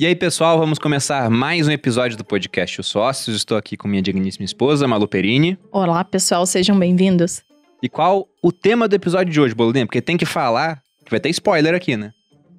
E aí, pessoal, vamos começar mais um episódio do podcast Os Sócios. Estou aqui com minha digníssima esposa, Malu Perini. Olá, pessoal, sejam bem-vindos. E qual o tema do episódio de hoje, Boludinha? Porque tem que falar, que vai ter spoiler aqui, né?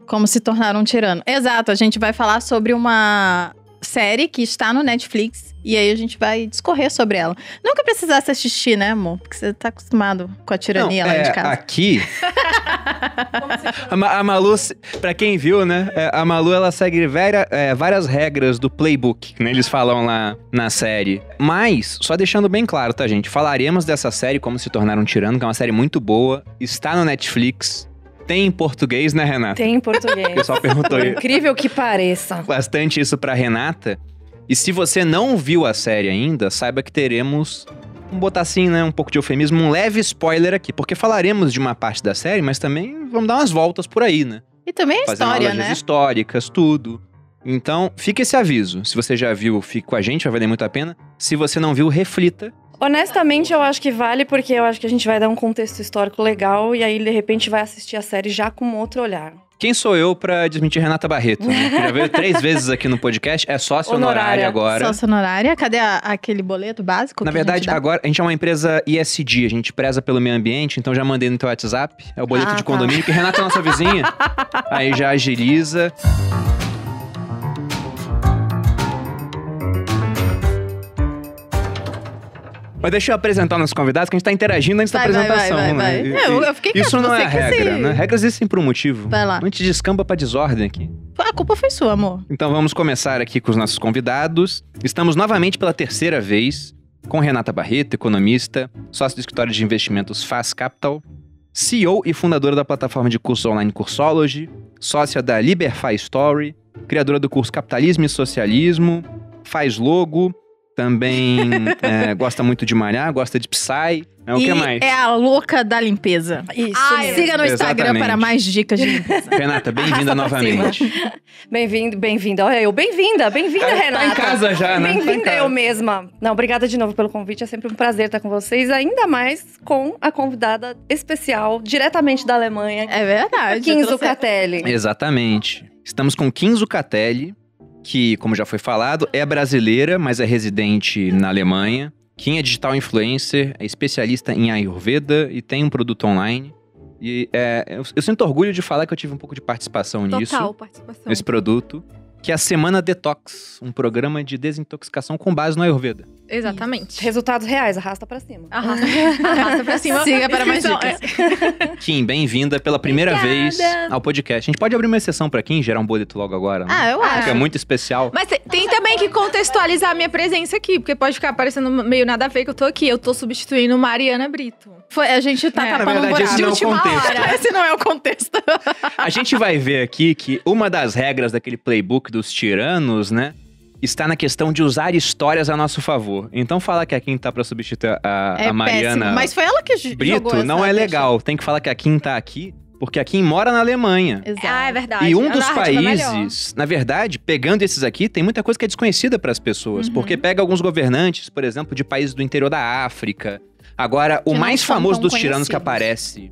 Como se tornar um tirano. Exato, a gente vai falar sobre uma série que está no Netflix e aí a gente vai discorrer sobre ela. Nunca precisasse assistir, né, amor? Porque você tá acostumado com a tirania Não, lá é, de casa. Aqui, a, Ma- a Malu, pra quem viu, né? é, A Malu, ela segue várias, é, várias regras do playbook, né? Eles falam lá na série. Mas, só deixando bem claro, tá, gente? Falaremos dessa série, Como Se Tornar um Tirano, que é uma série muito boa. Está no Netflix. Tem em português, né, Renata? Tem em O português. pessoal perguntou incrível que pareça. bastante isso pra Renata. E se você não viu a série ainda, saiba que teremos, vamos botar assim, né, um pouco de eufemismo, um leve spoiler aqui. Porque falaremos de uma parte da série, mas também vamos dar umas voltas por aí, né? E também a Fazer história, né? históricas, tudo. Então, fica esse aviso. Se você já viu, fique com a gente, vai valer muito a pena. Se você não viu, reflita. Honestamente, eu acho que vale porque eu acho que a gente vai dar um contexto histórico legal e aí, de repente, vai assistir a série já com outro olhar. Quem sou eu pra desmentir Renata Barreto? Né? Que já veio três vezes aqui no podcast, é sócio honorário Honorária. agora. Sócio honorária, cadê a- aquele boleto básico? Na que a gente verdade, dá? agora a gente é uma empresa ISD, a gente preza pelo meio ambiente, então já mandei no teu WhatsApp. É o boleto Ah, de tá. condomínio, que Renata é nossa vizinha. Aí já agiliza. Mas deixa eu apresentar nossos convidados, que a gente tá interagindo antes da Vai, vai, apresentação, vai, vai, né? vai. E- Eu- eu fiquei Isso quieto, não é que regra, se- né? Regras existem por um motivo. Vai lá. A gente descamba pra desordem aqui. A culpa foi sua, amor. Então vamos começar aqui com os nossos convidados. Estamos novamente pela terceira vez com Renata Barreto, economista, sócio do escritório de investimentos Fast Capital, CEO e fundadora da plataforma de cursos online Cursology, sócia da Liberfy Story, criadora do curso Capitalismo e Socialismo, faz logo, também é, gosta muito de malhar, gosta de Psy. É, o e que mais? é a louca da limpeza. Isso Ah, siga no Instagram Exatamente. para mais dicas de limpeza. Renata, bem-vinda novamente. Bem-vindo, bem-vinda. Olha eu, bem-vinda, bem-vinda, Tá- tá Renata. em casa já, né? Tá em Bem-vinda casa. eu mesma. Não, obrigada de novo pelo convite. É sempre um prazer estar com vocês, ainda mais com a convidada especial, diretamente da Alemanha, É verdade. Kim Zucatelli. Exatamente. Estamos com Kim Zucatelli, que, como já foi falado, é brasileira, mas é residente na Alemanha. Kim é digital influencer, é especialista em Ayurveda e tem um produto online. E é, eu, eu sinto orgulho de falar que eu tive um pouco de participação nisso, Total participação. nesse produto, que é a Semana Detox, um programa de desintoxicação com base no Ayurveda. Exatamente. Resultados reais, arrasta pra cima. Arrasta, arrasta pra cima. Siga para mais dicas. Kim, bem-vinda pela primeira Obrigada. vez ao podcast. A gente pode abrir uma exceção pra Kim, gerar um boleto logo agora, né? Ah, eu acho. Que é muito especial. Mas tem, tem também que contextualizar a minha presença aqui, porque pode ficar parecendo meio nada a ver que eu tô aqui. Eu tô substituindo Mariana Brito. Foi, a gente tá É, na tapando um verdade, buraco. esse de não é o última contexto. hora. Esse não é o contexto. A gente vai ver aqui que uma das regras daquele playbook dos tiranos, né? Está na questão de usar histórias a nosso favor. Então falar que a Kim tá pra substituir a, É a Mariana péssimo. Mas foi ela que Brito não é legal. Tem que falar que a Kim tá aqui, porque a Kim mora na Alemanha. Exato. Ah, é verdade. E um dos é melhor. países, na verdade, pegando esses aqui, tem muita coisa que é desconhecida para as pessoas. Uhum. Porque pega alguns governantes, por exemplo, de países do interior da África. Agora, o mais famoso dos tiranos que aparece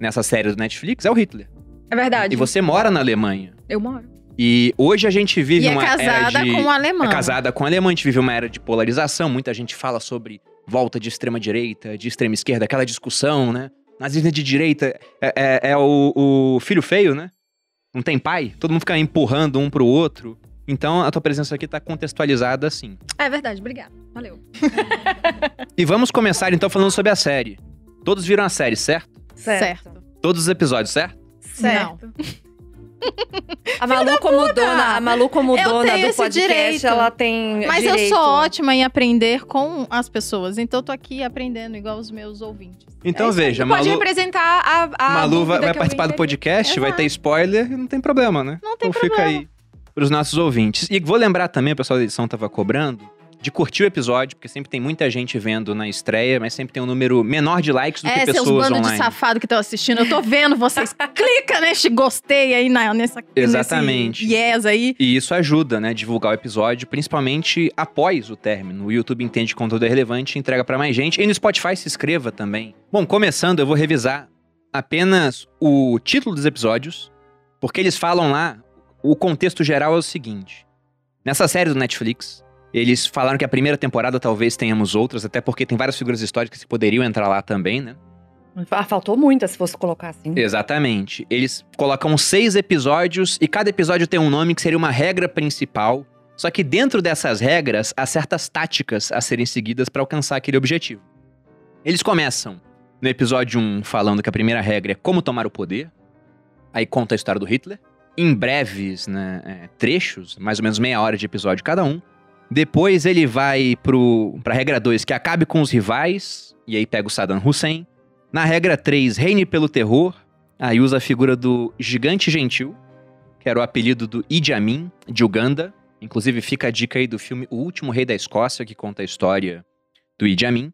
nessa série do Netflix é o Hitler. É verdade. E você mora na Alemanha. Eu moro. E hoje a gente vive E é uma casada era de... com um alemão. É casada com alemã, a gente vive uma era de polarização. Muita gente fala sobre volta de extrema direita, de extrema esquerda, aquela discussão, né? Nazismo de direita é, é- é o, o filho feio, né? Não tem pai, todo mundo fica empurrando um pro outro. Então a tua presença aqui tá contextualizada assim. É verdade, obrigada. Valeu. E vamos começar então falando sobre a série. Todos viram a série, certo? Certo. Todos os episódios, certo? Certo. A Malu como dona, a Malu como Eu dona do esse podcast, direito. ela tem Mas direito. eu sou ótima em aprender com as pessoas. Então eu tô aqui aprendendo igual os meus ouvintes. Então É veja, Tu Pode Malu, representar a, a Malu vai, vai participar do podcast, vai Exato. ter spoiler, não tem problema, né? Não tem então fica problema. aí pros nossos ouvintes. E vou lembrar também, o pessoal da edição tava cobrando, de curtir o episódio, porque sempre tem muita gente vendo na estreia, mas sempre tem um número menor de likes do É, que seus pessoas bandos de online. safado que estão assistindo, eu tô vendo vocês. Clica neste gostei aí na, nessa Exatamente. yes aí. E isso ajuda, né, divulgar o episódio, principalmente após o término. O YouTube entende que o conteúdo é relevante e entrega pra mais gente. E no Spotify se inscreva também. Bom, começando, eu vou revisar apenas o título dos episódios, porque eles falam lá o contexto geral é o seguinte. Nessa série do Netflix, eles falaram que a primeira temporada talvez tenhamos outras, até porque tem várias figuras históricas que poderiam entrar lá também, né? Ah, faltou muita se fosse colocar assim. Exatamente. Eles colocam seis episódios e cada episódio tem um nome que seria uma regra principal. Só que dentro dessas regras há certas táticas a serem seguidas para alcançar aquele objetivo. Eles começam no episódio 1 falando que a primeira regra é como tomar o poder. Aí conta a história do Hitler. Em breves né, é, trechos, mais ou menos meia hora de episódio cada um. Depois ele vai pro, pra regra 2, que acabe com os rivais. E aí pega o Saddam Hussein. Na regra 3, reine pelo terror. Aí usa a figura do gigante gentil, que era o apelido do Idi Amin, de Uganda. Inclusive fica a dica aí do filme O Último Rei da Escócia, que conta a história do Idi Amin.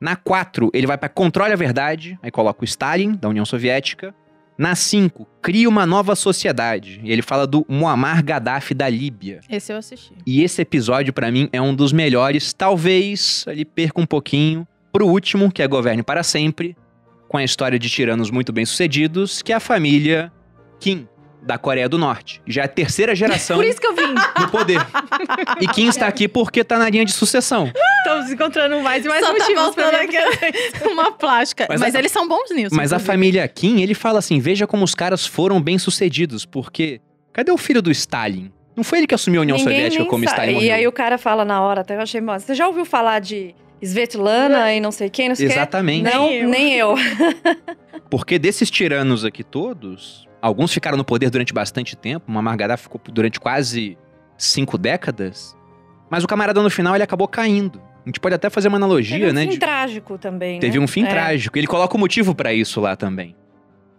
Na 4, ele vai para controle a verdade, aí coloca o Stalin, da União Soviética. Na 5, cria uma nova sociedade. E ele fala do Muammar Gaddafi da Líbia. Esse eu assisti. E esse episódio, para mim, é um dos melhores. Talvez ele perca um pouquinho pro último, que é Governe para Sempre, com a história de tiranos muito bem sucedidos, que é a família Kim, da Coreia do Norte. Já é a terceira geração Por isso que eu vim. no poder. E Kim está aqui porque tá na linha de sucessão. Estamos encontrando mais e mais Só tá motivos pra faltando mim. Uma plástica. Mas Mas, a- eles são bons nisso. Mas a família Kim, ele fala assim: veja como os caras foram bem sucedidos, porque cadê o filho do Stalin? Não foi ele que assumiu a União Ninguém Soviética como sabe. Stalin E morreu. aí o cara fala na hora, até eu achei, mano, você já ouviu falar de Svetlana e não sei quem, não sei o quê? Exatamente. Não, Nem eu. nem eu. Porque desses tiranos aqui todos, alguns ficaram no poder durante bastante tempo. Uma Margará ficou durante quase cinco décadas. Mas o camarada no final ele acabou caindo. A gente pode até fazer uma analogia, Teve um né? fim de- trágico também, Teve né? um fim É. trágico. Ele coloca o motivo pra isso lá também.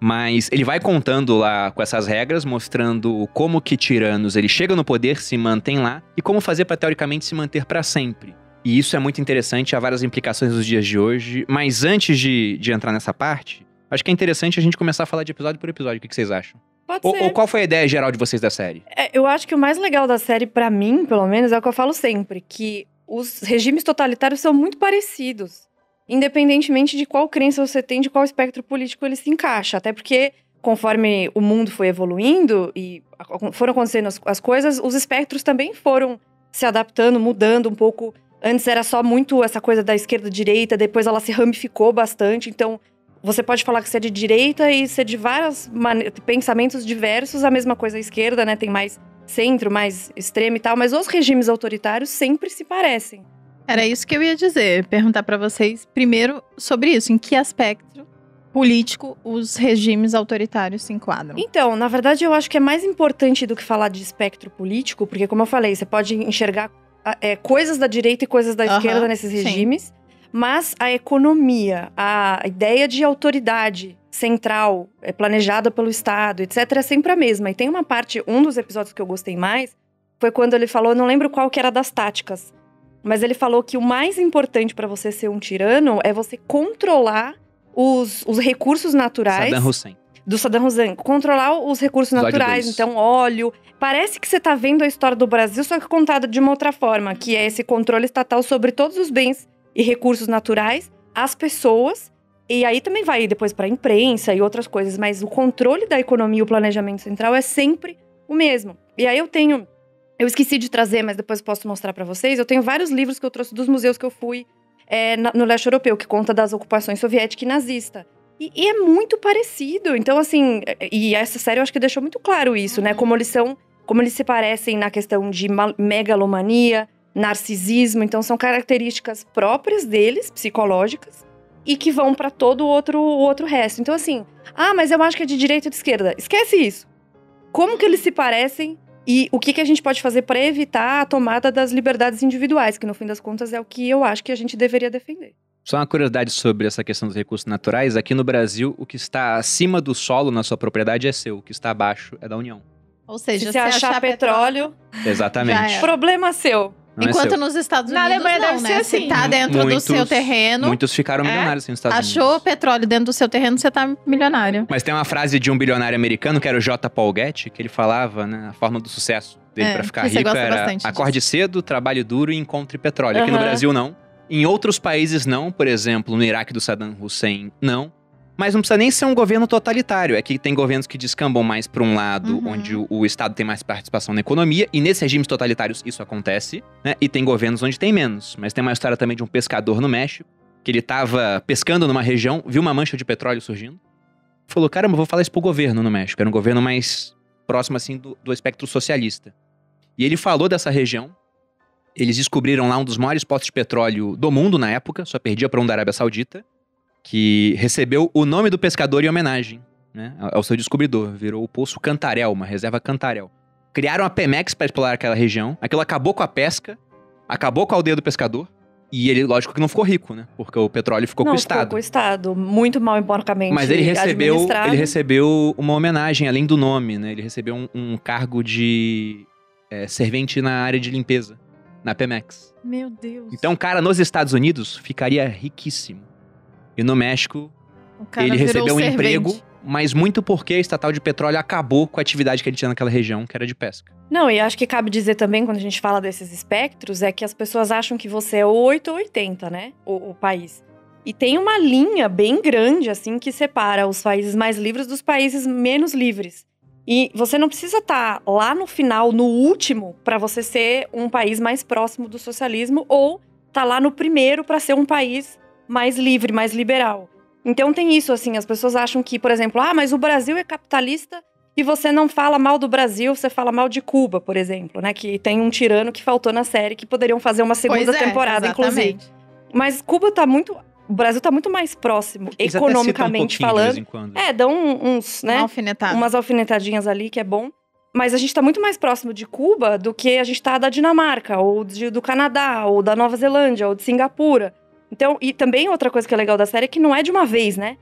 Mas ele vai contando lá com essas regras, mostrando como que tiranos ele chega no poder, se mantém lá e como fazer pra teoricamente se manter pra sempre. E isso é muito interessante, há várias implicações nos dias de hoje. Mas antes de, de entrar nessa parte, acho que é interessante a gente começar a falar de episódio por episódio. O que, que vocês acham? Pode Ou, ser. ou qual foi a ideia geral de vocês da série? É, eu acho que o mais legal da série, pra mim, pelo menos, é o que eu falo sempre, que os regimes totalitários são muito parecidos. Independentemente de qual crença você tem, de qual espectro político ele se encaixa. Até porque, conforme o mundo foi evoluindo e foram acontecendo as, as coisas, os espectros também foram se adaptando, mudando um pouco. Antes era só muito essa coisa da esquerda-direita, depois ela se ramificou bastante. Então, você pode falar que você é de direita e ser de vários pensamentos diversos, a mesma coisa à esquerda, né? Tem mais centro, mais extremo e tal, mas os regimes autoritários sempre se parecem. Era isso que eu ia dizer. Perguntar pra vocês primeiro sobre isso. Em que aspecto político os regimes autoritários se enquadram? Então, na verdade, eu acho que é mais importante do que falar de espectro político, porque, como eu falei, você pode enxergar ah, é, coisas da direita e coisas da Aham, esquerda nesses sim. Mas a economia, a ideia de autoridade central, é, planejada pelo Estado, etc., é sempre a mesma. E tem uma parte, um dos episódios que eu gostei mais, foi quando ele falou, não lembro qual que era das táticas, mas ele falou que o mais importante para você ser um tirano é você controlar os, os recursos naturais Saddam Hussein. do Saddam Hussein, controlar os recursos naturais, então óleo. Parece que você tá vendo a história do Brasil, só que contada de uma outra forma, que é esse controle estatal sobre todos os bens e recursos naturais, as pessoas, e aí também vai depois para a imprensa e outras coisas, mas o controle da economia e o planejamento central é sempre o mesmo. E aí eu tenho eu esqueci de trazer, mas depois posso mostrar para vocês. Eu tenho vários livros que eu trouxe dos museus que eu fui é, no leste europeu, que conta das ocupações soviética e nazista. E, e é muito parecido. Então, assim, e essa série eu acho que deixou muito claro isso, né? Como eles são, como eles se parecem na questão de ma- megalomania, narcisismo. Então, são características próprias deles, psicológicas, e que vão para todo o outro, o outro resto. Então, assim, ah, mas eu acho que é de direita ou de esquerda. Esquece isso. Como que eles se parecem e o que, que a gente pode fazer para evitar a tomada das liberdades individuais, que no fim das contas é o que eu acho que a gente deveria defender. Só uma curiosidade sobre essa questão dos recursos naturais. Aqui no Brasil, o que está acima do solo na sua propriedade é seu, o que está abaixo é da União. Ou Se seja, você achar, petróleo, Exatamente. Já é. problema seu. Não é Enquanto seu. nos Estados Na Unidos Alemanha não, deve né? ser Se assim. tá dentro Muitos- do seu terreno, Muitos ficaram É? milionários nos Estados achou Unidos. petróleo dentro do seu terreno, você tá milionário. Mas tem uma frase de um bilionário americano, que era o J. Paul Getty, que ele falava, né, a forma do sucesso dele É, pra ficar que você rico gosta era bastante acorde cedo, trabalhe duro e encontre petróleo. Aqui no. Brasil não. Em outros países não, por exemplo, no Iraque do Saddam Hussein não. Mas não precisa nem ser um governo totalitário. É que tem governos que descambam mais para um lado, Uhum. onde o, o Estado tem mais participação na economia, e nesses regimes totalitários isso acontece, né? E tem governos onde tem menos. Mas tem uma história também de um pescador no México, que ele tava pescando numa região, viu uma mancha de petróleo surgindo, falou: caramba, vou falar isso pro governo no México. Era um governo mais próximo, assim, do, do espectro socialista. E ele falou dessa região. Eles descobriram lá um dos maiores poços de petróleo do mundo na época, só perdia para um da Arábia Saudita, que recebeu o nome do pescador em homenagem né, ao ao seu descobridor. Virou o Poço Cantarel, uma reserva Cantarel. Criaram a Pemex para explorar aquela região. Aquilo acabou com a pesca, acabou com a aldeia do pescador. E ele, lógico que não ficou rico, né? Porque o petróleo ficou não, com o ficou Estado. com o Estado. Muito mal emporcamente Mas ele recebeu, ele recebeu uma homenagem, além do nome, né? Ele recebeu um, um cargo de é, servente na área de limpeza, na Pemex. Meu Deus. Então, o cara nos Estados Unidos ficaria riquíssimo. E no México, ele recebeu um servente. emprego, mas muito porque a estatal de petróleo acabou com a atividade que ele tinha naquela região, que era de pesca. Não, e acho que cabe dizer também, quando a gente fala desses espectros, é que as pessoas acham que você é 8 ou 80, né? O, o país. E tem uma linha bem grande, assim, que separa os países mais livres dos países menos livres. E você não precisa estar lá no final, no último, para você ser um país mais próximo do socialismo, ou tá lá no primeiro para ser um país mais livre, mais liberal. Então tem isso, assim, as pessoas acham que, por exemplo, ah, mas o Brasil é capitalista e você não fala mal do Brasil, você fala mal de Cuba, por exemplo, né? Que tem um tirano que faltou na série que poderiam fazer uma segunda é, temporada, inclusive. exatamente. Mas Cuba tá muito. O Brasil tá muito mais próximo, Eles um economicamente vez falando. em quando. É, dão uns, Uma né? alfinetada. Umas alfinetadinhas ali, que é bom. Mas a gente tá muito mais próximo de Cuba do que a gente tá da Dinamarca, ou de- do Canadá, ou da Nova Zelândia, ou de Singapura. Então, e também outra coisa que é legal da série é que não é de uma vez, né?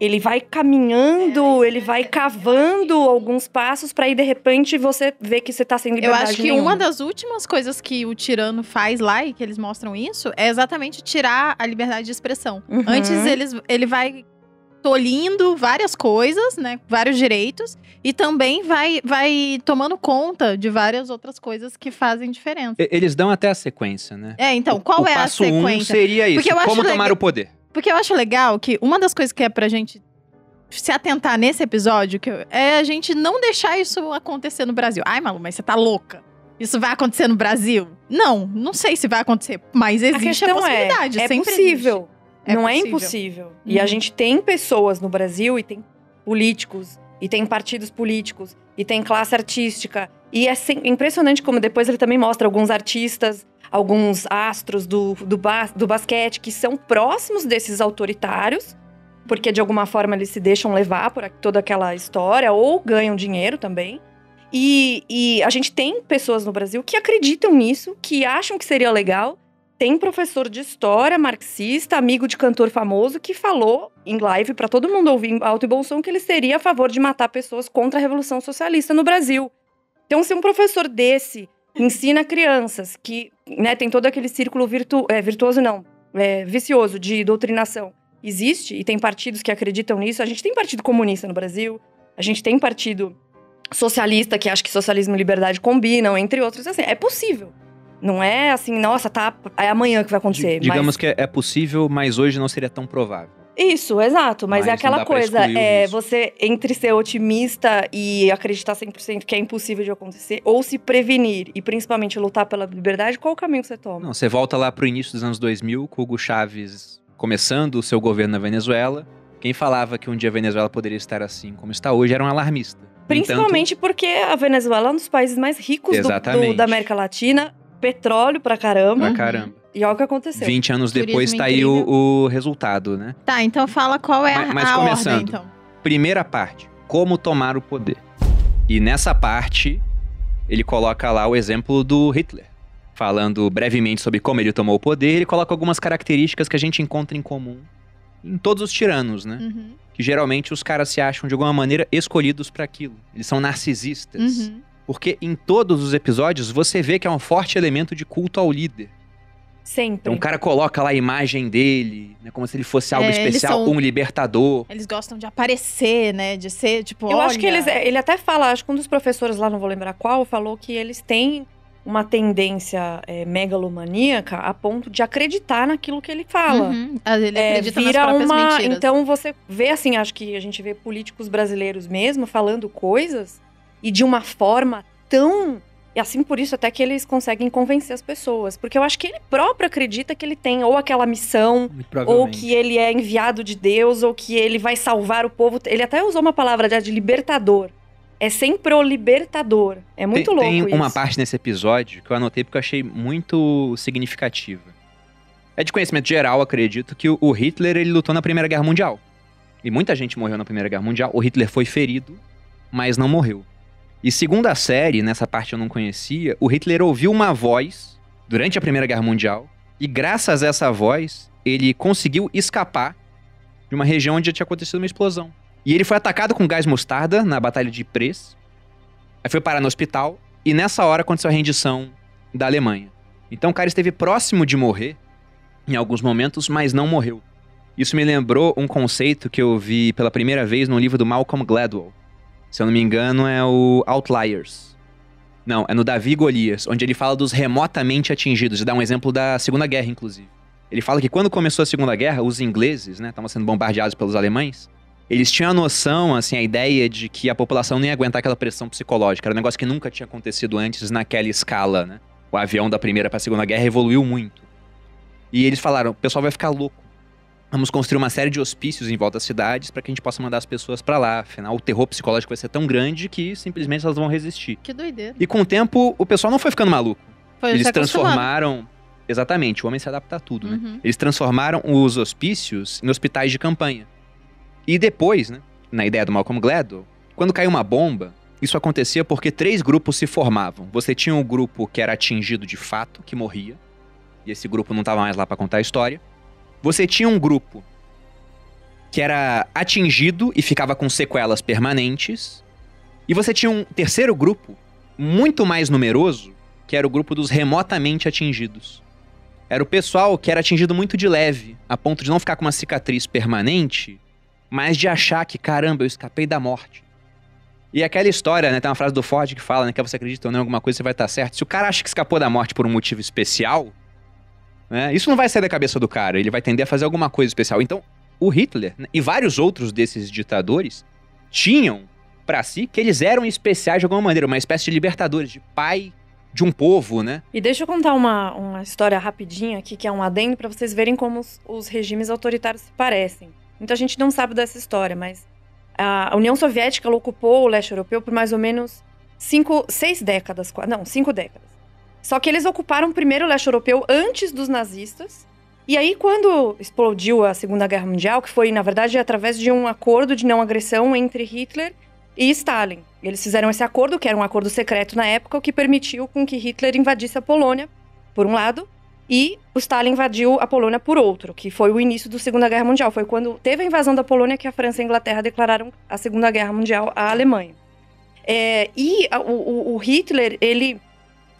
Ele vai caminhando, É, ele vai cavando alguns passos pra aí de repente você ver que você tá sem Eu liberdade acho que nenhuma. uma das últimas coisas que o tirano faz lá e que eles mostram isso é exatamente tirar a liberdade de expressão. Uhum. Antes eles, ele vai tolindo várias coisas, né? Vários direitos e também vai, vai tomando conta de várias outras coisas que fazem diferença. Eles dão até a sequência, né? É, então, O- qual o é a passo um sequência? seria isso, Porque eu acho como legal- tomar o poder. Porque eu acho legal que uma das coisas que é pra gente se atentar nesse episódio que é a gente não deixar isso acontecer no Brasil. Ai, Malu, mas você tá louca. Isso vai acontecer no Brasil? Não, não sei se vai acontecer, mas A existe a, questão é, possibilidade. é sempre possível. existe. É não é possível. impossível. E a Uhum. gente tem pessoas no Brasil e tem políticos e tem partidos políticos e tem classe artística. E é impressionante como depois ele também mostra alguns artistas, alguns astros do, do, bas- do basquete que são próximos desses autoritários, porque de alguma forma eles se deixam levar por toda aquela história ou ganham dinheiro também. E, e a gente tem pessoas no Brasil que acreditam nisso, que acham que seria legal. Tem professor de história marxista, amigo de cantor famoso, que falou em live para todo mundo ouvir alto e bom som que ele seria a favor de matar pessoas contra a Revolução Socialista no Brasil. Então, se um professor desse ensina crianças que né, tem todo aquele círculo virtu é, virtuoso, não, é, vicioso de doutrinação, existe e tem partidos que acreditam nisso. A gente tem partido comunista no Brasil, a gente tem partido socialista que acha que socialismo e liberdade combinam, entre outros. Assim, é possível. Não é assim, nossa, tá, é amanhã que vai acontecer. Di- Digamos mas... que é, é possível, mas hoje não seria tão provável. Isso, exato. Mas, Mas é aquela coisa, é você entre ser otimista e acreditar 100% que é impossível de acontecer, ou se prevenir e principalmente lutar pela liberdade, qual o caminho que você toma? Não, você volta lá pro início dos anos 2000, com o Hugo Chávez começando o seu governo na Venezuela. Quem falava que um dia a Venezuela poderia estar assim como está hoje era um alarmista. Principalmente porque a Venezuela é um dos países mais ricos do- do- da América Latina, petróleo pra caramba, pra caramba. e olha o que aconteceu. 20 anos Turismo depois tá aí o, o resultado, né? Tá, então fala qual é Mas- mas a começando. ordem, então. Primeira parte, como tomar o poder. E nessa parte, ele coloca lá o exemplo do Hitler. Falando brevemente sobre como ele tomou o poder, ele coloca algumas características que a gente encontra em comum em todos os tiranos, né? Uhum, Que geralmente os caras se acham de alguma maneira escolhidos para aquilo. Eles são narcisistas. uhum. Porque em todos os episódios você vê que é um forte elemento de culto ao líder. Sempre. Então o cara coloca lá a imagem dele, né, como se ele fosse algo É, especial, são- um libertador. Eles gostam de aparecer, né? De ser, tipo, Eu acho que olha- eles. Ele até fala, acho que um dos professores lá, não vou lembrar qual, falou que eles têm uma tendência é, megalomaníaca a ponto de acreditar naquilo que ele fala. Uhum. Ah, Ele É, acredita vira nas uma. mentiras. Então você vê assim, acho que a gente vê políticos brasileiros mesmo falando coisas e de uma forma tão. E assim por isso até que eles conseguem convencer as pessoas. Porque eu acho que ele próprio acredita que ele tem ou aquela missão, ou que ele é enviado de Deus, ou que ele vai salvar o povo. Ele até usou uma palavra já de libertador. É sempre o libertador. É muito tem, louco Tem isso. uma parte nesse episódio que eu anotei porque eu achei muito significativa. É de conhecimento geral, acredito, que o- o Hitler ele lutou na Primeira Guerra Mundial. E muita gente morreu na Primeira Guerra Mundial. O Hitler foi ferido, mas não morreu. E segundo a série, nessa parte eu não conhecia, o Hitler ouviu uma voz durante a Primeira Guerra Mundial e graças a essa voz ele conseguiu escapar de uma região onde tinha acontecido uma explosão. E ele foi atacado com gás mostarda na Batalha de Ypres. Aí foi parar no hospital e nessa hora aconteceu a rendição da Alemanha. Então o cara esteve próximo de morrer em alguns momentos, mas não morreu. Isso me lembrou um conceito que eu vi pela primeira vez no livro do Malcolm Gladwell. Se eu não me engano, é o Outliers. Não, é no Davi Golias, onde ele fala dos remotamente atingidos. Dá um exemplo da Segunda Guerra, inclusive. Ele fala que quando começou a Segunda Guerra, os ingleses, né, estavam sendo bombardeados pelos alemães, eles tinham a noção, assim, a ideia de que a população não ia aguentar aquela pressão psicológica. Era um negócio que nunca tinha acontecido antes naquela escala, né? O avião da Primeira para a Segunda Guerra evoluiu muito. E eles falaram, o pessoal vai ficar louco. Vamos construir uma série de hospícios em volta das cidades para que a gente possa mandar as pessoas para lá. Afinal, o terror psicológico vai ser tão grande que simplesmente elas vão resistir. Que doideira. E com o tempo, o pessoal não foi ficando maluco. Foi Eles transformaram. Exatamente, o homem se adapta a tudo, né? Uhum. Eles transformaram os hospícios em hospitais de campanha. E depois, né, na ideia do Malcolm Gladwell, quando caiu uma bomba, isso acontecia porque três grupos se formavam. Você tinha um grupo que era atingido de fato, que morria, e esse grupo não estava mais lá para contar a história. Você tinha um grupo que era atingido e ficava com sequelas permanentes. E você tinha um terceiro grupo, muito mais numeroso, que era o grupo dos remotamente atingidos. Era o pessoal que era atingido muito de leve, a ponto de não ficar com uma cicatriz permanente, mas de achar que, caramba, eu escapei da morte. E aquela história, né? Tem uma frase do Ford que fala, né? Que você acredita ou não em alguma coisa, você vai estar certo. Se o cara acha que escapou da morte por um motivo especial, né? Isso não vai sair da cabeça do cara. Ele vai tender a fazer alguma coisa especial. Então, o Hitler né, e vários outros desses ditadores tinham pra si que eles eram especiais de alguma maneira, uma espécie de libertadores, de pai de um povo, né? E deixa eu contar uma, uma história rapidinha aqui, que é um adendo, para vocês verem como os, os regimes autoritários se parecem. Muita gente não sabe dessa história, mas a União Soviética ocupou o leste europeu por mais ou menos cinco, seis décadas, não, cinco décadas. Só que eles ocuparam primeiro o leste europeu antes dos nazistas. E aí, quando explodiu a Segunda Guerra Mundial, que foi, na verdade, através de um acordo de não agressão entre Hitler e Stalin. Eles fizeram esse acordo, que era um acordo secreto na época, o que permitiu com que Hitler invadisse a Polônia, por um lado, e o Stalin invadiu a Polônia por outro, que foi o início da Segunda Guerra Mundial. Foi quando teve a invasão da Polônia que a França e a Inglaterra declararam a Segunda Guerra Mundial à Alemanha. É, e o- o Hitler, ele,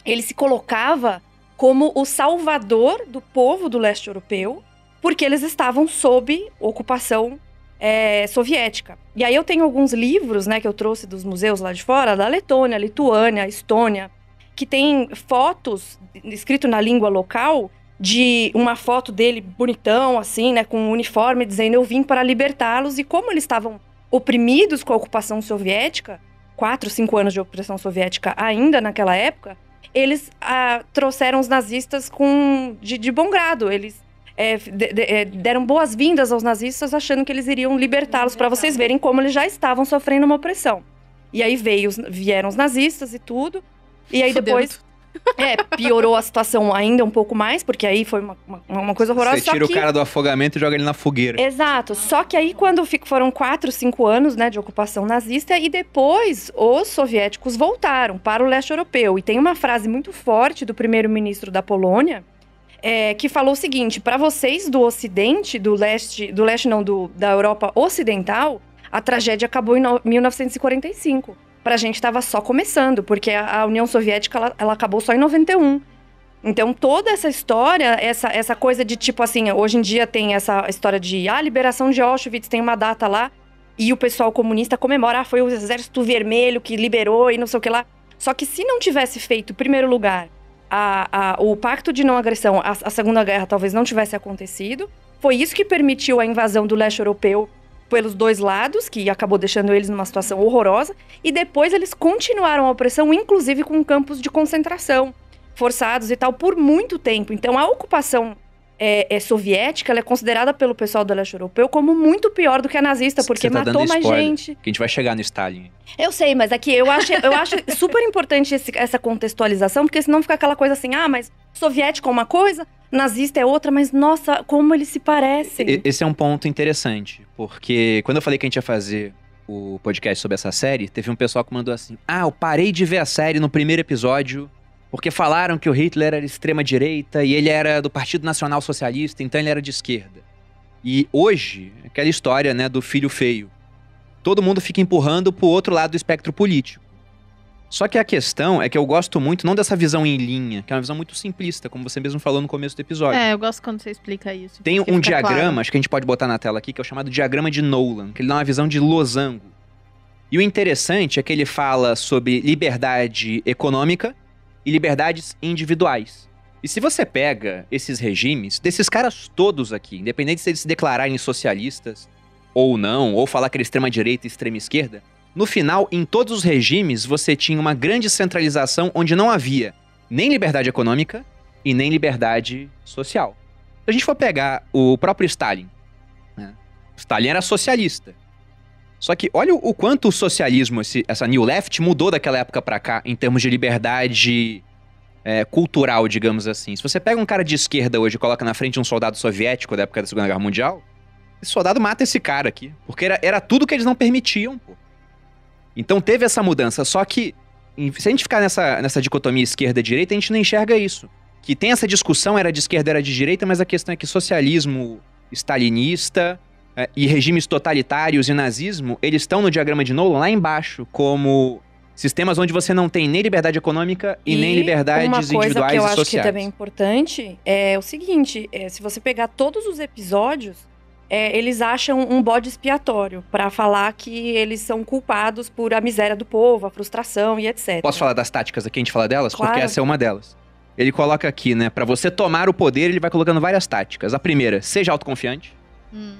ele se colocava como o salvador do povo do leste europeu, porque eles estavam sob ocupação é, soviética. E aí eu tenho alguns livros, né, que eu trouxe dos museus lá de fora, da Letônia, Lituânia, Estônia, que tem fotos escrito na língua local de uma foto dele bonitão, assim, né, com um uniforme, dizendo eu vim para libertá-los. E como eles estavam oprimidos com a ocupação soviética, quatro, cinco anos de opressão soviética ainda naquela época, eles ah, trouxeram os nazistas com de, de bom grado. Eles é, de- de- é, deram boas-vindas aos nazistas, achando que eles iriam libertá-los, para vocês verem como eles já estavam sofrendo uma opressão. E aí veio, vieram os nazistas e tudo. E aí depois é, piorou a situação ainda um pouco mais, porque aí foi uma, uma, uma coisa horrorosa. Você tira que... o cara do afogamento e joga ele na fogueira. Exato. Só que aí, quando fico- foram quatro, cinco anos né, de ocupação nazista, e depois os soviéticos voltaram para o leste europeu. E tem uma frase muito forte do primeiro-ministro da Polônia, é, que falou o seguinte: para vocês do Ocidente, do leste, do leste não, do, da Europa Ocidental, a tragédia acabou em no- 1945. Pra gente estava só começando, porque a, a União Soviética ela, ela acabou só em 91. Então, toda essa história, essa, essa coisa de tipo assim, hoje em dia tem essa história de ah, liberação de Auschwitz, tem uma data lá, e o pessoal comunista comemora, ah, foi o Exército Vermelho que liberou e não sei o que lá. Só que se não tivesse feito, em primeiro lugar, a, a, o pacto de não agressão, a, a Segunda Guerra talvez não tivesse acontecido. Foi isso que permitiu a invasão do leste europeu pelos dois lados, que acabou deixando eles numa situação horrorosa, e depois eles continuaram a opressão, inclusive com campos de concentração forçados e tal, por muito tempo. Então a ocupação é, é soviética, ela é considerada pelo pessoal do leste europeu como muito pior do que a nazista, porque tá matou mais spoiler, gente. Que a gente vai chegar no Stalin. Eu sei, mas aqui eu acho, eu acho super importante esse- essa contextualização, porque senão fica aquela coisa assim, ah, mas soviético é uma coisa, nazista é outra, mas nossa, como eles se parecem. Esse é um ponto interessante, porque quando eu falei que a gente ia fazer o podcast sobre essa série, teve um pessoal que mandou assim: Ah, eu parei de ver a série no primeiro episódio porque falaram que o Hitler era extrema-direita e ele era do Partido Nacional Socialista, então ele era de esquerda. E hoje, aquela história né, do filho feio. Todo mundo fica empurrando pro outro lado do espectro político. Só que a questão é que eu gosto muito não dessa visão em linha, que é uma visão muito simplista, como você mesmo falou no começo do episódio. É, eu gosto quando você explica isso. Tem um diagrama, claro. acho que a gente pode botar na tela aqui, que é o chamado diagrama de Nolan, que ele dá uma visão de losango. E o interessante é que ele fala sobre liberdade econômica e liberdades individuais. E se você pega esses regimes, desses caras todos aqui, independente se eles se declararem socialistas ou não, ou falar que era extrema-direita e extrema-esquerda, no final, em todos os regimes, você tinha uma grande centralização onde não havia nem liberdade econômica e nem liberdade social. Se a gente for pegar o próprio Stalin, né? Stalin era socialista. Só que olha o, quanto o socialismo, esse- essa New Left, mudou daquela época pra cá em termos de liberdade é, cultural, digamos assim. Se você pega um cara de esquerda hoje e coloca na frente um soldado soviético da época da Segunda Guerra Mundial, esse soldado mata esse cara aqui. Porque era, era tudo que eles não permitiam, pô. Então teve essa mudança. Só que, se a gente ficar nessa, nessa dicotomia esquerda-direita, a gente não enxerga isso que tem essa discussão, era de esquerda, era de direita, mas a questão é que socialismo stalinista e regimes totalitários e nazismo, eles estão no diagrama de Nolan lá embaixo, como sistemas onde você não tem nem liberdade econômica e, nem liberdades uma coisa individuais que eu e acho sociais. que também é importante é o seguinte: é, se você pegar todos os episódios, é, eles acham um bode expiatório pra falar que eles são culpados por a miséria do povo, a frustração e etc. Posso falar das táticas aqui, a gente fala delas? Claro. Porque essa é uma delas. Ele coloca aqui, né, Pra você tomar o poder, ele vai colocando várias táticas. A primeira, seja autoconfiante. Hum.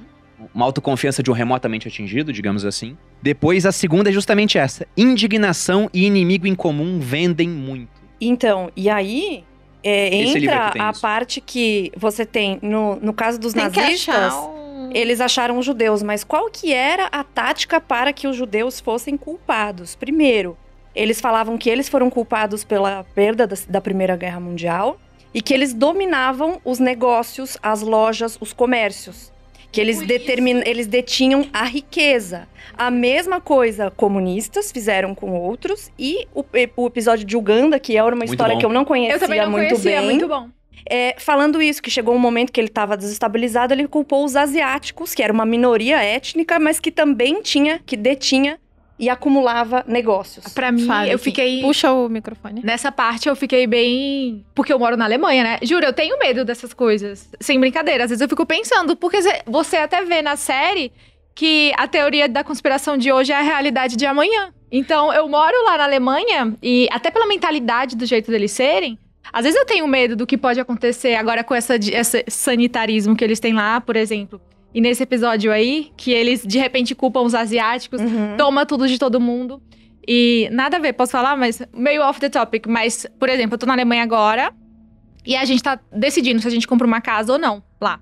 Uma autoconfiança de um remotamente atingido, digamos assim. Depois, a segunda é justamente essa: indignação e inimigo em comum vendem muito. Então, e aí é, entra tem a isso. parte que você tem no, no caso dos Tem nazistas. um... Eles acharam os judeus, mas qual que era a tática para que os judeus fossem culpados? Primeiro, eles falavam que eles foram culpados pela perda da, da Primeira Guerra Mundial e que eles dominavam os negócios, as lojas, os comércios. Que eles, determin... eles detinham a riqueza. A mesma coisa comunistas fizeram com outros. E o, o episódio de Uganda, que era uma Muito história bom. que eu não conhecia Eu também não muito conhecia, bem. muito bom. É, falando isso, que chegou um momento que ele estava desestabilizado, ele culpou os asiáticos, que era uma minoria étnica, mas que também tinha, que detinha e acumulava negócios. Pra mim, Fale eu fiquei. Puxa o microfone. Nessa parte eu fiquei bem. Porque eu moro na Alemanha, né? Juro, eu tenho medo dessas coisas. Sem brincadeira. Às vezes eu fico pensando, porque cê- você até vê na série que a teoria da conspiração de hoje é a realidade de amanhã. Então eu moro lá na Alemanha e até pela mentalidade do jeito deles serem. Às vezes eu tenho medo do que pode acontecer agora com essa, esse sanitarismo que eles têm lá, por exemplo. E nesse episódio aí, que eles de repente culpam os asiáticos, Uhum. toma tudo de todo mundo. E nada a ver, posso falar, mas meio off the topic. Mas, por exemplo, eu tô na Alemanha agora e a gente tá decidindo se a gente compra uma casa ou não lá.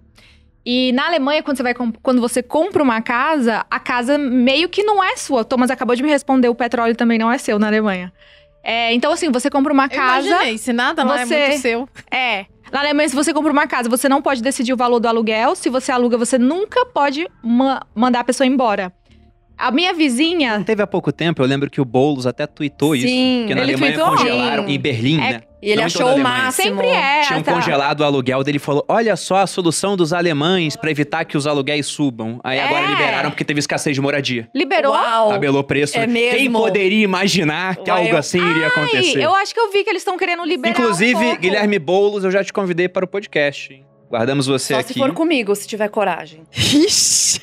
E na Alemanha, quando você, vai quando você compra uma casa, a casa meio que não é sua. O Thomas acabou de me responder, o petróleo também não é seu na Alemanha. É, então, assim, você compra uma Eu casa. imaginei, se nada lá você- é muito seu. É. Na Alemanha, se você compra uma casa, você não pode decidir o valor do aluguel. Se você aluga, você nunca pode ma- mandar a pessoa embora. A minha vizinha. Não teve há pouco tempo, eu lembro que o Boulos até tweetou isso. Sim, Porque na ele Alemanha tweetou? congelaram, Sim. em Berlim, É, né? E ele Não achou o máximo. Sempre é. Tinham tá. congelado o aluguel dele e falou: Olha só a solução dos alemães pra evitar que os aluguéis subam. Aí agora É. liberaram porque teve escassez de moradia. Liberou? Uau! Tabelou preço. é Quem mesmo? poderia imaginar que Uai, algo eu- assim iria Ai, acontecer? eu acho que eu vi que eles estão querendo liberar. um Inclusive, pouco. Guilherme Boulos, eu já te convidei para o podcast. Guardamos você Só aqui. se for comigo, se tiver coragem. Ixi.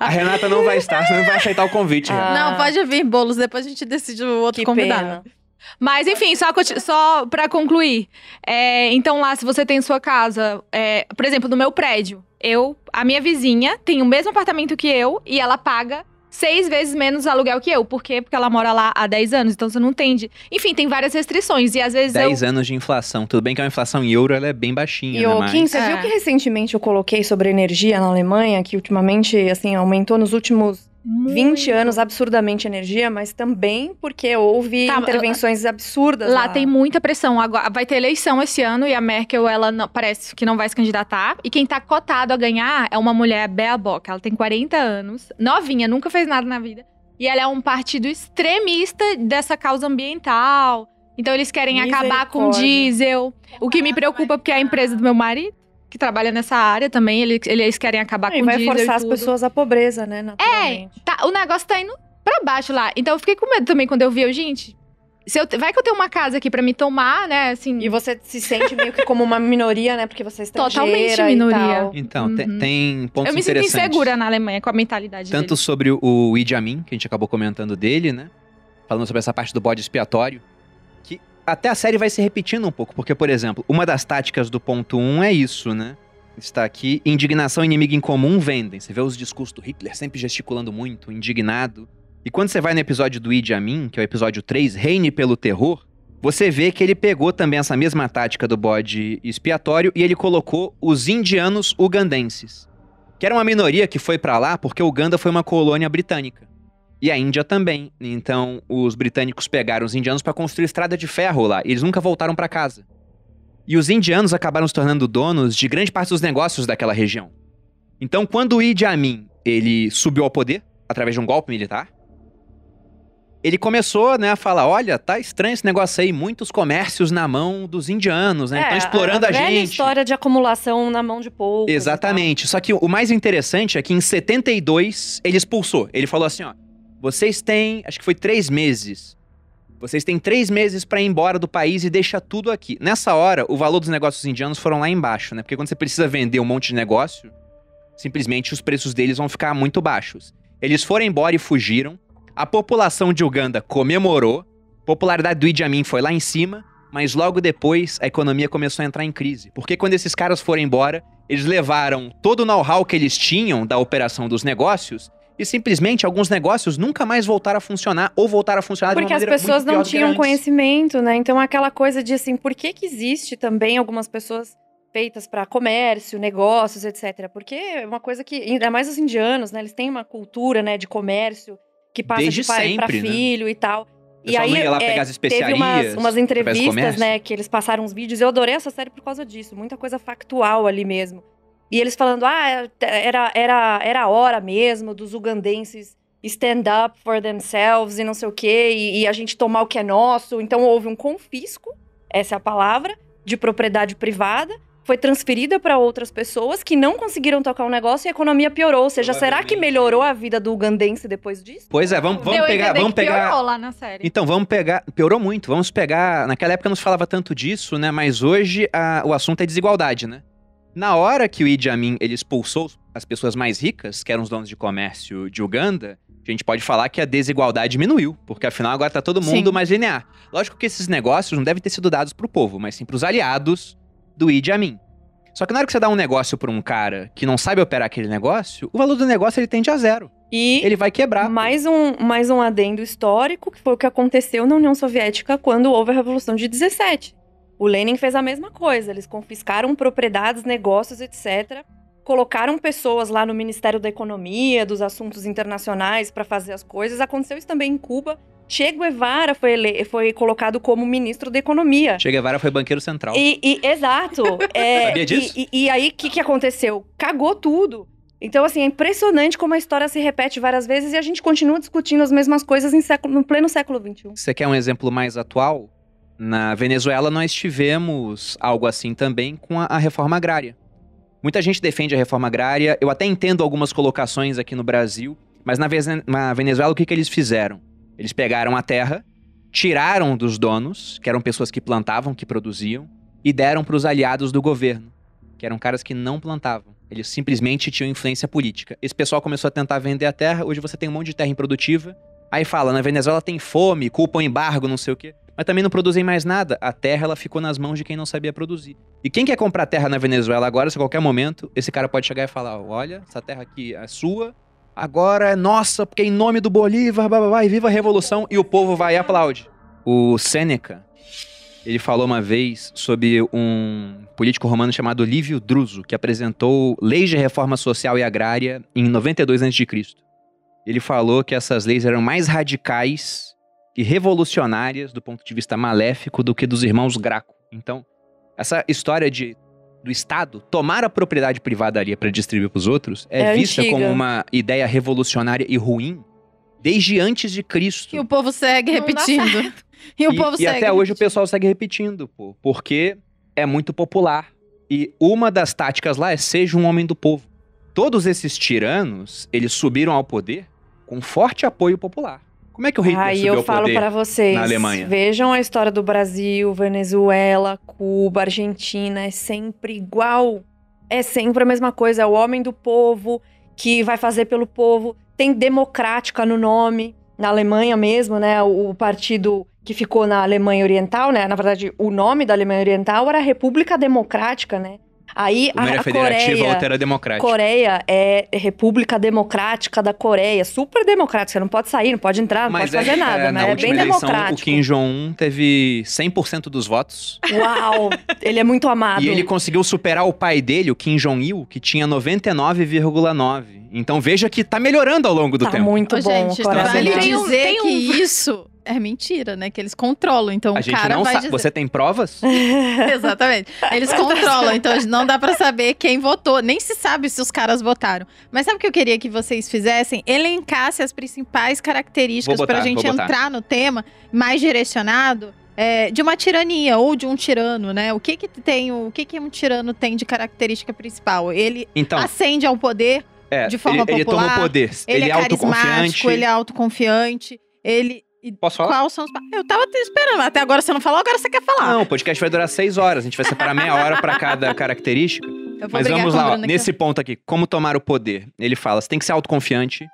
A Renata não vai estar, senão não vai aceitar o convite. Ah. Renata. Não, pode vir bolos, depois a gente decide o outro Que convidado. pena. Mas enfim, só, só pra concluir. É, então lá, se você tem sua casa, é, por exemplo, no meu prédio, eu, a minha vizinha tem o mesmo apartamento que eu e ela paga seis vezes menos aluguel que eu. Por quê? Porque ela mora lá há 10 anos, então você não entende. Enfim, tem várias restrições e às vezes 10 eu... anos de inflação. Tudo bem que a inflação em euro ela é bem baixinha, E né? Kim, você É. viu que recentemente eu coloquei sobre energia na Alemanha, que ultimamente, assim, aumentou nos últimos 20 anos absurdamente energia, mas também porque houve Tá, intervenções absurdas. Lá tem muita pressão. Agora, vai ter eleição esse ano e a Merkel, ela não- parece que não vai se candidatar. E quem tá cotado a ganhar é uma mulher, Bea Bock. Ela tem 40 anos, novinha, nunca fez nada na vida. E ela é um partido extremista dessa causa ambiental. Então eles querem acabar com o diesel. O que me preocupa porque é a empresa do meu marido, que trabalha nessa área também, ele- eles querem acabar E com o vai forçar e as pessoas à pobreza, né? Naturalmente. Tá, o negócio tá indo pra baixo lá. Então eu fiquei com medo também quando eu vi, eu, gente, se eu, vai que eu tenho uma casa aqui pra me tomar, né, assim... E você se sente meio que como uma minoria, né? Porque você é estrangeira Totalmente e minoria. tal. Então, tem, Uhum. tem pontos eu me sinto insegura na Alemanha com a mentalidade Tanto deles. sobre o- o Idi Amin, que a gente acabou comentando dele, né? Falando sobre essa parte do bode expiatório. Até a série vai se repetindo um pouco. Porque, por exemplo, uma das táticas do ponto 1 é isso, né? Está aqui, indignação inimigo em comum vendem. Você vê os discursos do Hitler sempre gesticulando muito, indignado. E quando você vai no episódio do Idi Amin, que é o episódio 3, Reine pelo Terror, você vê que ele pegou também essa mesma tática do bode expiatório e ele colocou os indianos ugandenses. Que era uma minoria que foi pra lá porque Uganda foi uma colônia britânica. E a Índia também. Então, os britânicos pegaram os indianos para construir estrada de ferro lá. E eles nunca voltaram para casa. E os indianos acabaram se tornando donos de grande parte dos negócios daquela região. Então, quando o Idi Amin ele subiu ao poder através de um golpe militar, ele começou, né, a falar: olha, tá estranho esse negócio aí, muitos comércios na mão dos indianos, né? Estão explorando a, É, velha gente. história de acumulação na mão de poucos. Exatamente. Só que o mais interessante é que em 72 ele expulsou. Ele falou assim: ó, vocês têm, acho que foi três meses. Vocês têm três meses pra ir embora do país e deixa tudo aqui. Nessa hora, o valor dos negócios indianos foram lá embaixo, né? Porque quando você precisa vender um monte de negócio, simplesmente os preços deles vão ficar muito baixos. Eles foram embora e fugiram. A população de Uganda comemorou. A popularidade do Idi Amin foi lá em cima. Mas logo depois, a economia começou a entrar em crise. Porque quando esses caras foram embora, eles levaram todo o know-how que eles tinham da operação dos negócios e simplesmente alguns negócios nunca mais voltaram a funcionar ou voltaram a funcionar Porque de uma as maneira pessoas muito pior não tinham conhecimento, né? Então aquela coisa de assim, por que que existe também algumas pessoas feitas para comércio, negócios, etc. Porque é uma coisa que ainda mais os indianos, né? Eles têm uma cultura, né, de comércio que passa Desde de pai para né? filho e tal. Pessoal não ia lá pegar as teve umas, especiarias, umas entrevistas, né, que eles passaram uns vídeos. Eu adorei essa série por causa disso. Muita coisa factual ali mesmo. E eles falando, ah, era, era, era a hora mesmo dos ugandenses stand up for themselves e não sei o quê, e, e a gente tomar o que é nosso. Então houve um confisco, essa é a palavra, de propriedade privada. Foi transferida para outras pessoas que não conseguiram tocar o negócio e a economia piorou. Ou seja, será que melhorou a vida do ugandense depois disso? Pois é, vamos, vamos Deu pegar, vamos pegar. piorou lá na série. Então, vamos pegar. Piorou muito. Vamos pegar. Naquela época não se falava tanto disso, né? Mas hoje a- o assunto é desigualdade, né? Na hora que o Idi Amin ele expulsou as pessoas mais ricas, que eram os donos de comércio de Uganda, a gente pode falar que a desigualdade diminuiu, porque afinal agora tá todo mundo Sim. mais linear. Lógico que esses negócios não devem ter sido dados pro povo, mas sim pros aliados do Idi Amin. Só que na hora que você dá um negócio pra um cara que não sabe operar aquele negócio, o valor do negócio ele tende a zero. E Ele vai quebrar. mais um, mais um adendo histórico, que foi o que aconteceu na União Soviética quando houve a Revolução de 17. O Lenin fez a mesma coisa. Eles confiscaram propriedades, negócios, etc. Colocaram pessoas lá no Ministério da Economia, dos Assuntos Internacionais, para fazer as coisas. Aconteceu isso também em Cuba. Che Guevara foi, ele- foi colocado como ministro da Economia. Che Guevara foi banqueiro central. E, e- exato. É, Sabia disso? E, e- e aí, o que, que aconteceu? Cagou tudo. Então, assim, é impressionante como a história se repete várias vezes e a gente continua discutindo as mesmas coisas em século- no pleno século XXI. Você quer um exemplo mais atual? Na Venezuela nós tivemos algo assim também com a, a reforma agrária. Muita gente defende a reforma agrária, eu até entendo algumas colocações aqui no Brasil, mas na, na Venezuela o que, que eles fizeram? Eles pegaram a terra, tiraram dos donos, que eram pessoas que plantavam, que produziam, e deram para os aliados do governo. que eram caras que não plantavam. Eles simplesmente tinham influência política. Esse pessoal começou a tentar vender a terra, hoje você tem um monte de terra improdutiva. Aí fala, na Venezuela tem fome, culpa o embargo, não sei o quê. Mas também não produzem mais nada. A terra ela ficou nas mãos de quem não sabia produzir. E quem quer comprar terra na Venezuela agora, se a qualquer momento, esse cara pode chegar e falar: olha, essa terra aqui é sua, agora é nossa, porque em nome do Bolívar, blá, blá, blá, e viva a revolução, e o povo vai e aplaude. O Sêneca, ele falou uma vez sobre um político romano chamado Lívio Druso, que apresentou leis de reforma social e agrária em 92 a.C. Ele falou que essas leis eram mais radicais e revolucionárias do ponto de vista maléfico do que dos irmãos Graco. Então, essa história de do Estado tomar a propriedade privada ali para distribuir para os outros é, É vista antiga. como uma ideia revolucionária e ruim desde antes de Cristo. E o povo segue Não repetindo. E o E- povo e segue. até hoje o repetindo. pessoal segue repetindo, pô, porque é muito popular. E uma das táticas lá é seja um homem do povo. Todos esses tiranos, eles subiram ao poder com forte apoio popular. Como é que o Hitler Aí subiu eu falo pra vocês. na Alemanha? Vejam a história do Brasil, Venezuela, Cuba, Argentina. É sempre igual. É sempre a mesma coisa. É o homem do povo que vai fazer pelo povo. Tem democrática no nome. Na Alemanha mesmo, né? O, o partido que ficou na Alemanha Oriental, né? Na verdade, o nome da Alemanha Oriental era República Democrática, né? Aí Uma a, era a federativa, Coreia, outra era democrática. Coreia é República Democrática da Coreia, super democrática. Você não pode sair, não pode entrar, não pode fazer é, nada, é, mas na é bem eleição, democrático. o Kim Jong-un teve 100% dos votos. Uau, ele é muito amado. E ele conseguiu superar o pai dele, o Kim Jong-il, que tinha 99,9. Então veja que tá melhorando ao longo do tá tempo. muito Ô, bom. gente, o coração vale Tem dele. um- dizer tem um- que isso é mentira, né? Que eles controlam. Então A o gente cara não vai sabe. dizer... Você tem provas? Exatamente. Eles controlam, então não dá pra saber quem votou. Nem se sabe se os caras votaram. Mas sabe o que eu queria que vocês fizessem? Elencasse as principais características botar, pra gente entrar no tema mais direcionado. é, de uma tirania ou de um tirano, né? O que que tem, o que que um tirano tem de característica principal? Ele Então, ascende ao poder, é, de forma ele, ele toma popular, o poder. ele, Ele, é é autoconfiante. carismático, ele é autoconfiante, ele e Posso falar? Quais são os... Eu tava te esperando, até agora você não falou, agora você quer falar. Não, o podcast vai durar seis horas. A gente vai separar meia hora pra cada característica. Eu Mas vamos lá, ó, nesse ponto aqui, como tomar o poder. Ele fala, você tem que ser autoconfiante,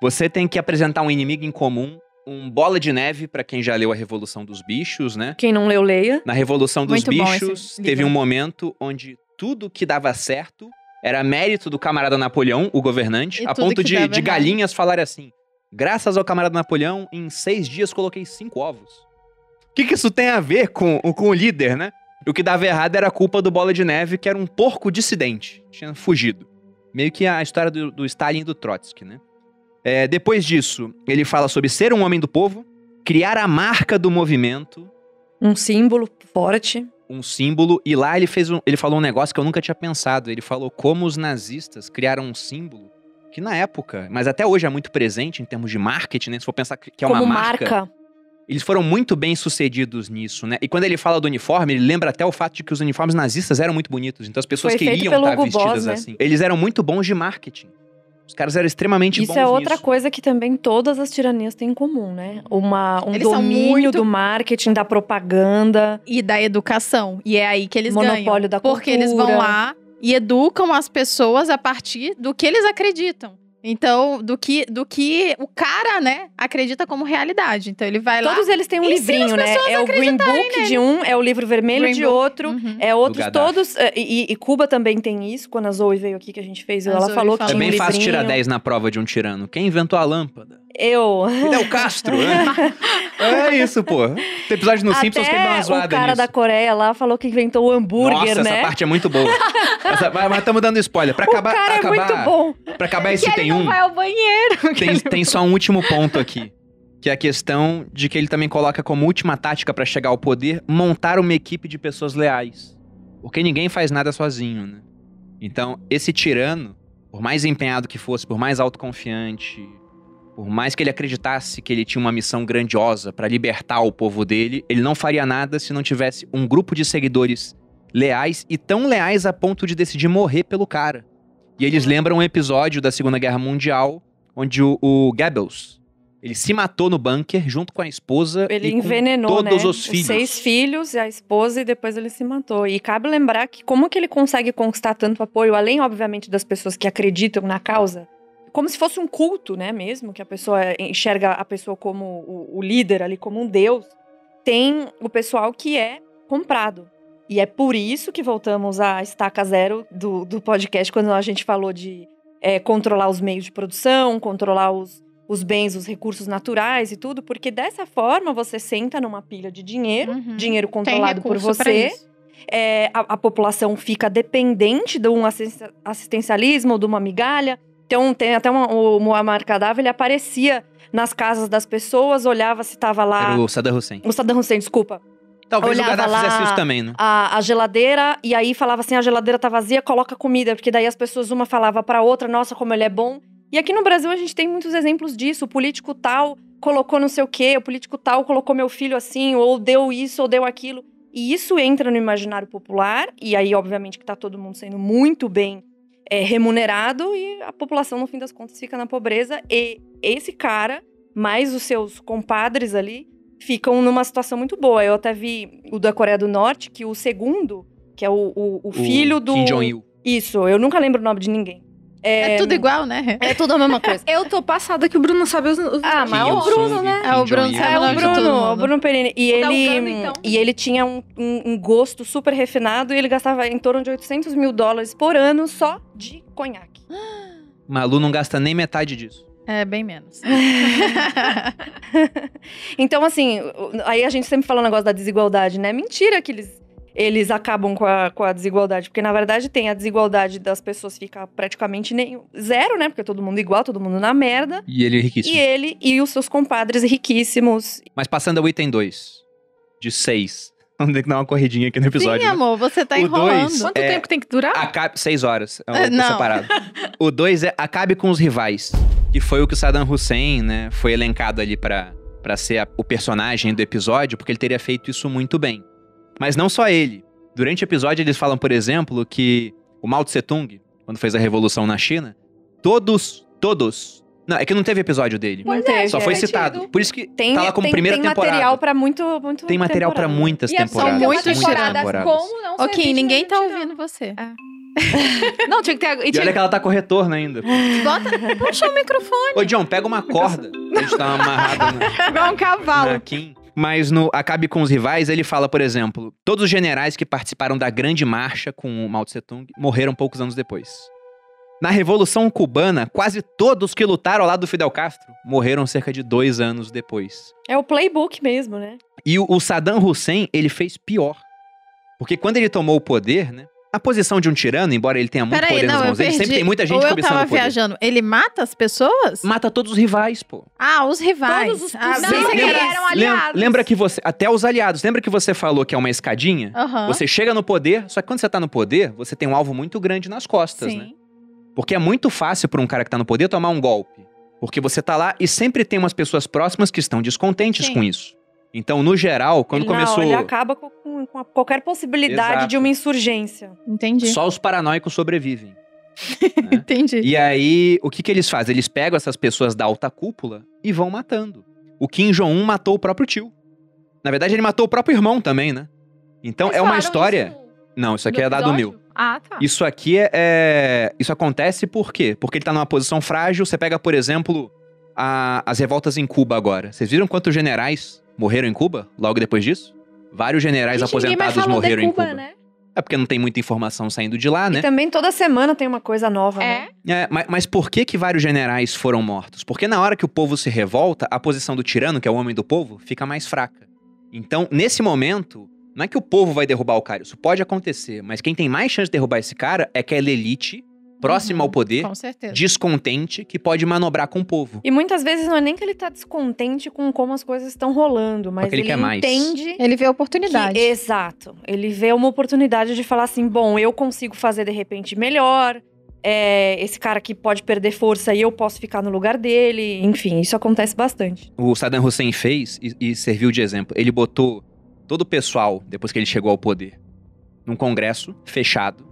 você tem que apresentar um inimigo em comum, um bola de neve pra quem já leu a Revolução dos Bichos, né? Quem não leu, leia. Na Revolução dos Muito Bichos, teve um momento onde tudo que dava certo era mérito do camarada Napoleão, o governante, E a ponto de, de galinhas falarem assim: graças ao camarada Napoleão, em seis dias coloquei cinco ovos. O que, que isso tem a ver com, com o líder, né? O que dava errado era a culpa do Bola de Neve, que era um porco dissidente. Tinha fugido. Meio que a história do, do Stalin e do Trotsky, né? É, depois disso, ele fala sobre ser um homem do povo, criar a marca do movimento, Um símbolo forte. um símbolo, e lá ele fez um, ele falou um negócio que eu nunca tinha pensado. Ele falou como os nazistas criaram um símbolo que na época, mas até hoje é muito presente em termos de marketing, né? Se for pensar que é como uma marca, marca. eles foram muito bem sucedidos nisso, né? E quando ele fala do uniforme, ele lembra até o fato de que os uniformes nazistas eram muito bonitos. Então as pessoas Foi queriam estar Hugo vestidas Boss, né? assim. Eles eram muito bons de marketing. Os caras eram extremamente bons Isso é outra nisso. coisa que também todas as tiranias têm em comum, né? Uma, um Eles são domínio muito- do marketing, da propaganda. E da educação. E é aí que eles Monopólio ganham. da Porque eles vão cultura. lá e educam as pessoas a partir do que eles acreditam. Então, do que, do que o cara, né, acredita como realidade. Então, ele vai lá... Todos eles têm um livrinho, né? É o Green Book de um, é o livro vermelho Green de Book. outro. Uhum. É outros todos. é, E, e Cuba também tem isso. Quando a Zoe veio aqui, que a gente fez, A ela Zoe falou que falou. É tinha um bem fácil livrinho. tirar 10 na prova de um tirano. Quem inventou a lâmpada? Eu. Fidel Castro, né? É isso, pô. Tem episódio no Simpsons que ele dá uma Até zoada o cara nisso. da Coreia lá falou que inventou o hambúrguer, Nossa, né? essa parte é muito boa. Essa- mas estamos dando spoiler. Pra o acabar, cara é acabar, muito bom. Pra acabar esse que tem ele não um, vai ao banheiro. tem, tem só um último ponto aqui. Que é a questão de que ele também coloca como última tática pra chegar ao poder, montar uma equipe de pessoas leais. Porque ninguém faz nada sozinho, né? Então, esse tirano, por mais empenhado que fosse, por mais autoconfiante, por mais que ele acreditasse que ele tinha uma missão grandiosa pra libertar o povo dele, ele não faria nada se não tivesse um grupo de seguidores leais e tão leais a ponto de decidir morrer pelo cara. E eles lembram um episódio da Segunda Guerra Mundial onde o, o Goebbels Ele se matou no bunker junto com a esposa Ele e envenenou, todos né? os filhos. seis filhos e a esposa e depois ele se matou. E cabe lembrar que como que ele consegue conquistar tanto apoio, além, obviamente, das pessoas que acreditam na causa, como se fosse um culto, né, mesmo, que a pessoa enxerga a pessoa como o, o líder ali, como um deus, tem o pessoal que é comprado. E é por isso que voltamos à estaca zero do, do podcast, quando a gente falou de é, controlar os meios de produção, controlar os, os bens, os recursos naturais e tudo, porque dessa forma você senta numa pilha de dinheiro, Uhum. dinheiro controlado por você, é, a, a população fica dependente de um assisten- assistencialismo, de uma migalha. Então, tem até uma, o Muammar Gaddafi, ele aparecia nas casas das pessoas, olhava se tava lá... Era o Saddam Hussein. O Saddam Hussein, desculpa. Talvez o olhava Gaddafi lá- fizesse isso também, né? A, a geladeira, e aí falava assim, a geladeira tá vazia, coloca comida. Porque daí as pessoas, uma falava pra outra, nossa, como ele é bom. E aqui no Brasil a gente tem muitos exemplos disso. O político tal colocou não sei o quê, o político tal colocou meu filho assim, ou deu isso, ou deu aquilo. E isso entra no imaginário popular, e aí, obviamente, que tá todo mundo sendo muito bem é, remunerado, e a população, no fim das contas, fica na pobreza. E esse cara, mais os seus compadres ali, ficam numa situação muito boa. Eu até vi o da Coreia do Norte, que o segundo, que é o, o, o filho do. Kim Jong-il. Isso, eu nunca lembro o nome de ninguém. É, tudo igual, né? É tudo a mesma coisa. Eu tô passada que o Bruno sabe os. os Ah, mas é o Bruno, né? É, o Bruno É o Bruno, o Bruno Perini. E ele, Uganda, então. e ele tinha um, um- um gosto super refinado e ele gastava em torno de 800 mil dólares por ano só de conhaque. Malu não gasta nem metade disso. É, bem menos. Então, assim, aí a gente sempre fala o negócio da desigualdade, né? Mentira que eles, eles acabam com a, com a desigualdade. Porque, na verdade, tem a desigualdade das pessoas ficar praticamente nenhum, zero, né? Porque todo mundo igual, todo mundo na merda. E ele é riquíssimo. E ele e os seus compadres riquíssimos. Mas passando ao item 2, de 6. Vamos ter que dar uma corridinha aqui no episódio. Sim, né? amor, você tá O enrolando. dois- Quanto É. tempo tem que durar? Acabe, seis horas, é É, o não. separado. O dois é acabe com os rivais, que foi o que o Saddam Hussein, né, foi elencado ali pra pra ser a- o personagem do episódio, porque ele teria feito isso muito bem. Mas não só ele. Durante o episódio eles falam, por exemplo, que o Mao Tse Tung, quando fez a revolução na China, todos, todos, não, é que não teve episódio dele. Não teve, Só foi é. citado. Por isso que Tem, tá lá como tem, primeira tem temporada. material pra muito, muito Tem material pra temporada. muitas E é temporadas. uma muitas temporada temporadas. como não Ok, ninguém tá ouvindo você. Não, tinha que ter. E olha que ela tá com retorno ainda. Bota, puxa o microfone. Ô, John, pega uma corda. A gente tá amarrado na, Igual um cavalo. na Kim. Mas no Acabe com os Rivais, ele fala, por exemplo, todos os generais que participaram da grande marcha com o Mao Tse Tung morreram poucos anos depois. Na Revolução Cubana, quase todos que lutaram ao lado do Fidel Castro morreram cerca de dois anos depois. É o playbook mesmo, né? E o, o Saddam Hussein, ele fez pior. Porque quando ele tomou o poder, né? A posição de um tirano, embora ele tenha muito Peraí, poder nas não, eu mãos dele, perdi. sempre tem muita gente Ou eu cobiçando tava o poder. viajando. Ele mata as pessoas? Mata todos os rivais, pô. Ah, os rivais. Todos os ah, Não, era- eram aliados. Lembra que você. Até os aliados. Lembra que você falou que é uma escadinha? Você chega no poder, só que quando você tá no poder, você tem um alvo muito grande nas costas, Sim. né? Porque é muito fácil pra um cara que tá no poder tomar um golpe. Porque você tá lá e sempre tem umas pessoas próximas que estão descontentes Sim. com isso. Então, no geral, quando ele, começou. Não, ele acaba com, com- qualquer possibilidade Exato. de uma insurgência. Entendi. Só os paranoicos sobrevivem. né? Entendi. E aí, o que, que eles fazem? Eles pegam essas pessoas da alta cúpula e vão matando. O Kim Jong-un matou o próprio tio. Na verdade, ele matou o próprio irmão também, né? Então, Vocês é uma história. isso Não, isso aqui é dado mil. Ah, tá. Isso aqui é, é- Isso acontece por quê? Porque ele tá numa posição frágil. Você pega, por exemplo, a- as revoltas em Cuba agora. Vocês viram quantos generais morreram em Cuba logo depois disso? Vários generais Gente, aposentados morreram em Cuba, Cuba. né? É porque não tem muita informação saindo de lá, E né? também toda semana tem uma coisa nova, né? É. É, mas, mas por que que vários generais foram mortos? Porque na hora que o povo se revolta, a posição do tirano, que é o homem do povo, fica mais fraca. Então, nesse momento, não é que o povo vai derrubar o cara, isso pode acontecer, mas quem tem mais chance de derrubar esse cara é aquela elite próxima Uhum, ao poder, Com certeza. descontente, que pode manobrar com o povo. E muitas vezes não é nem que ele tá descontente com como as coisas estão rolando, mas Porque ele ele, quer mais. entende Ele vê a oportunidade. que- exato. Ele vê uma oportunidade de falar assim: bom, eu consigo fazer de repente melhor. é, esse cara aqui pode perder força e eu posso ficar no lugar dele. Enfim, isso acontece bastante. O Saddam Hussein fez e, e serviu de exemplo. Ele botou todo o pessoal, depois que ele chegou ao poder, num congresso fechado,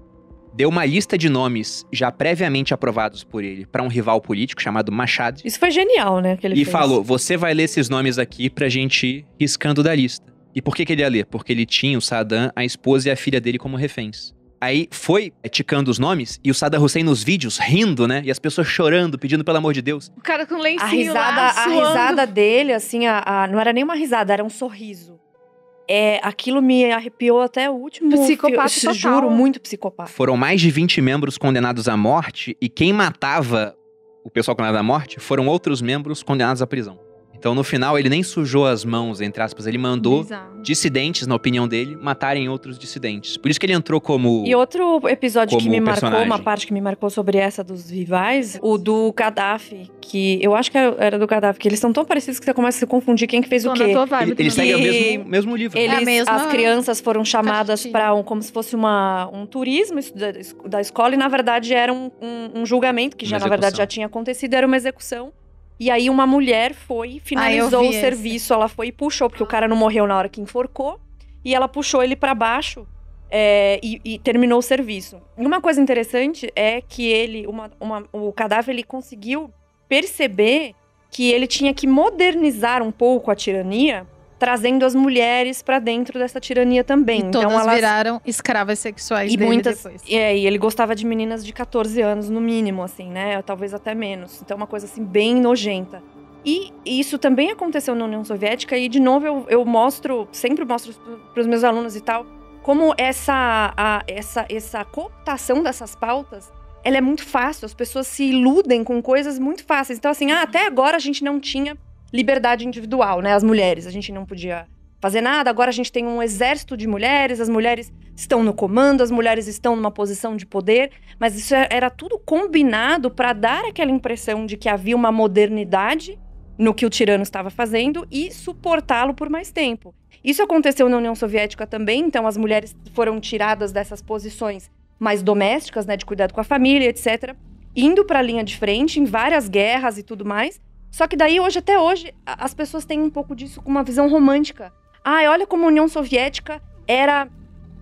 deu uma lista de nomes já previamente aprovados por ele para um rival político chamado Machad Isso foi genial, né? Que ele e fez. falou: "Você vai ler esses nomes aqui pra gente ir riscando da lista". E por que, que ele ia ler? Porque ele tinha o Saddam, a esposa e a filha dele como reféns. Aí foi ticando os nomes e o Saddam Hussein nos vídeos rindo, né? E as pessoas chorando, pedindo pelo amor de Deus. O cara com lencinho A risada, lá, a risada dele, assim, a, a- não era nem uma risada, era um sorriso. É, aquilo me arrepiou até o último. Psicopata fio- total. Juro, muito psicopata. Foram mais de 20 membros condenados à morte e quem matava o pessoal condenado à morte foram outros membros condenados à prisão. Então, no final, ele nem sujou as mãos, entre aspas, ele mandou Bizarro. dissidentes, na opinião dele, matarem outros dissidentes. Por isso que ele entrou como. E outro episódio que me marcou, personagem. uma parte que me marcou sobre essa dos rivais, o do Gaddafi, que eu acho que era era do Gaddafi, que eles são tão parecidos que você começa a se confundir quem que fez Tô o na quê. tua vibe Ele, ele também. segue o mesmo, mesmo livro. Ele- Eles, É a mesma as crianças foram chamadas para um, como se fosse uma, um turismo da, da escola e na verdade era um, um- um julgamento que já na verdade já tinha acontecido, era uma execução. E aí uma mulher foi e finalizou vi o esse. serviço, ela foi e puxou porque o cara não morreu na hora que enforcou e ela puxou ele para baixo é, e, e terminou o serviço. E uma coisa interessante é que ele, uma, uma- o cadáver, ele conseguiu perceber que ele tinha que modernizar um pouco a tirania, trazendo as mulheres para dentro dessa tirania também. E então elas viraram escravas sexuais e muitas. depois. É, e ele gostava de meninas de 14 anos, no mínimo, assim, né? Talvez até menos. Então, uma coisa assim, bem nojenta. E isso também aconteceu na União Soviética, e de novo eu, eu mostro, sempre mostro para os meus alunos e tal, como essa, a- essa, essa cooptação dessas pautas ela é muito fácil, as pessoas se iludem com coisas muito fáceis. Então, assim, ah, até agora a gente não tinha liberdade individual, né? As mulheres, a gente não podia fazer nada, agora a gente tem um exército de mulheres, as mulheres estão no comando, as mulheres estão numa posição de poder, mas isso é- era tudo combinado para dar aquela impressão de que havia uma modernidade no que o tirano estava fazendo e suportá-lo por mais tempo. Isso aconteceu na União Soviética também, então as mulheres foram tiradas dessas posições mais domésticas, né, de cuidado com a família, etc, indo para a linha de frente em várias guerras e tudo mais. Só que daí hoje até hoje as pessoas têm um pouco disso com uma visão romântica. Ai, olha como a União Soviética era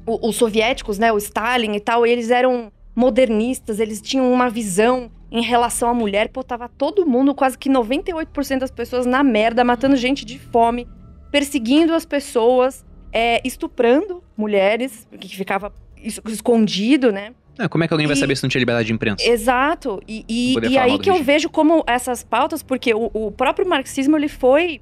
os soviéticos, né, o Stalin e tal, eles eram modernistas, eles tinham uma visão em relação à mulher. Pô, tava todo mundo, quase que 98% das pessoas na merda, matando gente de fome, perseguindo as pessoas, é, estuprando mulheres, que ficava es- escondido, né? Ah, como é que alguém vai E- saber se não tinha liberdade de imprensa? Exato. E, e- e aí que eu vejo como essas pautas, porque o, o próprio marxismo ele foi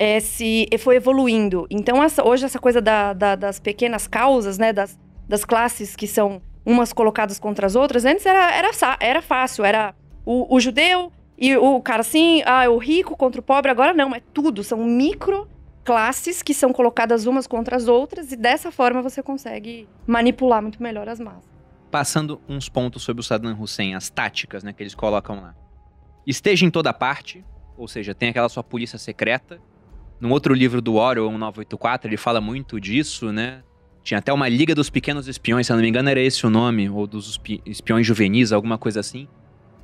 é, se foi evoluindo. Então essa- hoje essa coisa da- da- das pequenas causas, né, das, das classes que são umas colocadas contra as outras, antes era, era, era fácil, era o, o judeu e o cara assim, ah, o rico contra o pobre. Agora não, é tudo, são micro classes que são colocadas umas contra as outras e dessa forma você consegue manipular muito melhor as massas. Passando uns pontos sobre o Saddam Hussein, as táticas né, que eles colocam lá. Esteja em toda parte, ou seja, tem aquela sua polícia secreta. Num outro livro do Orwell, 1984, ele fala muito disso, né? Tinha até uma Liga dos Pequenos Espiões, se eu não me engano era esse o nome, ou dos espi- espiões juvenis, alguma coisa assim.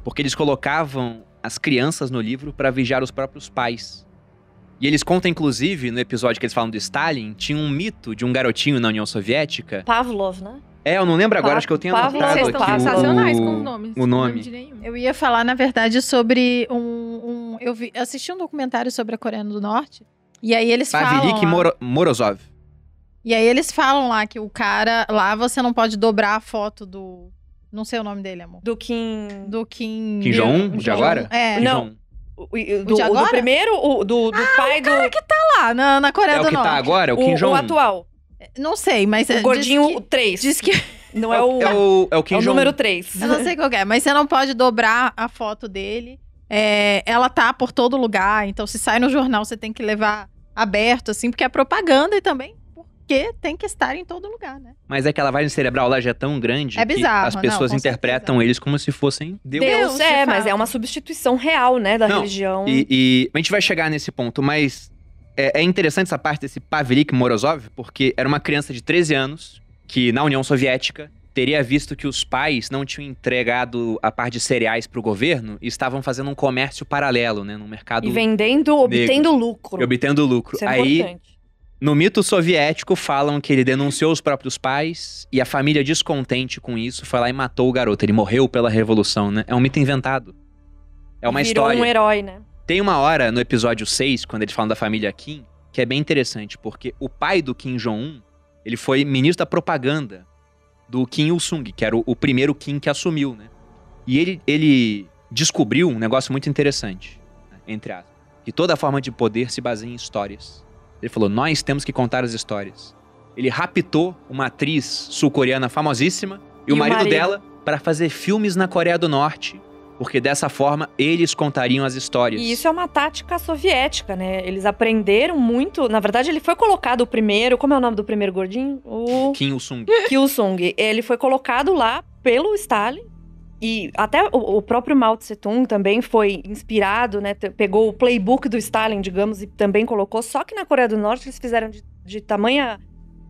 Porque eles colocavam as crianças no livro para vigiar os próprios pais. E eles contam, inclusive, no episódio que eles falam do Stalin, tinha um mito de um garotinho na União Soviética. Pavlov, né? É, eu não lembro agora, Pa- acho que eu tenho Pavlov, anotado Vocês aqui estão o- sensacionais o- com os nomes. o nome. nenhum. Eu ia falar, na verdade, sobre um. um- eu vi, assisti um documentário sobre a Coreia do Norte. E aí eles falam. Pavilik lá- Moro- Morozov. E aí eles falam lá que o cara. Lá você não pode dobrar a foto do. Não sei o nome dele, amor. Do Kim. Do Kim. Kim Jong-un, o de agora? É. Kim Não. O, o- o do, o do primeiro, o do, do pai do. Lá, na, na Coreia É o do que Norte. tá agora? É o Kim o, o Jong. atual. Não sei, mas. é, O gordinho Diz 3. que, diz que Não é o. É o, é o Kim é o número 3. Eu não sei qual é, mas você não pode dobrar a foto dele. É, ela tá por todo lugar, então se sai no jornal você tem que levar aberto, assim, porque é propaganda e também porque tem que estar em todo lugar, né? Mas é que a lavagem cerebral lá já é tão grande É bizarro, que as não, pessoas com interpretam eles como se fossem Deus. Deus, Deus, de é, mas é uma substituição real, né, da Não, religião. E, e a gente vai chegar nesse ponto, mas é, é interessante essa parte desse Pavlik Morozov, porque era uma criança de 13 anos que na União Soviética teria visto que os pais não tinham entregado a parte de cereais para o governo e estavam fazendo um comércio paralelo, né, no mercado E vendendo, obtendo lucro. e obtendo lucro. Isso é Aí importante. No mito soviético, falam que ele denunciou os próprios pais e a família, descontente com isso, foi lá e matou o garoto. Ele morreu pela revolução, né? É um mito inventado. É uma Virou história. um herói, né? Tem uma hora no episódio 6, quando eles falam da família Kim, que é bem interessante, porque o pai do Kim Jong-un, ele foi ministro da propaganda do Kim Il-sung, que era o, o primeiro Kim que assumiu, né? E ele, ele descobriu um negócio muito interessante, né? entre aspas, que toda forma de poder se baseia em histórias. Ele falou, nós temos que contar as histórias. Ele raptou uma atriz sul-coreana famosíssima e, o E o marido, marido. dela para fazer filmes na Coreia do Norte, porque dessa forma eles contariam as histórias. E isso é uma tática soviética, né? Eles aprenderam muito. Na verdade, ele foi colocado o primeiro. Como é o nome do primeiro gordinho? O Kim Il-sung. Kyung. Ele foi colocado lá pelo Stalin. E até o, o próprio Mao Tse Tung também foi inspirado, né? Pegou o playbook do Stalin, digamos, e também colocou. Só que na Coreia do Norte eles fizeram de, de tamanha.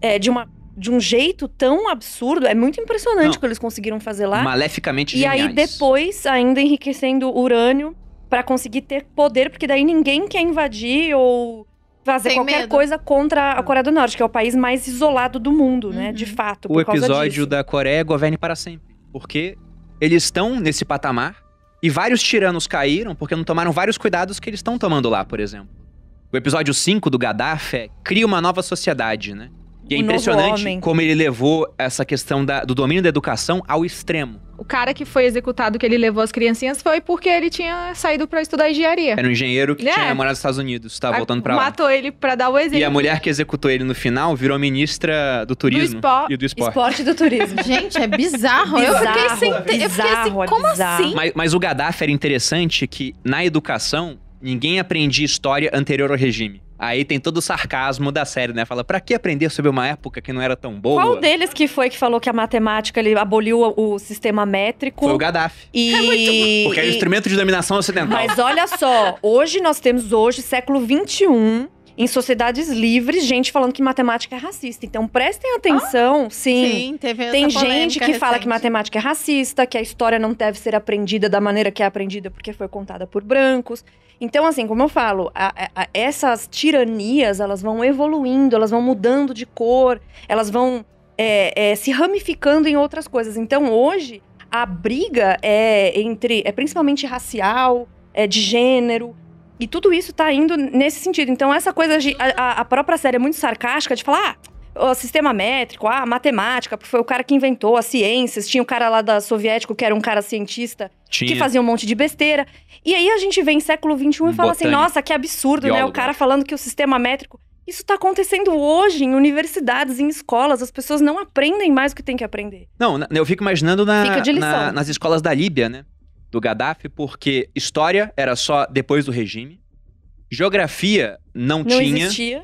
é, de, uma, de um jeito tão absurdo. É muito impressionante o que eles conseguiram fazer lá. Maleficamente E aí geniais. depois, ainda enriquecendo urânio pra conseguir ter poder, porque daí ninguém quer invadir ou fazer Tem qualquer medo. coisa contra a Coreia do Norte, que é o país mais isolado do mundo, né? Uhum. De fato, O por causa episódio disso. da Coreia governe para sempre. Porque eles estão nesse patamar e vários tiranos caíram porque não tomaram vários cuidados que eles estão tomando lá, por exemplo. O episódio 5 do Gaddafi é cria uma nova sociedade, né? E é impressionante como ele levou essa questão da- do domínio da educação ao extremo. O cara que foi executado, que ele levou as criancinhas, foi porque ele tinha saído pra estudar engenharia. Era um engenheiro que É. tinha morado nos Estados Unidos, tá voltando pra lá. Matou ele pra dar o exemplo. E a mulher que executou ele no final virou ministra do turismo espo- e do esporte. Esporte do turismo. Gente, é bizarro. eu fiquei Bizarro, sem. te- Eu fiquei assim, bizarro, é como bizarro. assim? Mas, mas o Gaddafi era interessante que, na educação, ninguém aprendia história anterior ao regime. Aí tem todo o sarcasmo da série, né? Fala, pra que aprender sobre uma época que não era tão boa? Qual deles que foi que falou que a matemática ele aboliu o, o sistema métrico? Foi o Gaddafi. E, Porque era o e- instrumento de dominação ocidental. Mas olha só, hoje nós temos hoje, século XXI, em sociedades livres, gente falando que matemática é racista. Então prestem atenção, sim. teve essa Tem gente que fala que recente. matemática é racista, que a história não deve ser aprendida da maneira que é aprendida porque foi contada por brancos. Então, assim, como eu falo, a- a- essas tiranias, elas vão evoluindo, elas vão mudando de cor, elas vão é, é, se ramificando em outras coisas. Então, hoje, a briga é entre, é principalmente racial, é de gênero, e tudo isso tá indo nesse sentido. Então, essa coisa de. A, a- própria série é muito sarcástica de falar. Ah, o sistema métrico, a matemática, porque foi o cara que inventou as ciências. Tinha o cara lá da soviético, que era um cara cientista, Tinha. que fazia um monte de besteira. E aí a gente vem em século XXI e fala assim: Botânico. nossa, que absurdo, né? O Biólogo. cara falando que o sistema métrico. Isso tá acontecendo hoje em universidades, em escolas. As pessoas não aprendem mais o que tem que aprender. Não, eu fico imaginando na- na- nas escolas da Líbia, né? Do Gaddafi, porque história era só depois do regime. Geografia não, Não tinha. existia.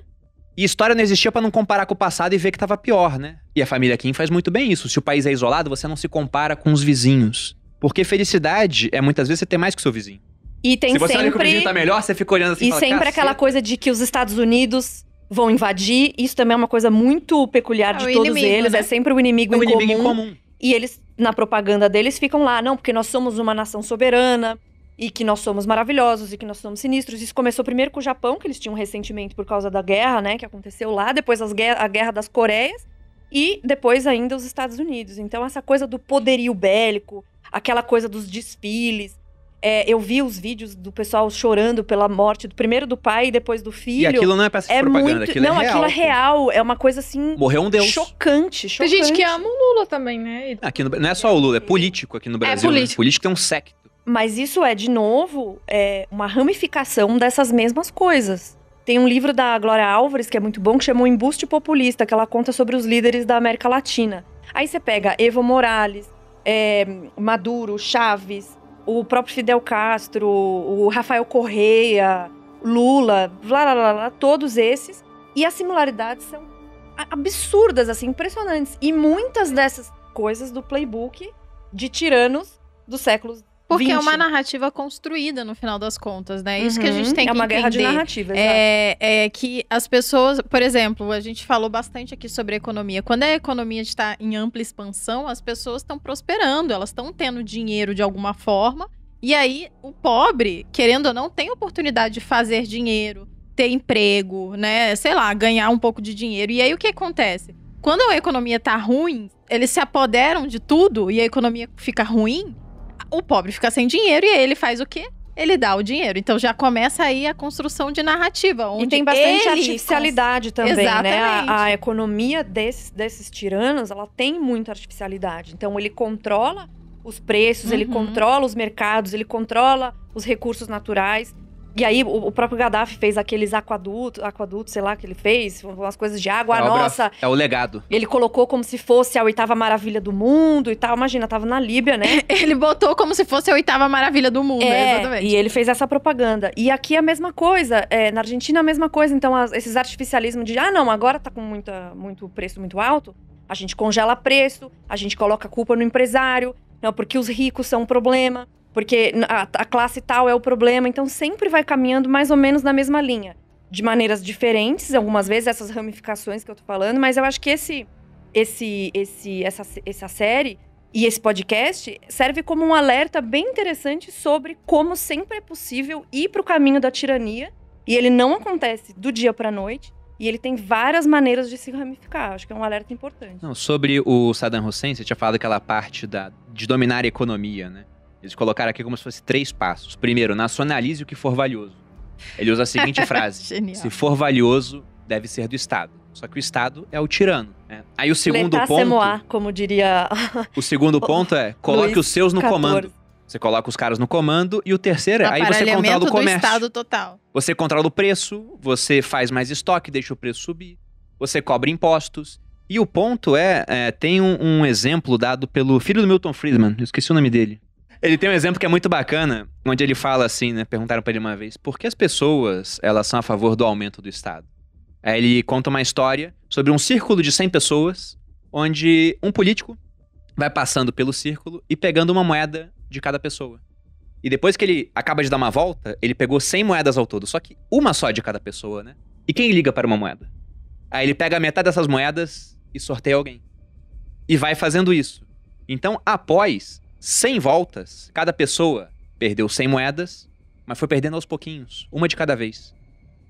E história não existia pra não comparar com o passado e ver que tava pior, né? E a família Kim faz muito bem isso. Se o país é isolado, você não se compara com os vizinhos. Porque felicidade é muitas vezes você ter mais que o seu vizinho. E tem Se você olha que o vizinho sempre. tá melhor, você fica olhando assim E fala, sempre "Caceta". aquela coisa de que os Estados Unidos vão invadir. Isso também é uma coisa muito peculiar É de o todos inimigo, eles. né? É sempre o inimigo, É um em, inimigo comum. em comum. E eles, na propaganda deles, ficam lá, não, porque nós somos uma nação soberana e que nós somos maravilhosos e que nós somos sinistros. Isso começou primeiro com o Japão, que eles tinham ressentimento por causa da guerra, né, que aconteceu lá, depois as guerra, a guerra das Coreias e depois ainda os Estados Unidos. Então essa coisa do poderio bélico, aquela coisa dos desfiles. É, eu vi os vídeos do pessoal chorando pela morte do primeiro do pai e depois do filho. E aquilo não é peça de é propaganda, muito, aquilo não, é real. aquilo é real, é uma coisa assim Morreu um deus. chocante, Tem chocante. gente que ama o Lula também, né? E- Aqui no- não é só o Lula, é político aqui no Brasil. né? político. Político tem um secto. Mas isso é, de novo, é uma ramificação dessas mesmas coisas. Tem um livro da Glória Álvares que é muito bom, que chama O Embuste Populista, que ela conta sobre os líderes da América Latina. Aí você pega Evo Morales, é, Maduro, Chaves, o próprio Fidel Castro, o Rafael Correia, Lula, blá, blá, blá, blá, todos esses. E as similaridades são absurdas, assim, impressionantes. E muitas dessas coisas do playbook de tiranos dos séculos Porque é 20. uma narrativa construída no final das contas, né? Isso que a Uhum. gente tem que É uma entender. guerra de narrativa. É, é que as pessoas, por exemplo, a gente falou bastante aqui sobre a economia. Quando a economia está em ampla expansão, as pessoas estão prosperando, elas estão tendo dinheiro de alguma forma. E aí, o pobre, querendo ou não, tem oportunidade de fazer dinheiro, ter emprego, né? Sei lá, ganhar um pouco de dinheiro. E aí o que acontece? Quando a economia tá ruim, eles se apoderam de tudo e a economia fica ruim, o pobre fica sem dinheiro e ele faz o quê? Ele dá o dinheiro. Então já começa aí a construção de narrativa. Onde E tem bastante ele artificialidade também, né? Exatamente. A, a economia desses, desses tiranos, ela tem muita artificialidade. Então, ele controla os preços, ele Uhum. controla os mercados, ele controla os recursos naturais. E aí, o, o próprio Gaddafi fez aqueles aquadutos, aquadutos, sei lá, que ele fez, umas coisas de água. A obra Nossa, É o legado. ele colocou como se fosse a oitava maravilha do mundo e tal. Imagina, tava na Líbia, né? Ele botou como se fosse a oitava maravilha do mundo. É, exatamente. e ele fez essa propaganda. E aqui é a mesma coisa. é, na Argentina é a mesma coisa. Então, as- esses artificialismos de, ah, não, agora tá com muita, muito preço muito alto, a gente congela preço, a gente coloca a culpa no empresário, não, porque os ricos são um problema, porque a, a classe tal é o problema. Então, sempre vai caminhando mais ou menos na mesma linha. De maneiras diferentes, algumas vezes, essas ramificações que eu tô falando, mas eu acho que esse, esse, esse, essa, essa série e esse podcast serve como um alerta bem interessante sobre como sempre é possível ir para o caminho da tirania. E ele não acontece do dia para noite. E ele tem várias maneiras de se ramificar. Acho que é um alerta importante. Não, sobre o Saddam Hussein, você tinha falado aquela parte da, de dominar a economia, né? Eles colocaram aqui como se fosse três passos. Primeiro, nacionalize o que for valioso. Ele usa a seguinte frase: se for valioso, deve ser do Estado. Só que o Estado é o tirano. né? Aí o segundo c'est ponto, moi, como diria o segundo ponto é coloque Luiz os seus no 14. comando. Você coloca os caras no comando e o terceiro é aí você controla o do comércio. Estado total. Você controla o preço, você faz mais estoque, deixa o preço subir, você cobra impostos. E o ponto é, é, tem um, um exemplo dado pelo filho do Milton Friedman, eu esqueci o nome dele. Ele tem um exemplo que é muito bacana, onde ele fala assim, né? Perguntaram pra ele uma vez, por que as pessoas, elas são a favor do aumento do Estado? Aí ele conta uma história sobre um círculo de 100 pessoas, onde um político vai passando pelo círculo e pegando uma moeda de cada pessoa. E depois que ele acaba de dar uma volta, ele pegou 100 moedas ao todo, só que uma só de cada pessoa, né? E quem liga para uma moeda? Aí ele pega metade dessas moedas e sorteia alguém. E vai fazendo isso. Então, após 100 voltas, cada pessoa perdeu 100 moedas, mas foi perdendo aos pouquinhos, uma de cada vez.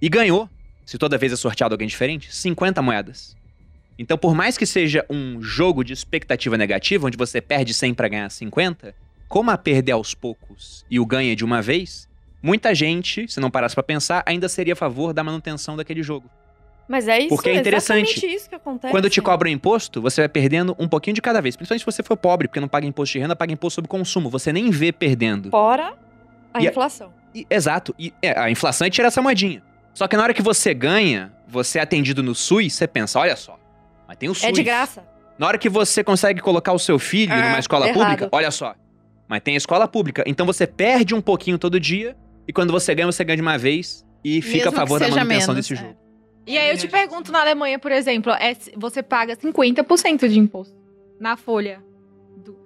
E ganhou, se toda vez é sorteado alguém diferente, 50 moedas. Então, por mais que seja um jogo de expectativa negativa, onde você perde 100 para ganhar 50, como a perder aos poucos e o ganha de uma vez, muita gente, se não parasse pra pensar, ainda seria a favor da manutenção daquele jogo. Mas é isso, Porque é interessante. exatamente isso que acontece. Quando te cobram imposto, você vai perdendo um pouquinho de cada vez. Principalmente se você for pobre, porque não paga imposto de renda, paga imposto sobre consumo. Você nem vê perdendo. Fora a E a- inflação. E- exato. E é, a inflação é tirar essa moedinha. Só que na hora que você ganha, você é atendido no SUS, você pensa, olha só, mas tem o SUS. É de graça. Na hora que você consegue colocar o seu filho Ah, numa escola errado. pública, olha só, mas tem a escola pública. Então você perde um pouquinho todo dia, e quando você ganha, você ganha de uma vez, e fica Mesmo a favor da manutenção menos, desse é. E aí eu te pergunto, na Alemanha, por exemplo, é, você paga 50% de imposto na folha. do-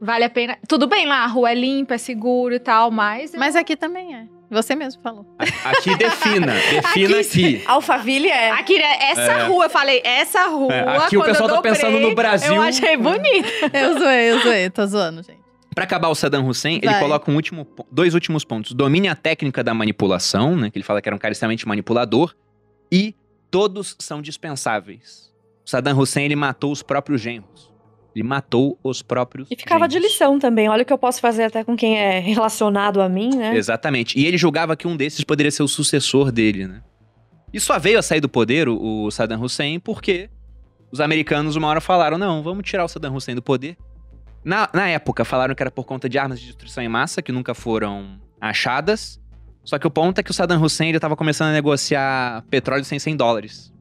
Vale a pena. Tudo bem lá, a rua é limpa, é seguro e tal, mas. Mas aqui também é. Você mesmo falou. Aqui defina, defina Aqui aqui. Alphaville é. Aqui, né, essa É. rua, eu falei, essa rua. É, aqui o pessoal tá pensando no Brasil. Eu achei bonito. Eu zoei, eu zoei. Tô zoando, gente. Pra acabar o Saddam Hussein, ele Vai. coloca um último, dois últimos pontos. Domine a técnica da manipulação, né? Que ele fala que era um cara extremamente manipulador. E todos são dispensáveis. O Saddam Hussein, ele matou os próprios genros. Ele matou os próprios E ficava de genros. lição também. Olha o que eu posso fazer até com quem é relacionado a mim, né? Exatamente. E ele julgava que um desses poderia ser o sucessor dele, né? E só veio a sair do poder o, o Saddam Hussein porque os americanos uma hora falaram, não, vamos tirar o Saddam Hussein do poder. Na, na época, falaram que era por conta de armas de destruição em massa, que nunca foram achadas. Só que o ponto é que o Saddam Hussein estava começando a negociar petróleo sem 100 dólares.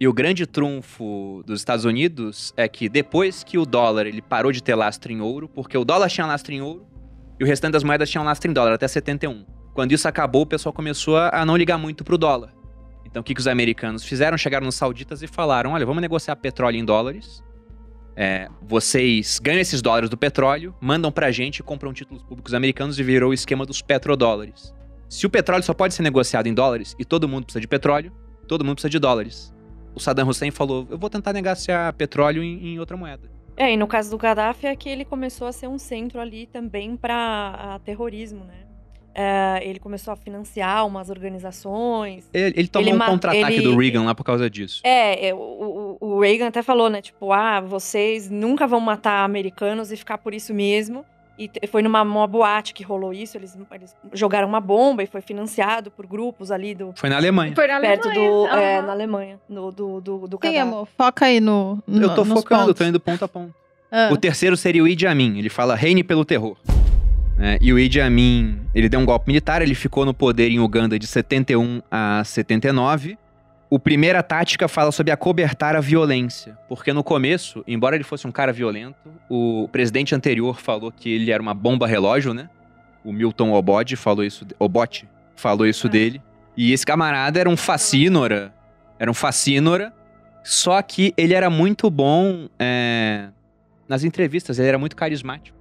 E o grande trunfo dos Estados Unidos é que depois que o dólar ele parou de ter lastro em ouro, porque o dólar tinha lastro em ouro e o restante das moedas tinham lastro em dólar, até 71. Quando isso acabou, o pessoal começou a a não ligar muito pro dólar. Então o que, que os americanos fizeram? Chegaram nos sauditas e falaram: olha, vamos negociar petróleo em dólares. É, vocês ganham esses dólares do petróleo, mandam pra gente e compram títulos públicos americanos e virou o esquema dos petrodólares. Se o petróleo só pode ser negociado em dólares e todo mundo precisa de petróleo, todo mundo precisa de dólares. O Saddam Hussein falou: eu vou tentar negociar petróleo em, em outra moeda. É, e no caso do Gaddafi é que ele começou a ser um centro ali também para terrorismo, né? é, ele começou a financiar umas organizações. Ele, ele tomou Ele um contra-ataque ele- do Reagan lá por causa disso. É, é, o- o Reagan até falou, né? Tipo, ah, vocês nunca vão matar americanos e ficar por isso mesmo. E foi numa uma boate que rolou isso. Eles, eles jogaram uma bomba e foi financiado por grupos ali do. Foi na Alemanha. Foi na Perto Alemanha. do. é, na Alemanha. No, do, do, do Sim, amor. Foca aí no. no Eu tô nos focando, pontos. tô indo ponto a ponto. Ah. O terceiro seria o Idi Amin. Ele fala reine pelo terror. É, e o Idi Amin, ele deu um golpe militar, ele ficou no poder em Uganda de 71 a 79. O primeira tática fala sobre acobertar a violência, porque no começo, embora ele fosse um cara violento, o presidente anterior falou que ele era uma bomba relógio, né? O Milton Obote falou isso, Obote falou isso É. dele. E esse camarada era um fascínora, era um fascínora, só que ele era muito bom é, nas entrevistas, ele era muito carismático.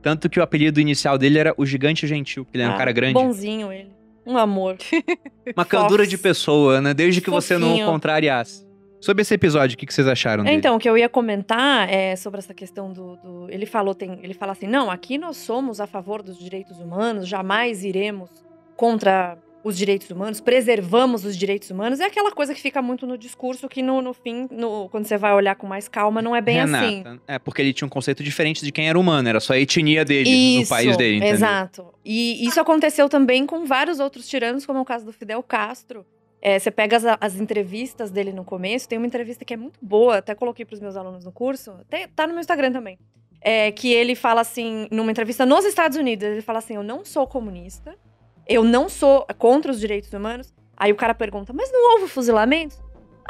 Tanto que o apelido inicial dele era o Gigante Gentil, porque ele era um Ah, cara grande. Bonzinho ele. Um amor. Uma candura de pessoa, né? Desde que você não Fofinho. contrariasse. Sobre esse episódio, o que que vocês acharam dele? Então, o que eu ia comentar é sobre essa questão do. do- ele falou, tem, ele fala assim: não, aqui nós somos a favor dos direitos humanos, jamais iremos contra os direitos humanos, preservamos os direitos humanos. É aquela coisa que fica muito no discurso que no, no fim, no- quando você vai olhar com mais calma, não é bem Renata, assim. É, porque ele tinha um conceito diferente de quem era humano, era só a etnia dele, no país dele, entendeu? Exato. E isso aconteceu também com vários outros tiranos, como é o caso do Fidel Castro. É, você pega as, as entrevistas dele no começo, tem uma entrevista que é muito boa, até coloquei para os meus alunos no curso, tem- tá no meu Instagram também. É, que ele fala assim, numa entrevista nos Estados Unidos, ele fala assim: Eu não sou comunista, eu não sou contra os direitos humanos. Aí o cara pergunta: Mas não houve fuzilamentos?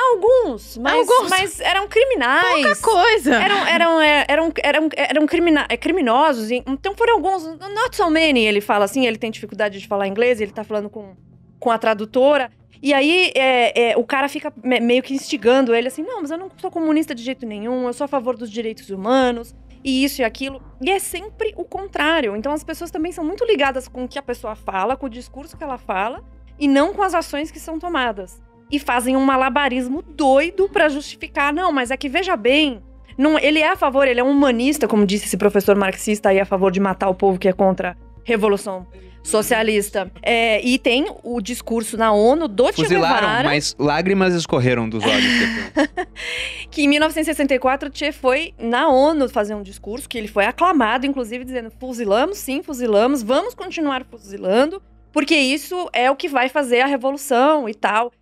Alguns, mas, Alguns. mas eram criminais Pouca coisa. eram, eram, é, eram, eram, eram crimina é, criminosos. Então foram alguns, not so many, ele fala assim, ele tem dificuldade de falar inglês, ele tá falando com, com a tradutora. E aí é, é, o cara fica me- meio que instigando ele assim, não, mas eu não sou comunista de jeito nenhum, eu sou a favor dos direitos humanos, e isso e aquilo. E é sempre o contrário. Então as pessoas também são muito ligadas com o que a pessoa fala, com o discurso que ela fala, e não com as ações que são tomadas. E fazem um malabarismo doido pra justificar, não, mas é que veja bem, não, ele é a favor, ele é um humanista, como disse esse professor marxista aí, a favor de matar o povo que é contra revolução socialista. É, e tem o discurso na ONU do Che Fuzilaram, Guevara, mas lágrimas escorreram dos olhos que em 1964 Che foi na ONU fazer um discurso, que ele foi aclamado, inclusive dizendo, fuzilamos, sim, fuzilamos, vamos continuar fuzilando, porque isso é o que vai fazer a revolução e tal.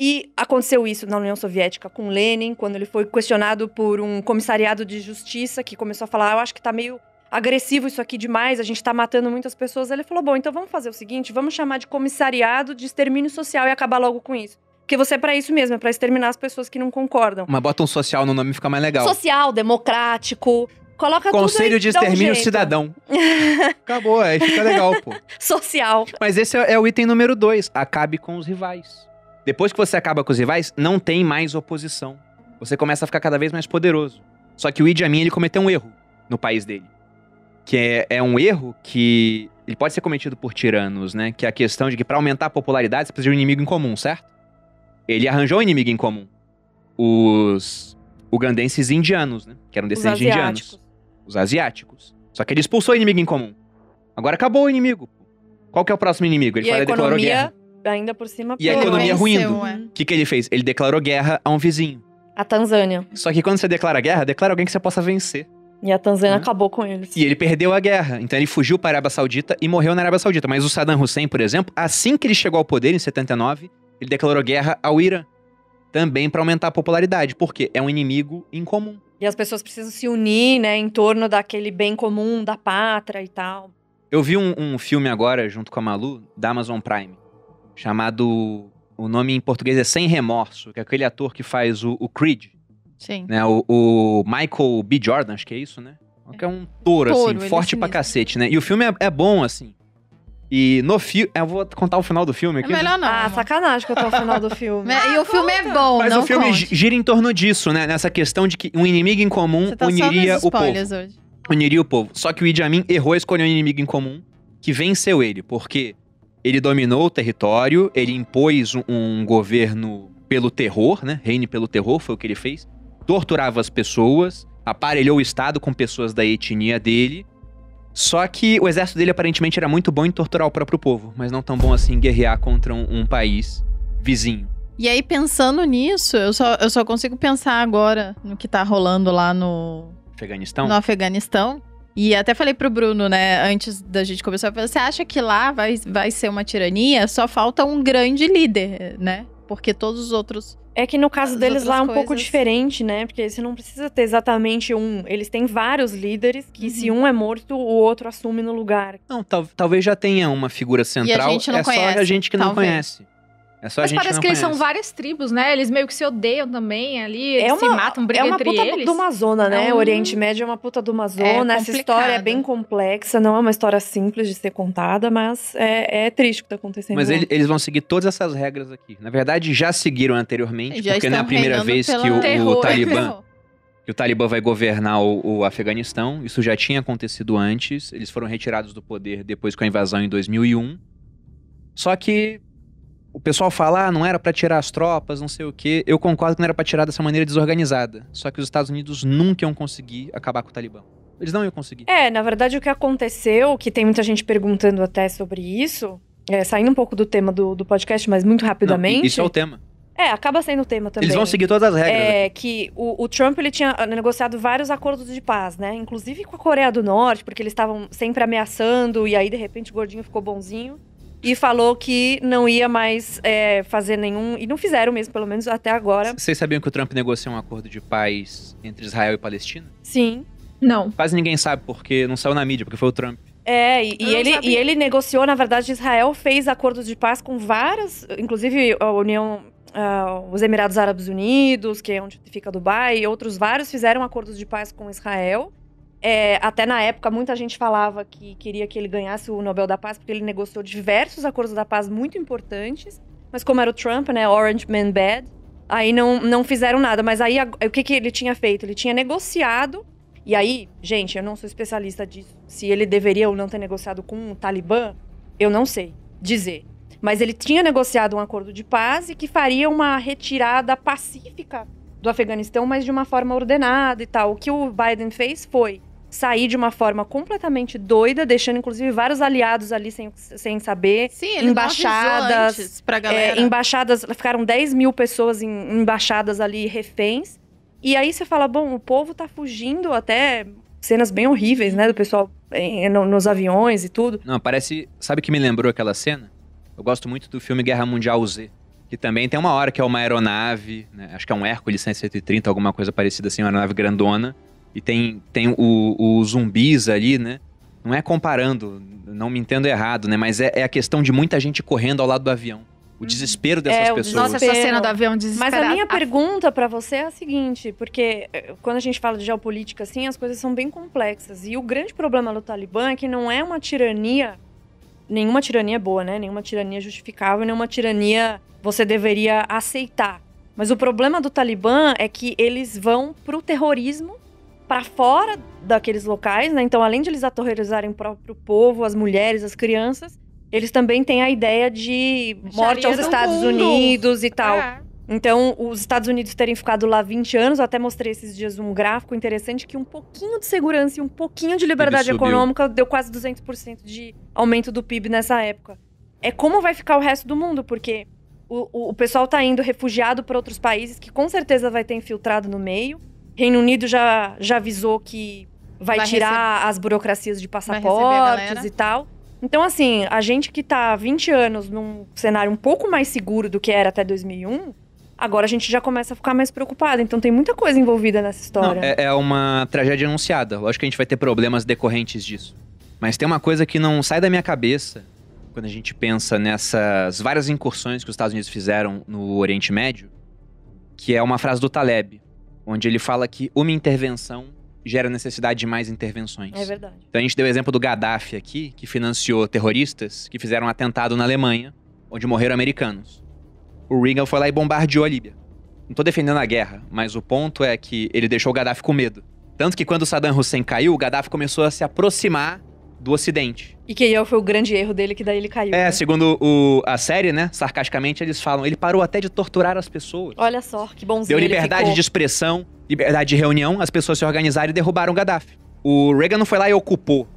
E aconteceu isso na União Soviética com Lenin, quando ele foi questionado por um comissariado de justiça que começou a falar: "Ah, Eu acho que tá meio agressivo isso aqui demais, a gente tá matando muitas pessoas. Ele falou: Bom, então vamos fazer o seguinte: vamos chamar de comissariado de extermínio social e acabar logo com isso. Porque você é pra isso mesmo, é pra exterminar as pessoas que não concordam. Mas bota um social no nome fica mais legal. Social, democrático. Coloca tudo Conselho aí, de um Extermínio jeito. Cidadão. Acabou, aí fica legal, pô. Social. Mas esse é, é o item número dois. Acabe com os rivais. Depois que você acaba com os rivais, não tem mais oposição. Você começa a ficar cada vez mais poderoso. Só que o Idi Amin, ele cometeu um erro no país dele. Que é, é um erro que ele pode ser cometido por tiranos, né? Que é a questão de que pra aumentar a popularidade, você precisa de um inimigo em comum, certo? Ele arranjou um inimigo em comum. Os ugandenses indianos, né? Que eram descendentes de indianos os asiáticos. Só que ele expulsou o inimigo em comum. Agora acabou o inimigo. Qual que é o próximo inimigo? Ele E a foi lá e declarou guerra. economia, ainda por cima, E a economia ruindo. é. O que, que ele fez? Ele declarou guerra a um vizinho. A Tanzânia. Só que quando você declara guerra, declara alguém que você possa vencer. E a Tanzânia Hum. acabou com eles. E ele perdeu a guerra. Então ele fugiu para a Arábia Saudita e morreu na Arábia Saudita. Mas o Saddam Hussein, por exemplo, assim que ele chegou ao poder, em 79, ele declarou guerra ao Irã. Também para aumentar a popularidade. Porque é um inimigo em comum. E as pessoas precisam se unir, né, em torno daquele bem comum, da pátria e tal. Eu vi um, um filme agora, junto com a Malu, da Amazon Prime, chamado. O nome em português é Sem Remorso, que é aquele ator que faz o, o Creed, Sim. né? O, o Michael B. Jordan, acho que é isso, né? Que é um touro, Touro, assim, ele é forte pra cacete, né? E o filme é, é bom, assim. E no filme. Eu vou contar o final do filme É aqui. né? melhor não. ah, amor. sacanagem que eu tô ao final do filme. Me- E o filme é bom, Mas não o filme conte. gi- gira em torno disso, né? Nessa questão de que um inimigo em comum tá uniria o povo. hoje. uniria o povo. Só que o Idi Amin errou e escolheu um inimigo em comum que venceu ele, porque ele dominou o território, ele impôs um, um governo pelo terror, né? Reine pelo terror, foi o que ele fez. Torturava as pessoas, aparelhou o Estado com pessoas da etnia dele. Só que o exército dele aparentemente era muito bom em torturar o próprio povo, mas não tão bom assim em guerrear contra um, um país vizinho. E aí, pensando nisso, eu só, eu só consigo pensar agora no que tá rolando lá no, Afeganistão? no Afeganistão. E até falei pro Bruno, né, antes da gente começar, eu falei, você acha que lá vai, vai ser uma tirania? Só falta um grande líder, né? Porque todos os outros. É que no caso As deles lá é um outras pouco coisas- diferente, né? Porque você não precisa ter exatamente um. Eles têm vários líderes que, Uhum. se um é morto, o outro assume no lugar. Não, tal- talvez já tenha uma figura central. gente não é só conhece, a gente que não talvez. conhece. É só a Mas gente parece não que eles são várias tribos, né? Eles meio que se odeiam também ali. Eles É se uma- matam, É brigam uma entre puta eles. de uma zona, né? É um- O Oriente Médio é uma puta de uma zona. Essa complicado. história é bem complexa, não é uma história simples de ser contada, mas é, é triste o que tá acontecendo. Mas ele- eles vão seguir todas essas regras aqui. Na verdade, já seguiram anteriormente, Já porque não é a primeira vez que o, o. Talibã que o Talibã vai governar o, o Afeganistão. Isso já tinha acontecido antes. Eles foram retirados do poder depois com a invasão em 2001. Só que o pessoal fala, ah, não era pra tirar as tropas, não sei o quê. Eu concordo que não era pra tirar dessa maneira desorganizada. Só que os Estados Unidos nunca iam conseguir acabar com o Talibã. Eles não iam conseguir. É, na verdade, o que aconteceu, que tem muita gente perguntando até sobre isso, é, saindo um pouco do tema do, do podcast, mas muito Não, rapidamente. e- isso é o tema. É, acaba sendo o tema também. Eles vão seguir todas as regras. É que o, o Trump ele tinha negociado vários acordos de paz, né? Inclusive com a Coreia do Norte, porque eles estavam sempre ameaçando, e aí, de repente, o gordinho ficou bonzinho. E falou que não ia mais é, fazer nenhum. E não fizeram mesmo, pelo menos até agora. Vocês sabiam que o Trump negociou um acordo de paz entre Israel e Palestina? Sim. Não. Quase ninguém sabe, porque não saiu na mídia, porque foi o Trump. É, e, e ele, sabia. e ele negociou, na verdade, Israel fez acordos de paz com várias, inclusive a União, ah, os Emirados Árabes Unidos, que é onde fica Dubai, e outros vários fizeram acordos de paz com Israel. É, até na época, muita gente falava que queria que ele ganhasse o Nobel da Paz, porque ele negociou diversos acordos da paz muito importantes. Mas como era o Trump, né, Orange Man Bad, aí não, não fizeram nada. Mas aí, o que, que ele tinha feito? Ele tinha negociado e aí, gente, eu não sou especialista disso. Se ele deveria ou não ter negociado com o Talibã, eu não sei dizer. Mas ele tinha negociado um acordo de paz e que faria uma retirada pacífica do Afeganistão, mas de uma forma ordenada e tal. O que o Biden fez foi sair de uma forma completamente doida, deixando inclusive vários aliados ali sem, sem saber. Sim, ele Embaixadas, pra É, galera. embaixadas, ficaram 10 mil pessoas em embaixadas ali, reféns. E aí você fala, bom, o povo tá fugindo até cenas bem horríveis, né? Do pessoal em- no- nos aviões e tudo. Não, parece. Sabe o que me lembrou aquela cena? Eu gosto muito do filme Guerra Mundial Z. Que também tem uma hora que é uma aeronave, né? acho que é um Hércules 130, alguma coisa parecida assim, uma aeronave grandona. E tem, tem o- os zumbis ali, né? Não é comparando, não me entendo errado, né? Mas é, é a questão de muita gente correndo ao lado do avião. O desespero dessas É, o pessoas. Nossa, essa cena do avião Mas desesperado. a minha pergunta pra você é a seguinte, porque eh, quando a gente fala de geopolítica assim, as coisas são bem complexas. E o grande problema do Talibã é que não é uma tirania, nenhuma tirania é boa, né? Nenhuma tirania justificável, nenhuma tirania você deveria aceitar. Mas o problema do Talibã é que eles vão pro terrorismo pra fora daqueles locais, né? Então, além de eles aterrorizarem o próprio povo, as mulheres, as crianças, eles também têm a ideia de morte aos do Estados mundo. Unidos e tal. É. Então, os Estados Unidos terem ficado lá 20 anos, eu até mostrei esses dias um gráfico interessante que um pouquinho de segurança e um pouquinho de liberdade econômica deu quase 200% de aumento do PIB nessa época. É como vai ficar o resto do mundo, porque o, o, o pessoal tá indo refugiado para outros países que com certeza vai ter infiltrado no meio. Reino Unido já, já avisou que vai, Vai tirar as burocracias de receber passaportes e tal. Então, assim, a gente que tá há 20 anos num cenário um pouco mais seguro do que era até 2001, agora a gente já começa a ficar mais preocupado. Então, tem muita coisa envolvida nessa Não, história. é, é uma tragédia anunciada. Lógico que a gente vai ter problemas decorrentes disso. Mas tem uma coisa que não sai da minha cabeça quando a gente pensa nessas várias incursões que os Estados Unidos fizeram no Oriente Médio, que é uma frase do Taleb, onde ele fala que uma intervenção gera necessidade de mais intervenções. É verdade. Então a gente deu o exemplo do Gaddafi aqui, que financiou terroristas que fizeram um atentado na Alemanha, onde morreram americanos. O Reagan foi lá e bombardeou a Líbia. Não tô defendendo a guerra, mas o ponto é que ele deixou o Gaddafi com medo. Tanto que quando o Saddam Hussein caiu, o Gaddafi começou a se aproximar do Ocidente. E que aí foi o grande erro dele, que daí ele caiu. É, né? segundo o- a série, né, sarcasticamente eles falam, ele parou até de torturar as pessoas. Olha só, que bonzinho Deu liberdade de expressão, liberdade de reunião, as pessoas se organizaram e derrubaram o Gaddafi. O Reagan não foi lá e ocupou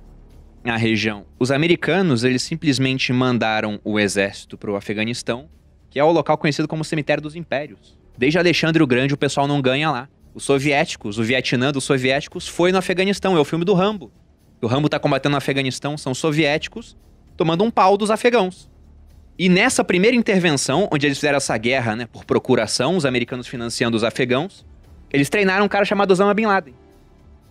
a região. Os americanos, eles simplesmente mandaram o exército para o Afeganistão, que é o local conhecido como cemitério dos impérios. Desde Alexandre o Grande, o pessoal não ganha lá. Os soviéticos, o Vietnã dos soviéticos, foi no Afeganistão. É o filme do Rambo. O Rambo tá combatendo no Afeganistão, são soviéticos tomando um pau dos afegãos. E nessa primeira intervenção, onde eles fizeram essa guerra, né, por procuração, os americanos financiando os afegãos, eles treinaram um cara chamado Osama Bin Laden.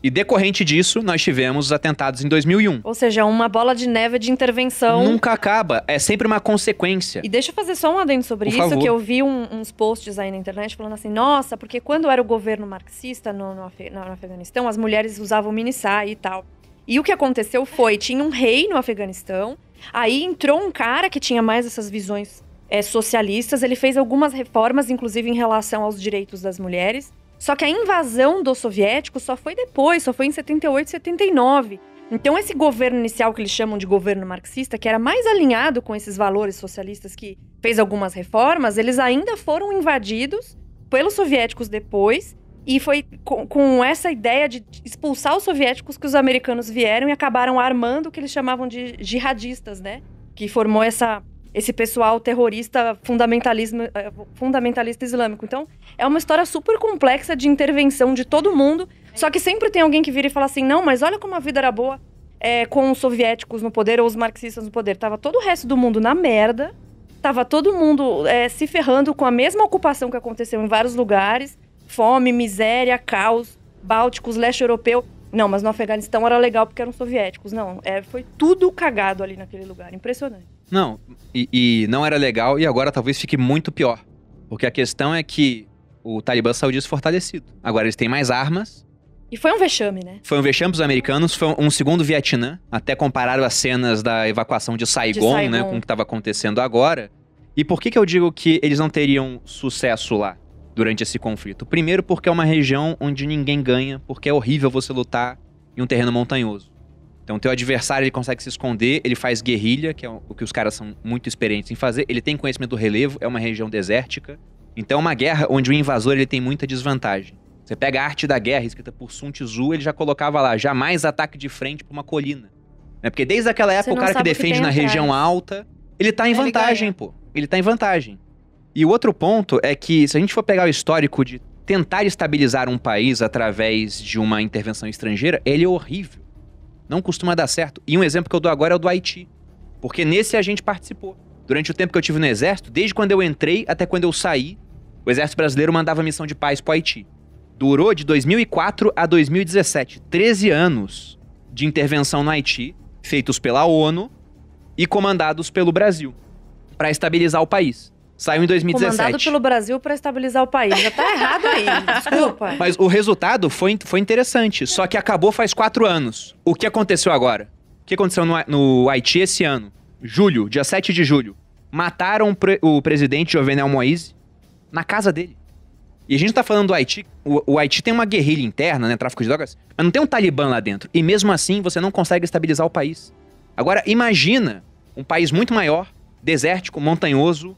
E decorrente disso, nós tivemos os atentados em 2001. Ou seja, uma bola de neve de intervenção. Nunca acaba, é sempre uma consequência. E deixa eu fazer só um adendo sobre Por isso, favor. que eu vi um- uns posts aí na internet falando assim, nossa, porque quando era o governo marxista no, no Afe- no Afeganistão, as mulheres usavam mini e tal. E o que aconteceu foi, tinha um rei no Afeganistão, aí entrou um cara que tinha mais essas visões é, socialistas, ele fez algumas reformas, inclusive em relação aos direitos das mulheres, só que a invasão dos soviéticos só foi depois, só foi em 78, 79. Então, esse governo inicial que eles chamam de governo marxista, que era mais alinhado com esses valores socialistas que fez algumas reformas, eles ainda foram invadidos pelos soviéticos depois. E foi com, com essa ideia de expulsar os soviéticos que os americanos vieram e acabaram armando o que eles chamavam de jihadistas, né? Que formou essa, esse pessoal terrorista fundamentalismo, eh, fundamentalista islâmico. Então, é uma história super complexa de intervenção de todo mundo. Só que sempre tem alguém que vira e fala assim: não, mas olha como a vida era boa é, com os soviéticos no poder ou os marxistas no poder. Tava todo o resto do mundo na merda. Tava todo mundo é, se ferrando com a mesma ocupação que aconteceu em vários lugares: fome, miséria, caos, bálticos, leste europeu. Não, mas no Afeganistão era legal porque eram soviéticos. Não, é, foi tudo cagado ali naquele lugar. Impressionante. Não, e, e não era legal e agora talvez fique muito pior. Porque a questão é que o Talibã saiu desfortalecido. Agora eles têm mais armas. E foi um vexame, né? Foi um vexame dos americanos, foi um segundo Vietnã. Até compararam as cenas da evacuação de Saigon, Saigon. né, com o que estava acontecendo agora. E por que, que eu digo que eles não teriam sucesso lá durante esse conflito? Primeiro, porque é uma região onde ninguém ganha, porque é horrível você lutar em um terreno montanhoso. Então, teu adversário ele consegue se esconder, ele faz guerrilha, que é o que os caras são muito experientes em fazer. Ele tem conhecimento do relevo, é uma região desértica. Então, é uma guerra onde o invasor ele tem muita desvantagem. Você pega a arte da guerra, escrita por Sun Tzu, ele já colocava lá, jamais ataque de frente pra uma colina. Né? Porque desde aquela época, o cara que que defende tem na atrás. região alta, ele tá em Ele vantagem, ganha. pô. Ele tá em vantagem. E o outro ponto é que, se a gente for pegar o histórico de tentar estabilizar um país através de uma intervenção estrangeira, ele é horrível. Não costuma dar certo. E um exemplo que eu dou agora é o do Haiti. Porque nesse a gente participou. Durante o tempo que eu tive no exército, desde quando eu entrei até quando eu saí, o exército brasileiro mandava missão de paz pro Haiti. Durou de 2004 a 2017. 13 anos de intervenção no Haiti, feitos pela ONU e comandados pelo Brasil, para estabilizar o país. Saiu em 2017. Comandado pelo Brasil para estabilizar o país. Já tá errado aí, desculpa. Mas o resultado foi, foi interessante, só que acabou faz quatro anos. O que aconteceu agora? O que aconteceu no, no Haiti esse ano? Julho, dia 7 de julho. Mataram o, pre- o presidente Jovenel Moïse na casa dele. E a gente tá falando do Haiti. O, o Haiti tem uma guerrilha interna, né? Tráfico de drogas, mas não tem um talibã lá dentro. E mesmo assim, você não consegue estabilizar o país. Agora, imagina um país muito maior, desértico, montanhoso,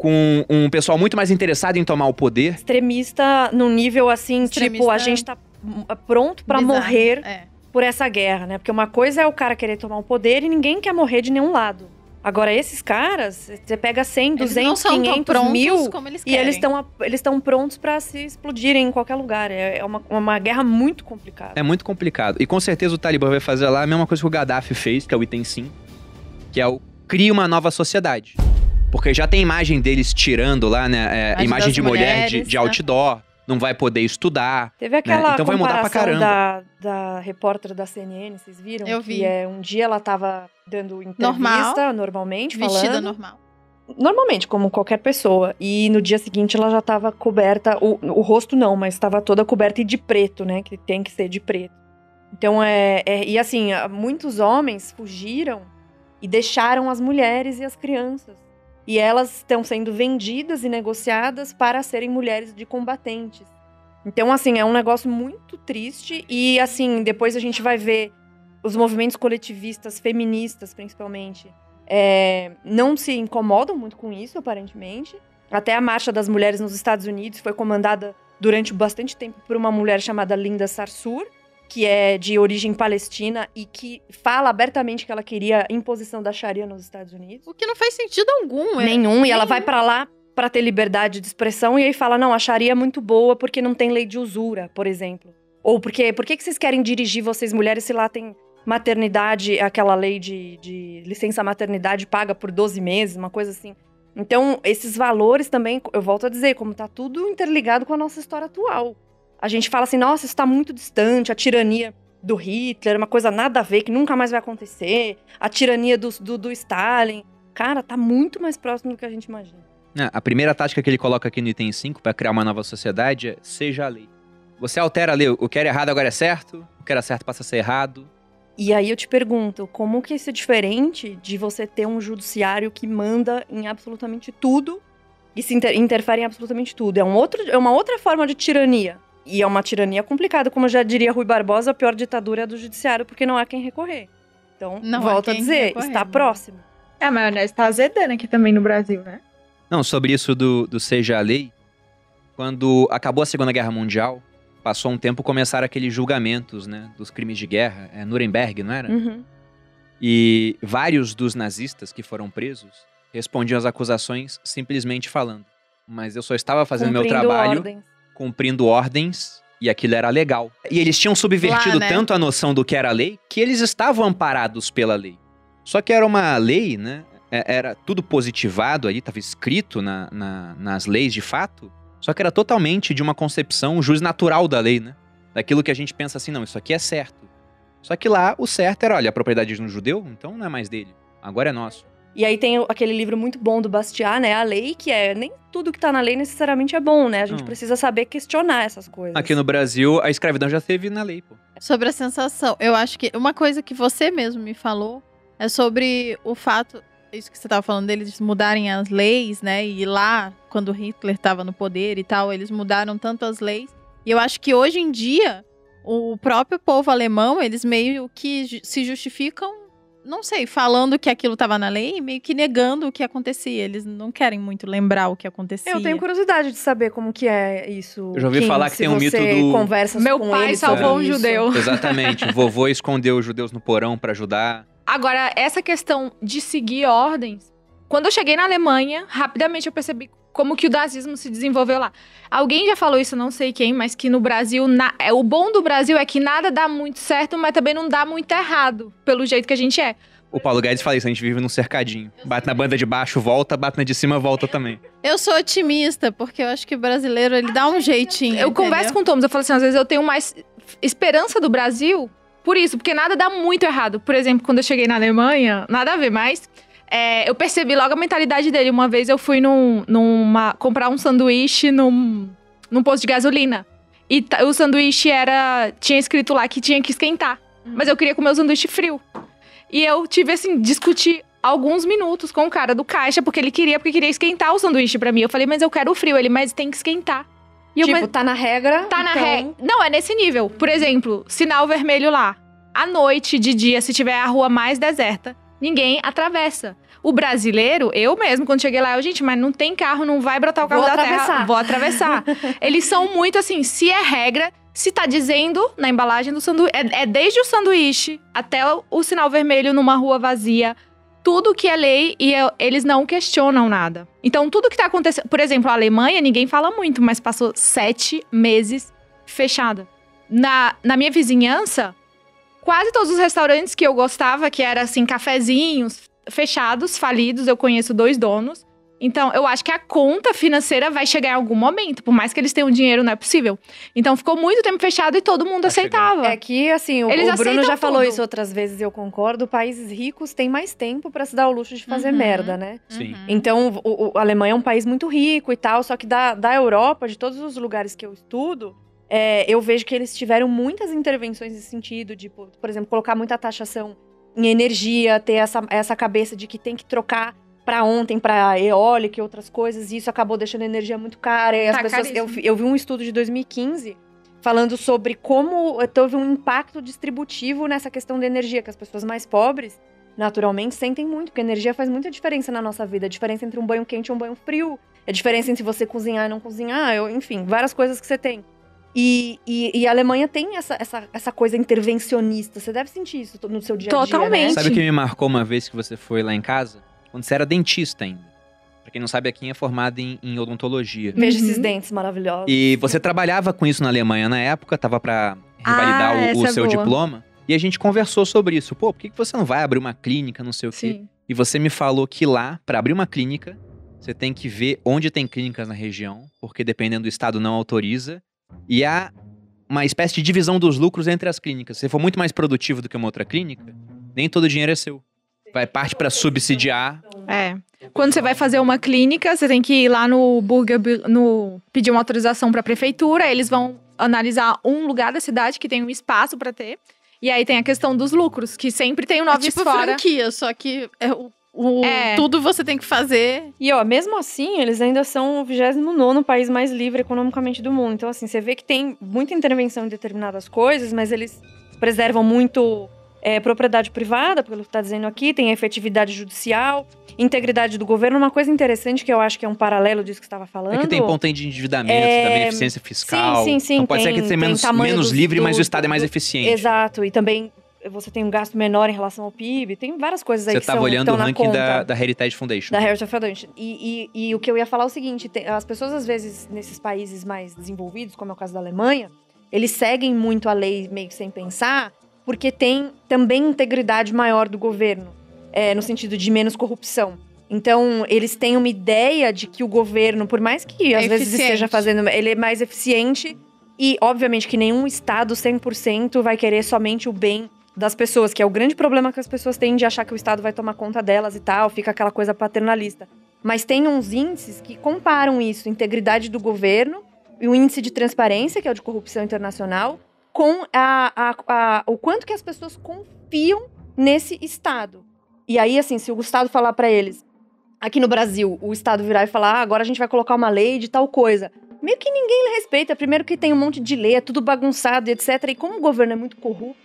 com um pessoal muito mais interessado em tomar o poder. Extremista num nível assim, tipo, Extremista a gente tá hum, pronto pra Bizarro. morrer É. por essa guerra, né? Porque uma coisa é o cara querer tomar o poder e ninguém quer morrer de nenhum lado. Agora, esses caras, você pega 100, Eles 200, não são tão 500 prontos mil como eles e eles estão eles estão prontos pra se explodirem em qualquer lugar. É é uma, uma guerra muito complicada. É muito complicado. E com certeza o Talibã vai fazer lá a mesma coisa que o Gaddafi fez, que é o item 5, que é o cria uma nova sociedade. Porque já tem imagem deles tirando lá, né? é, Imagem de mulher de, mulheres, de né? outdoor, não vai poder estudar. Teve aquela Então vai mudar pra caramba. da, da repórter da CNN, vocês viram? Eu Que vi. é, um dia ela tava dando entrevista, Normal. normalmente, Vestida falando. normal. Normalmente, como qualquer pessoa. E no dia seguinte ela já tava coberta, o, o rosto não, mas estava toda coberta e de preto, né? Que tem que ser de preto. Então é, é- E assim, muitos homens fugiram e deixaram as mulheres e as crianças. E elas estão sendo vendidas e negociadas para serem mulheres de combatentes. Então, assim, é um negócio muito triste. E, assim, depois a gente vai ver os movimentos coletivistas, feministas, principalmente, é, não se incomodam muito com isso, aparentemente. Até a Marcha das Mulheres nos Estados Unidos foi comandada durante bastante tempo por uma mulher chamada Linda Sarsour, que é de origem palestina e que fala abertamente que ela queria imposição da Sharia nos Estados Unidos. O que não faz sentido algum. É. Nenhum. E ela vai pra lá pra ter liberdade de expressão e aí fala: não, a Sharia é muito boa porque não tem lei de usura, por exemplo. Ou porque por que, que vocês querem dirigir vocês mulheres se lá tem maternidade, aquela lei de, de licença maternidade paga por 12 meses, uma coisa assim. Então, esses valores também, eu volto a dizer, como tá tudo interligado com a nossa história atual. A gente fala assim, nossa, isso tá muito distante, a tirania do Hitler, uma coisa nada a ver, que nunca mais vai acontecer, a tirania do, do, do Stalin. Cara, tá muito mais próximo do que a gente imagina. Ah, a primeira tática que ele coloca aqui no item 5 para criar uma nova sociedade é seja a lei. Você altera a lei, o que era errado agora é certo, o que era certo passa a ser errado. E aí eu te pergunto, como que isso é diferente de você ter um judiciário que manda em absolutamente tudo e se inter interfere em absolutamente tudo? É, um outro, é uma outra forma de tirania. E é uma tirania complicada, como já diria Rui Barbosa, a pior ditadura é a do judiciário, porque não há quem recorrer. Então, Não volto a dizer, recorrer, está né? próximo. É, a maionese tá azedando aqui também no Brasil, né? Não, sobre isso do, do seja a lei, quando acabou a Segunda Guerra Mundial, passou um tempo, começaram aqueles julgamentos, né, dos crimes de guerra, é Nuremberg, não era? Uhum. E vários dos nazistas que foram presos respondiam às acusações simplesmente falando: "Mas eu só estava fazendo meu Cumprindo trabalho, ordens. Cumprindo ordens e aquilo era legal". E eles tinham subvertido Lá, né? tanto a noção do que era lei que eles estavam amparados pela lei. Só que era uma lei, né? é- Era tudo positivado ali, estava escrito na- na- nas leis de fato. Só que era totalmente de uma concepção, juiz natural da lei, né? Daquilo que a gente pensa assim, não, isso aqui é certo. Só que lá o certo era, olha, a propriedade de um judeu, então não é mais dele. Agora é nosso. E aí tem aquele livro muito bom do Bastiat, né? A lei, que é nem tudo que tá na lei necessariamente é bom, né? A gente Não. precisa saber questionar essas coisas. Aqui no Brasil, a escravidão já teve na lei, pô. Sobre a sensação. Eu acho que uma coisa que você mesmo me falou é sobre o fato. Isso que você tava falando deles mudarem as leis, né? E lá, quando Hitler tava no poder e tal, eles mudaram tanto as leis. E eu acho que hoje em dia, o próprio povo alemão, eles meio que se justificam, não sei, falando que aquilo tava na lei e meio que negando o que acontecia. Eles não querem muito lembrar o que acontecia. Eu tenho curiosidade de saber como que é isso. Eu já ouvi Kim, falar que tem um mito do- conversa Meu com pai ele salvou um isso. judeu. Exatamente. o vovô escondeu os judeus no porão pra ajudar. Agora, essa questão de seguir ordens, quando eu cheguei na Alemanha, rapidamente eu percebi como que o nazismo se desenvolveu lá. Alguém já falou isso, não sei quem, mas que no Brasil, na- é, o bom do Brasil é que nada dá muito certo, mas também não dá muito errado, pelo jeito que a gente é. O Paulo Guedes fala isso, a gente vive num cercadinho. Bate na banda de baixo, volta, bate na de cima, volta também. Eu sou otimista, porque eu acho que o brasileiro, ele dá um jeitinho. Eu converso com o Thomas, eu falo assim, às vezes eu tenho mais esperança do Brasil por isso, porque nada dá muito errado. Por exemplo, quando eu cheguei na Alemanha, nada a ver, mas é, eu percebi logo a mentalidade dele. Uma vez eu fui num, numa, comprar um sanduíche num, num posto de gasolina. E o sanduíche era. Tinha escrito lá que tinha que esquentar. Mas eu queria comer o sanduíche frio. E eu tive, assim, discutir alguns minutos com o cara do caixa, porque ele queria, porque queria esquentar o sanduíche pra mim. Eu falei, mas eu quero o frio. Ele, mas tem que esquentar. E eu, tipo, mas tá na regra. tá na então... regra. Não, é nesse nível. Por exemplo, sinal vermelho lá. À noite, de dia, se tiver a rua mais deserta, ninguém atravessa. O brasileiro, eu mesmo, quando cheguei lá, eu, gente, mas não tem carro, não vai brotar o carro Vou da terra. atravessar. Vou atravessar. Eles são muito assim, se é regra, se tá dizendo na embalagem do sanduíche. É, é desde o sanduíche até o, o sinal vermelho numa rua vazia. Tudo que é lei e eu- eles não questionam nada. Então, tudo que tá acontecendo. Por exemplo, a Alemanha, ninguém fala muito, mas passou sete meses fechada. Na, na minha vizinhança, quase todos os restaurantes que eu gostava, que era assim, cafezinhos, fechados, falidos, eu conheço dois donos. Então, eu acho que a conta financeira vai chegar em algum momento. Por mais que eles tenham dinheiro, não é possível. Então, ficou muito tempo fechado e todo mundo Tá aceitava. É que, assim, o, Eles o Bruno já falou tudo. isso outras vezes e eu concordo. Países ricos têm mais tempo pra se dar o luxo de fazer Uhum. merda, né? Sim. Então, o, o- a Alemanha é um país muito rico e tal, só que da, da Europa, de todos os lugares que eu estudo, é, eu vejo que eles tiveram muitas intervenções nesse sentido, de, por por exemplo, colocar muita taxação em energia, ter essa, essa cabeça de que tem que trocar pra ontem, pra eólica e outras coisas, e isso acabou deixando a energia muito cara. E as Tá pessoas, eu, eu vi um estudo de 2015 falando sobre como teve um impacto distributivo nessa questão da energia, que as pessoas mais pobres naturalmente sentem muito, porque energia faz muita diferença na nossa vida. A diferença entre um banho quente e um banho frio. A diferença entre você cozinhar e não cozinhar, eu- enfim, várias coisas que você tem. E, e, e a Alemanha tem essa, essa, essa coisa intervencionista. Você deve sentir isso no seu dia a dia. Totalmente. Né? Sabe o que me marcou uma vez que você foi lá em casa? Quando você era dentista ainda. Pra quem não sabe, a Kim é formada em, em odontologia. Veja Uhum. esses dentes maravilhosos. E você trabalhava com isso na Alemanha na época, tava pra revalidar Ah, o- o, essa é seu boa. diploma. E a gente conversou sobre isso. Pô, por que que você não vai abrir uma clínica, não sei o quê? Sim. E você me falou que lá, pra abrir uma clínica, você tem que ver onde tem clínicas na região, porque dependendo do estado não autoriza. E há uma espécie de divisão dos lucros entre as clínicas. Se você for muito mais produtivo do que uma outra clínica, nem todo o dinheiro é seu. Vai parte pra subsidiar. É. Quando você vai fazer uma clínica, você tem que ir lá no Burger, no pedir uma autorização para a prefeitura, eles vão analisar um lugar da cidade que tem um espaço para ter. E aí tem a questão dos lucros, que sempre tem o É Novis tipo fora. franquia, só que é o, o- É. tudo você tem que fazer. E ó, mesmo assim, eles ainda são o 29 país mais livre economicamente do mundo. Então, assim, você vê que tem muita intervenção em determinadas coisas, mas eles preservam muito é, propriedade privada, pelo que está dizendo aqui, tem efetividade judicial, integridade do governo. Uma coisa interessante que eu acho que é um paralelo disso que você estava falando. É que tem ponto aí de endividamento, É, também eficiência fiscal. sim, sim, então pode ser tem- que seja menos, menos do- livre, mas do- o Estado é mais eficiente. Exato, e também você tem um gasto menor em relação ao PIB. Tem várias coisas aí Você que estava são, olhando o na ranking conta. da, da Heritage Foundation. Da Heritage Foundation. E, e, e o que eu ia falar é o seguinte: tem- as pessoas, às vezes, nesses países mais desenvolvidos, como é o caso da Alemanha, eles seguem muito a lei meio que sem pensar, porque tem também integridade maior do governo, é, no sentido de menos corrupção. Então, eles têm uma ideia de que o governo, por mais que É às vezes eficiente. esteja fazendo, ele é mais eficiente. E, obviamente, que nenhum Estado 100% vai querer somente o bem das pessoas, que é o grande problema que as pessoas têm de achar que o Estado vai tomar conta delas e tal, fica aquela coisa paternalista. Mas tem uns índices que comparam isso, integridade do governo e o índice de transparência, que é o de corrupção internacional, com a, a- a- o quanto que as pessoas confiam nesse Estado. E aí, assim, se o Estado falar pra eles, aqui no Brasil, o Estado virar e falar, ah, agora a gente vai colocar uma lei de tal coisa. Meio que ninguém respeita. Primeiro que tem um monte de lei, é tudo bagunçado etc. E como o governo é muito corrupto,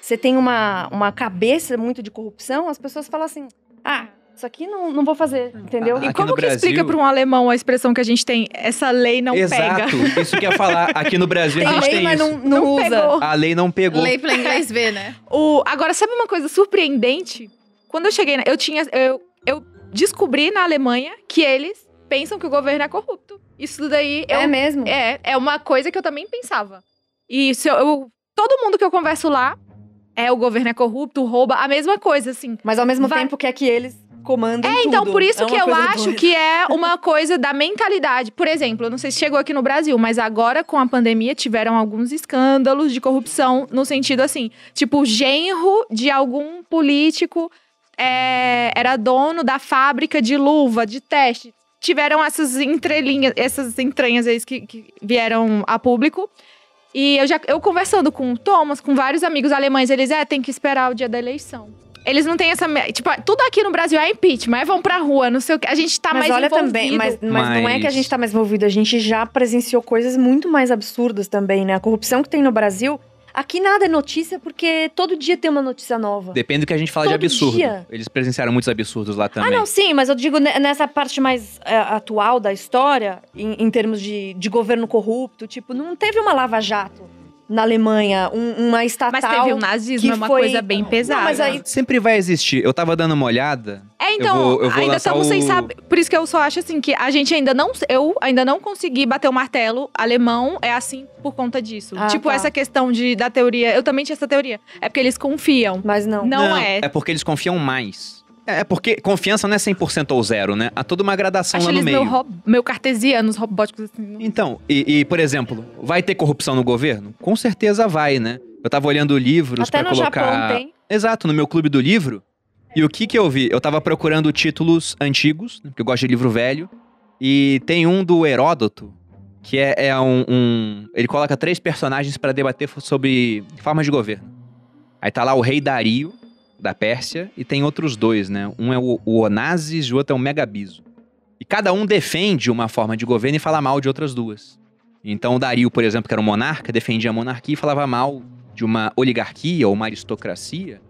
você tem uma, uma cabeça muito de corrupção, as pessoas falam assim, ah, isso aqui não, não vou fazer, entendeu? Ah, E Aqui como no que Brasil- explica para um alemão a expressão que a gente tem? Essa lei não Exato, pega. isso que eu ia falar. Aqui no Brasil tem a gente lei, tem mas isso. não, não, Não usa. pegou. A lei não pegou. Lei pra inglês ver, né? O, agora, sabe uma coisa surpreendente? Quando eu cheguei, na- eu tinha, eu, eu descobri na Alemanha que eles pensam que o governo é corrupto. Isso daí eu, É mesmo? é, é uma coisa que eu também pensava. E se eu, eu- todo mundo que eu converso lá é o governo é corrupto, rouba, a mesma coisa, assim. Mas ao mesmo Vai- tempo que é que eles comandam É, então tudo. por isso É que eu acho doida. que é uma coisa da mentalidade. Por exemplo, eu não sei se chegou aqui no Brasil, mas agora com a pandemia tiveram alguns escândalos de corrupção no sentido assim, tipo, o genro de algum político é, era dono da fábrica de luva, de teste. Tiveram essas entrelinhas, essas entranhas aí que, que vieram a público. E eu já eu conversando com o Thomas, com vários amigos alemães, eles é, tem que esperar o dia da eleição. Eles não têm essa. Tipo, tudo aqui no Brasil é impeachment, é vão pra rua, não sei o que. A gente tá mas mais olha envolvido. também, mas, mas não é que a Mas- gente tá mais envolvido, a gente já presenciou coisas muito mais absurdas também, né? A corrupção que tem no Brasil, aqui nada é notícia porque todo dia tem uma notícia nova. Depende do que a gente fala de Todo absurdo. dia. Eles presenciaram muitos absurdos lá Ah, também. não, sim, mas eu digo ne- nessa parte mais é, atual da história, em, em termos de, de governo corrupto, tipo, não teve uma lava-jato na Alemanha, um- uma estatal. Mas teve um nazismo, que é uma foi- coisa bem Não, pesada. mas aí- Sempre vai existir. Eu tava dando uma olhada. É, então, vou- eu vou ainda estamos sem o- saber. Por isso que eu só acho assim que a gente ainda não. Eu ainda não consegui bater o martelo. Alemão é assim por conta disso. Ah, tipo, tá. essa questão de, da teoria. Eu também tinha essa teoria. É porque eles confiam. Mas não. Não, é. É porque eles confiam mais. É é porque confiança não é 100% ou zero, né? Há toda uma gradação Acho lá no meio. meio, ro- meio cartesianos, robóticos assim. não- Então, e, e, por exemplo, vai ter corrupção no governo? Com certeza vai, né? Eu tava olhando livros no colocar. Japão tem. Exato, no meu clube do livro. E o que que eu vi? Eu tava procurando títulos antigos, né, porque eu gosto de livro velho. E tem um do Heródoto, que é, é um, um- Ele coloca três personagens pra debater sobre formas de governo. Aí tá lá o rei Dario, da Pérsia, e tem outros dois, né? Um é o, o Onazis e o outro é o Megabizo. E cada um defende uma forma de governo e fala mal de outras duas. Então o Dario, por exemplo, que era um monarca, defendia a monarquia e falava mal de uma oligarquia ou uma aristocracia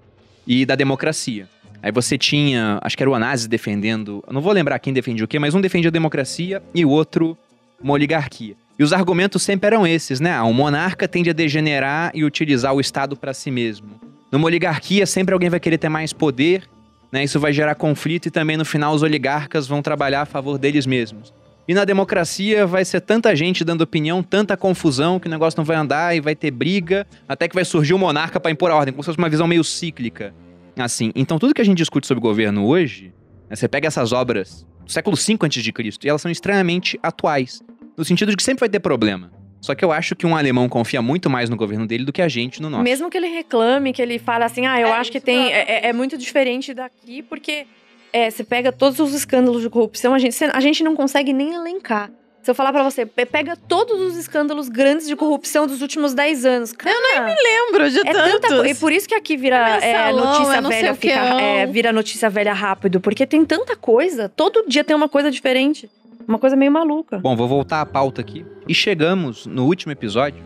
e da democracia. Aí você tinha, acho que era o Onassis defendendo, não vou lembrar quem defendia o quê, mas um defendia a democracia e o outro uma oligarquia. E os argumentos sempre eram esses, né? Ah, o monarca tende a degenerar e utilizar o Estado para si mesmo. Numa oligarquia, sempre alguém vai querer ter mais poder, né? Isso vai gerar conflito e também no final os oligarcas vão trabalhar a favor deles mesmos. E na democracia vai ser tanta gente dando opinião, tanta confusão que o negócio não vai andar e vai ter briga, até que vai surgir um monarca para impor a ordem, como se fosse uma visão meio cíclica. Assim, então tudo que a gente discute sobre governo hoje, né, você pega essas obras do século V a.C. e elas são extremamente atuais, no sentido de que sempre vai ter problema. Só que eu acho que um alemão confia muito mais no governo dele do que a gente no nosso. Mesmo que ele reclame, que ele fale assim, ah, eu É, acho que tem. É, é- é muito diferente daqui, porque é, você pega todos os escândalos de corrupção, a gente, a gente não consegue nem elencar. Se eu falar pra você, pe- pega todos os escândalos grandes de corrupção dos últimos 10 anos. Cara, eu nem Lembro de É tanta tantos. coisa. E por isso que aqui vira é, Mensalão, notícia é velha, fica, é, vira notícia velha rápido. Porque tem tanta coisa. Todo dia tem uma coisa diferente. Uma coisa meio maluca. Bom, vou voltar à pauta aqui. E chegamos no último episódio,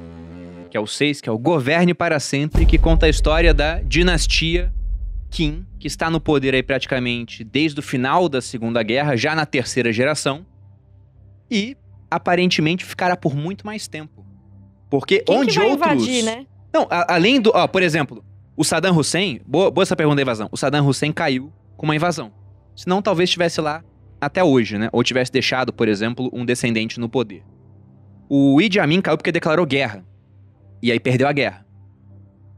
que é o 6, que é o Governe para Sempre, que conta a história da dinastia Qin, que está no poder aí praticamente desde o final da Segunda Guerra, já na terceira geração, e aparentemente ficará por muito mais tempo. Porque Quem onde que vai outros. invadir, né? Não, a- além do. Ó, por exemplo, o Saddam Hussein. Boa, boa essa pergunta da invasão. O Saddam Hussein caiu com uma invasão. Senão talvez estivesse lá até hoje, né? Ou tivesse deixado, por exemplo, um descendente no poder. O Idi Amin caiu porque declarou guerra. E aí perdeu a guerra.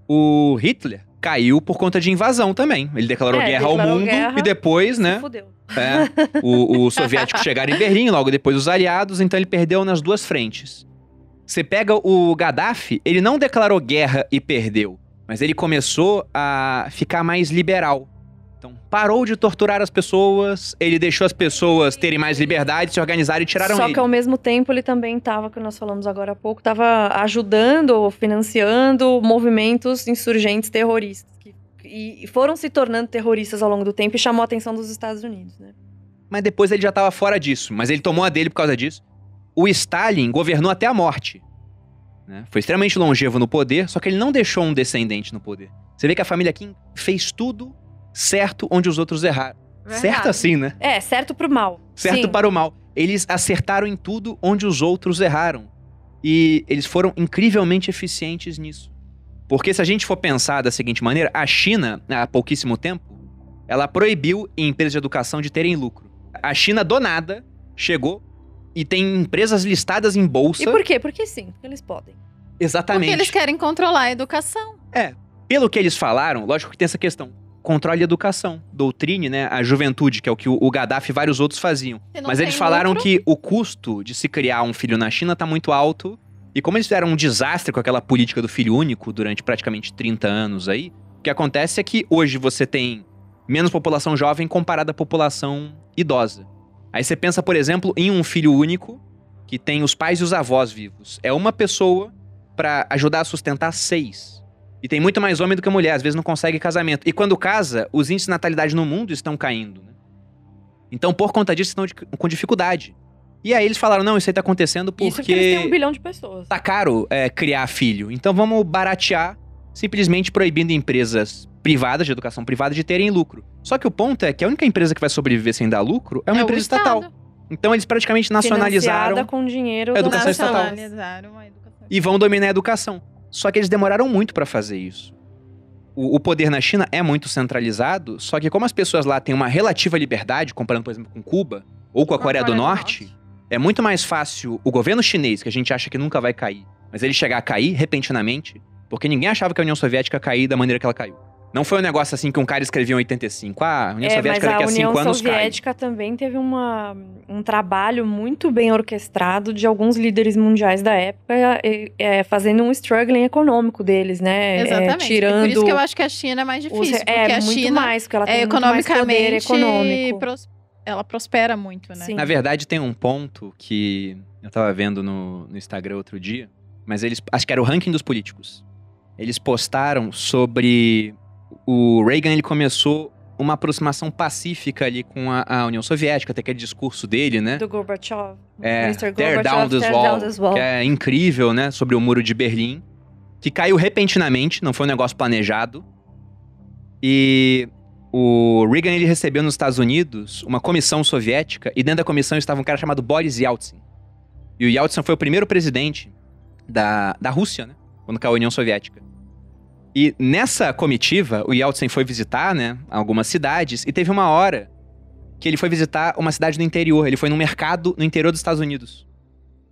O Hitler caiu por conta de invasão também. Ele declarou É, guerra ao declarou mundo guerra. e depois, né? fudeu. É, o- os soviéticos chegaram em Berlim, logo depois os aliados, então ele perdeu nas duas frentes. Você pega o Gaddafi, ele não declarou guerra e perdeu, mas ele começou a ficar mais liberal. Então, parou de torturar as pessoas, ele deixou as pessoas terem mais liberdade, se organizarem e tiraram Só ele. que ao mesmo tempo ele também estava, que nós falamos agora há pouco, estava ajudando, financiando movimentos insurgentes terroristas. Que, e foram se tornando terroristas ao longo do tempo e chamou a atenção dos Estados Unidos, né? Mas depois ele já estava fora disso, mas ele tomou a dele por causa disso. O Stalin governou até a morte. né? Foi extremamente longevo no poder, só que ele não deixou um descendente no poder. Você vê que a família Kim fez tudo certo onde os outros erraram. Verdade. Certo assim, né? É, certo pro mal. Certo Sim. para o mal. Eles acertaram em tudo onde os outros erraram. E eles foram incrivelmente eficientes nisso. Porque se a gente for pensar da seguinte maneira, a China, há pouquíssimo tempo, ela proibiu empresas de educação de terem lucro. A China, do nada, chegou e tem empresas listadas em bolsa. E por quê? Porque sim, porque eles podem. Exatamente. Porque eles querem controlar a educação. Pelo que eles falaram, lógico que tem essa questão. Controle a educação, doutrine, né? A juventude, que é o que o Gaddafi e vários outros faziam. Mas eles falaram lucro, que o custo de se criar um filho na China tá muito alto. E como eles fizeram um desastre com aquela política do filho único durante praticamente 30 anos aí, o que acontece é que hoje você tem menos população jovem comparada à população idosa. Aí você pensa, por exemplo, em um filho único que tem os pais e os avós vivos. É uma pessoa pra ajudar a sustentar seis. E tem muito mais homem do que mulher, às vezes não consegue casamento. E quando casa, os índices de natalidade no mundo estão caindo. Né? Então, por conta disso, estão com dificuldade. E aí eles falaram: não, isso aí tá acontecendo Isso porque eles têm um porque bilhão de pessoas. tá caro é, criar filho. Então vamos baratear, simplesmente proibindo empresas privadas, de educação privada, de terem lucro. Só que o ponto é que a única empresa que vai sobreviver sem dar lucro é uma é empresa estatal. Então eles praticamente nacionalizaram Financiada com dinheiro a educação estatal. Nacionalizaram a educação e vão dominar a educação. Só que eles demoraram muito pra fazer isso. O, o poder na China é muito centralizado, só que como as pessoas lá têm uma relativa liberdade, comparando, por exemplo, com Cuba ou com a Com a Coreia, do, Coreia do Norte, Norte. é muito mais fácil o governo chinês, que a gente acha que nunca vai cair, mas ele chegar a cair repentinamente, porque ninguém achava que a União Soviética ia cair da maneira que ela caiu. Não foi um negócio assim que um cara escreveu em 85. Ah, a União É, Soviética a daqui a União 5 anos cai. Soviética também teve uma, um trabalho muito bem orquestrado de alguns líderes mundiais da época, é, é, fazendo um struggling econômico deles, né? É, Exatamente. tirando Por isso que eu acho que a China é mais os- difícil. porque é a muito China mais, porque ela tem é muito mais poder economicamente econômico. pros- ela prospera muito, né? Sim. Na verdade, tem um ponto que eu tava vendo no, no Instagram outro dia, mas eles. Acho que era o ranking dos políticos. Eles postaram sobre. O Reagan ele começou uma aproximação pacífica ali com a, a União Soviética, tem aquele discurso dele, né? Do Gorbachev. É, Mr. Gorbachev, down, this tear wall, down this wall. que é incrível, né? Sobre o muro de Berlim, que caiu repentinamente, não foi um negócio planejado. E o Reagan ele recebeu nos Estados Unidos uma comissão soviética e dentro da comissão estava um cara chamado Boris Yeltsin. E o Yeltsin foi o primeiro presidente da, da Rússia, né? Quando caiu a União Soviética. E nessa comitiva, o Yeltsin foi visitar, né, algumas cidades e teve uma hora que ele foi visitar uma cidade no interior. Ele foi num mercado no interior dos Estados Unidos.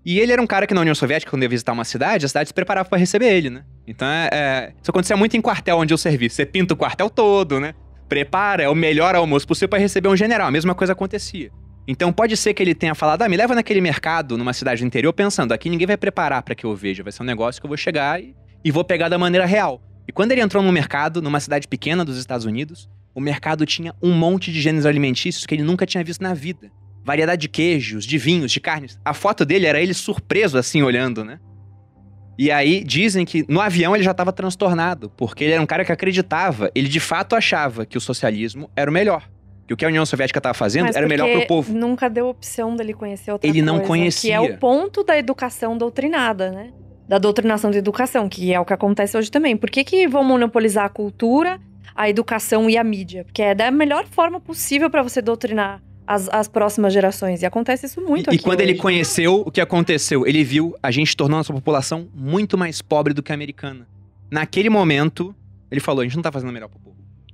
E ele era um cara que na União Soviética, quando ia visitar uma cidade, a cidade se preparava para receber ele, né? Então, é, é, isso acontecia muito em quartel onde eu servi. Você pinta o quartel todo, né? Prepara, é o melhor almoço possível para receber um general. A mesma coisa acontecia. Então pode ser que ele tenha falado, ah, me leva naquele mercado, numa cidade do interior, pensando, aqui ninguém vai preparar para que eu veja, vai ser um negócio que eu vou chegar e, e vou pegar da maneira real. E quando ele entrou no mercado, numa cidade pequena dos Estados Unidos, o mercado tinha um monte de gêneros alimentícios que ele nunca tinha visto na vida. Variedade de queijos, de vinhos, de carnes. A foto dele era ele surpreso assim, olhando, né? E aí dizem que no avião ele já estava transtornado, porque ele era um cara que acreditava, ele de fato achava que o socialismo era o melhor que o que a União Soviética estava fazendo Mas era melhor porque pro povo. Nunca deu opção dele conhecer outra Ele não coisa, conhecia. Que é o ponto da educação doutrinada, né? Da doutrinação de educação, que é o que acontece hoje também. Por que, que vão monopolizar a cultura, a educação e a mídia? Porque é da melhor forma possível para você doutrinar as, as próximas gerações. E acontece isso muito e, aqui e quando ele hoje. conheceu o que aconteceu, ele viu a gente tornando a nossa população muito mais pobre do que a americana. Naquele momento, ele falou: a gente não tá fazendo o melhor povo.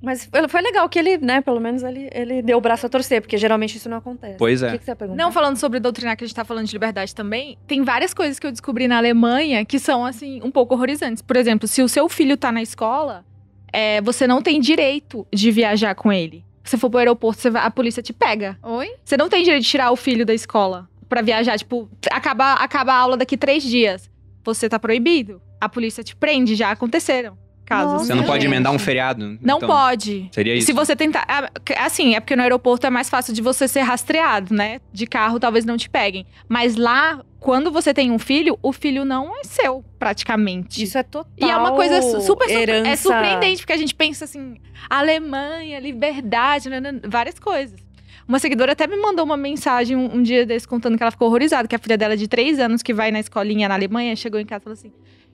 Mas foi legal que ele, né, pelo menos ele, ele deu o braço a torcer, porque geralmente isso não acontece. Pois O é. que, que você ia perguntar? Não falando sobre doutrinar, que a gente tá falando de liberdade também, tem várias coisas que eu descobri na Alemanha que são, assim, um pouco horrorizantes. Por exemplo, se o seu filho tá na escola, é, você não tem direito de viajar com ele. Se você for pro aeroporto, você vai- a polícia te pega. Oi? Você não tem direito de tirar o filho da escola pra viajar. Tipo, acaba, acaba a aula daqui três dias. Você tá proibido. A polícia te prende, já aconteceram casos. Nossa, Você não pode gente. emendar um feriado. Não então, pode. Seria isso. Se você tentar. ah, Assim, é porque no aeroporto é mais fácil de você ser rastreado, né? De carro talvez não te peguem. Mas lá, quando você tem um filho, o filho não é seu, praticamente. Isso é total E é uma coisa su- super herança... é surpreendente, porque a gente pensa assim, Alemanha, liberdade, várias coisas. Uma seguidora até me mandou uma mensagem um, um dia desse contando que ela ficou horrorizada, que a filha dela de três anos, que vai na escolinha na Alemanha, chegou em casa e falou assim: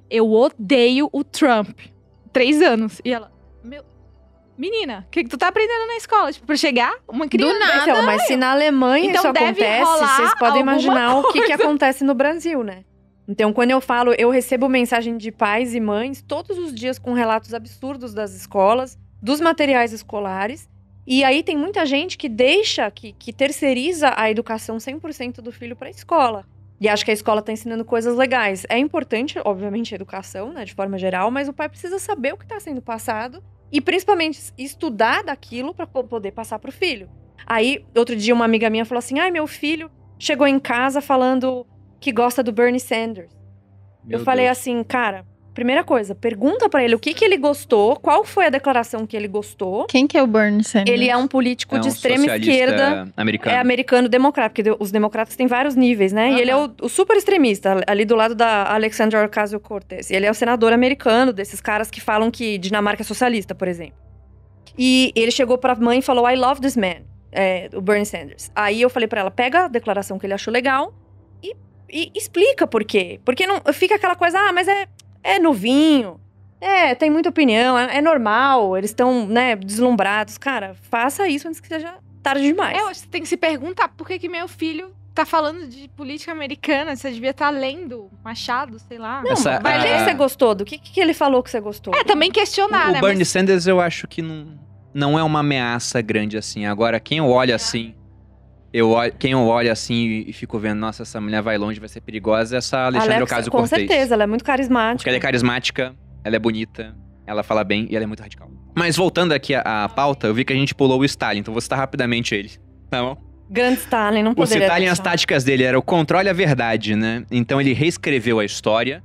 Eu odeio o Trump. Três anos. E ela, meu. Menina, o que, que tu tá aprendendo na escola? Tipo, pra chegar, uma criança. nada. Então, mas se na Alemanha Então isso acontece, vocês podem imaginar o que, que coisa. acontece no Brasil, né? Então, quando eu falo, eu recebo mensagem de pais e mães todos os dias com relatos absurdos das escolas, dos materiais escolares. E aí tem muita gente que deixa, que, que terceiriza a educação 100% do filho para a escola. E acha que a escola está ensinando coisas legais. É importante, obviamente, a educação, né, de forma geral, mas o pai precisa saber o que está sendo passado e principalmente estudar daquilo para poder passar para o filho. Aí, outro dia, uma amiga minha falou assim: ai, meu filho chegou em casa falando que gosta do Bernie Sanders. Meu eu falei Deus. assim, cara, primeira coisa, pergunta pra ele o que, que ele gostou, qual foi a declaração que ele gostou. Quem que é o Bernie Sanders? Ele é um político É de um extrema socialista esquerda. Americano. É americano democrata, porque de- os democratas têm vários níveis, né? Aham. E ele é o, o super extremista, ali do lado da Alexandra Ocasio-Cortez. Ele é o senador americano, desses caras que falam que Dinamarca é socialista, por exemplo. E ele chegou pra mãe e falou, I love this man, é, o Bernie Sanders. Aí eu falei pra ela, pega a declaração que ele achou legal e, e explica por quê. Porque não fica aquela coisa, ah, mas é, é novinho, é, tem muita opinião, é, é normal, eles estão, né, deslumbrados. Cara, faça isso antes que seja tarde demais. É, eu acho que você tem que se perguntar por que, que meu filho tá falando de política americana. Você devia estar lendo Machado, sei lá. Não, Essa- vai a- ler que você gostou. Do que, que ele falou que você gostou? É, também questionar, o né? Bernie Mas- Sanders eu acho que não, não é uma ameaça grande assim. Agora, quem eu olho assim, eu olho, quem eu olho assim e, fico vendo, nossa, essa mulher vai longe, vai ser perigosa, é essa Alexandre Alexa, Ocasio com Cortez. certeza, ela é muito carismática. Porque ela é carismática, ela é bonita, ela fala bem e ela é muito radical. Mas voltando aqui à, à pauta, eu vi que a gente pulou o Stalin, então vou citar rapidamente ele. Tá bom? Grande Stalin, não O poderia Stalin, as deixar. táticas dele era o controle a verdade, né? Então ele reescreveu a história,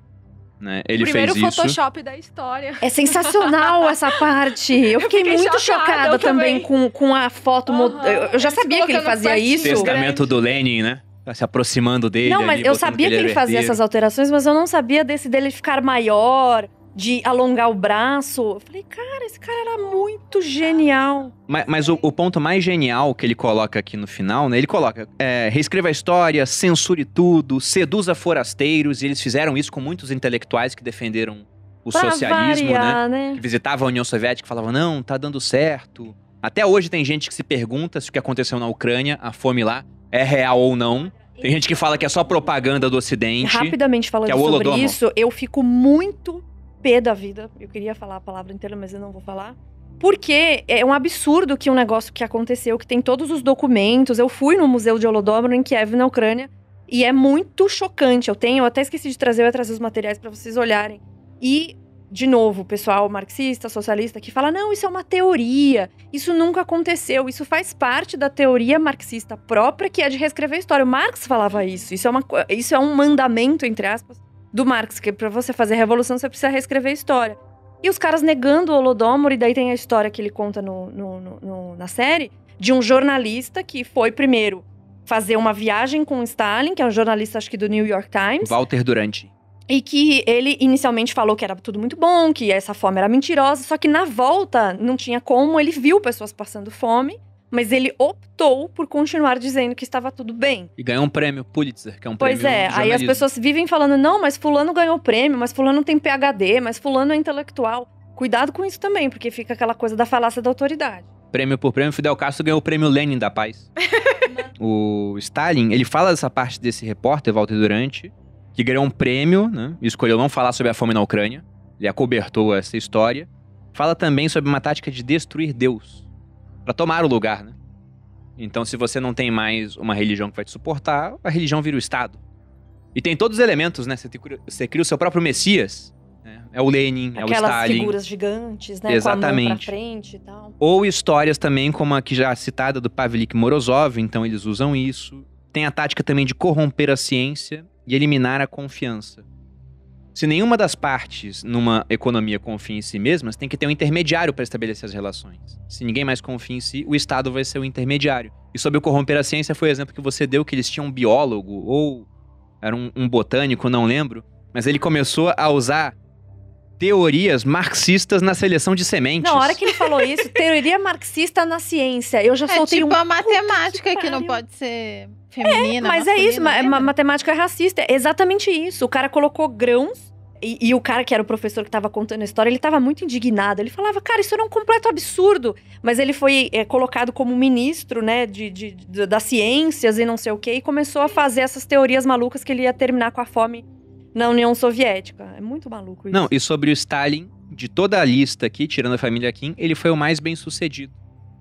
né? Ele o primeiro fez isso. Photoshop da história. É sensacional essa parte. Eu fiquei, fiquei muito chocada, chocada, também com, com a foto. mo- Aham, Eu, já sabia que ele fazia isso. Testamento do Lenin, né? Tá se aproximando dele. Não, mas ali, eu sabia que ele era fazia herdeiro. essas alterações, mas eu não sabia desse dele ficar maior, de alongar o braço. Eu falei, cara, esse cara era muito genial. Mas, mas o, o ponto mais genial que ele coloca aqui no final, né? Ele coloca: é, reescreva a história, censure tudo, seduza forasteiros. E eles fizeram isso com muitos intelectuais que defenderam o Pra socialismo, né? variar, né? Que visitavam a União Soviética e falavam: não, tá dando certo. Até hoje tem gente que se pergunta se o que aconteceu na Ucrânia, a fome lá, é real ou não. Tem gente que fala que é só propaganda do Ocidente. Rapidamente falando é sobre isso, eu fico muito pé da vida. Eu queria falar a palavra inteira, mas eu não vou falar. Porque é um absurdo que um negócio que aconteceu, que tem todos os documentos. Eu fui no Museu de Holodomor em Kiev, na Ucrânia, e é muito chocante. Eu tenho, eu até esqueci de trazer, eu ia trazer os materiais para vocês olharem. E, de novo, o pessoal marxista, socialista, que fala: não, isso é uma teoria, isso nunca aconteceu, isso faz parte da teoria marxista própria, que é de reescrever a história. O Marx falava isso, isso é, uma, isso é um mandamento, entre aspas, do Marx, que para você fazer revolução você precisa reescrever a história. E os caras negando o Holodomor, e daí tem a história que ele conta no- no- no- na série, de um jornalista que foi primeiro fazer uma viagem com Stalin, que é um jornalista, acho que do New York Times, Walter Durante. e que ele inicialmente falou que era tudo muito bom, que essa fome era mentirosa, só que na volta não tinha como, ele viu pessoas passando fome, mas ele optou por continuar dizendo que estava tudo bem. E ganhou um prêmio Pulitzer, que é um Pois prêmio é, de aí as pessoas vivem falando, não, mas fulano ganhou prêmio, mas fulano tem PhD, mas fulano é intelectual. Cuidado com isso também, porque fica aquela coisa da falácia da autoridade. Prêmio por prêmio, Fidel Castro ganhou o prêmio Lenin da Paz. o Stalin, ele fala dessa parte desse repórter, Walter Durante, que ganhou um prêmio, né? E escolheu não falar sobre a fome na Ucrânia. Ele acobertou essa história. Fala também sobre uma tática de destruir Deus. Pra tomar o lugar, né? Então, se você não tem mais uma religião que vai te suportar, a religião vira o Estado. E tem todos os elementos, né? Você, te- você cria o seu próprio Messias. né? É o Lenin, é o Aquelas Stalin. figuras gigantes, né? Com a mão Exatamente. pra frente e tal. Ou histórias também como a que já citada do Pavlik Morozov, então eles usam isso. Tem a tática também de corromper a ciência e eliminar a confiança. Se nenhuma das partes numa economia confia em si mesmas, tem que ter um intermediário para estabelecer as relações. Se ninguém mais confia em si, o Estado vai ser o intermediário. E sobre o corromper a ciência foi o exemplo que você deu, que eles tinham um biólogo ou era um, um botânico, não lembro, mas ele começou a usar teorias marxistas na seleção de sementes. Na hora que ele falou isso, teoria marxista na ciência, eu já É soltei tipo um a matemática que, não pode ser feminina. Mas é isso, ma- masculina, ma- matemática é racista. É exatamente isso. O cara colocou grãos. E, e o cara que era o professor que tava contando a história, ele tava muito indignado. Ele falava, cara, isso era um completo absurdo. Mas ele foi é, colocado como ministro, né, de, de- de- das ciências e não sei o quê, e começou a fazer essas teorias malucas que ele ia terminar com a fome na União Soviética. É muito maluco isso. Não, e sobre o Stalin, de toda a lista aqui, tirando a família Kim, ele foi o mais bem sucedido.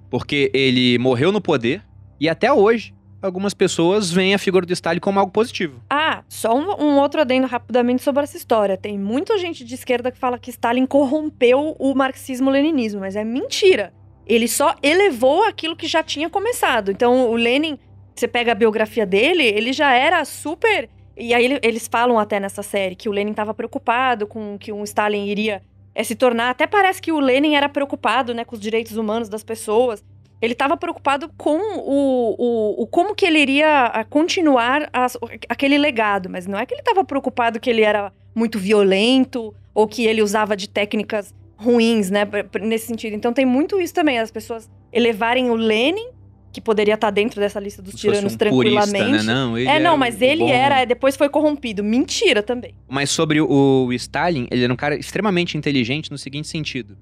Porque ele morreu no poder e até hoje algumas pessoas veem a figura do Stalin como algo positivo. Ah, só um, um outro adendo rapidamente sobre essa história. Tem muita gente de esquerda que fala que Stalin corrompeu o marxismo-leninismo, mas é mentira. Ele só elevou aquilo que já tinha começado. Então, o Lenin, você pega a biografia dele, ele já era super. E aí ele- eles falam até nessa série que o Lenin estava preocupado com que um Stalin iria eh, se tornar. Até parece que o Lenin era preocupado, né, com os direitos humanos das pessoas. Ele estava preocupado com o, o, o como que ele iria ah, continuar as- aquele legado, mas não é que ele estava preocupado que ele era muito violento ou que ele usava de técnicas ruins, né, nesse sentido. Então tem muito isso também, as pessoas elevarem o Lenin, que poderia estar dentro dessa lista dos tiranos um purista, tranquilamente. né? Não, É, não, mas ele bom. era, depois foi corrompido. Mentira também. Mas sobre o Stalin, ele era um cara extremamente inteligente no seguinte sentido: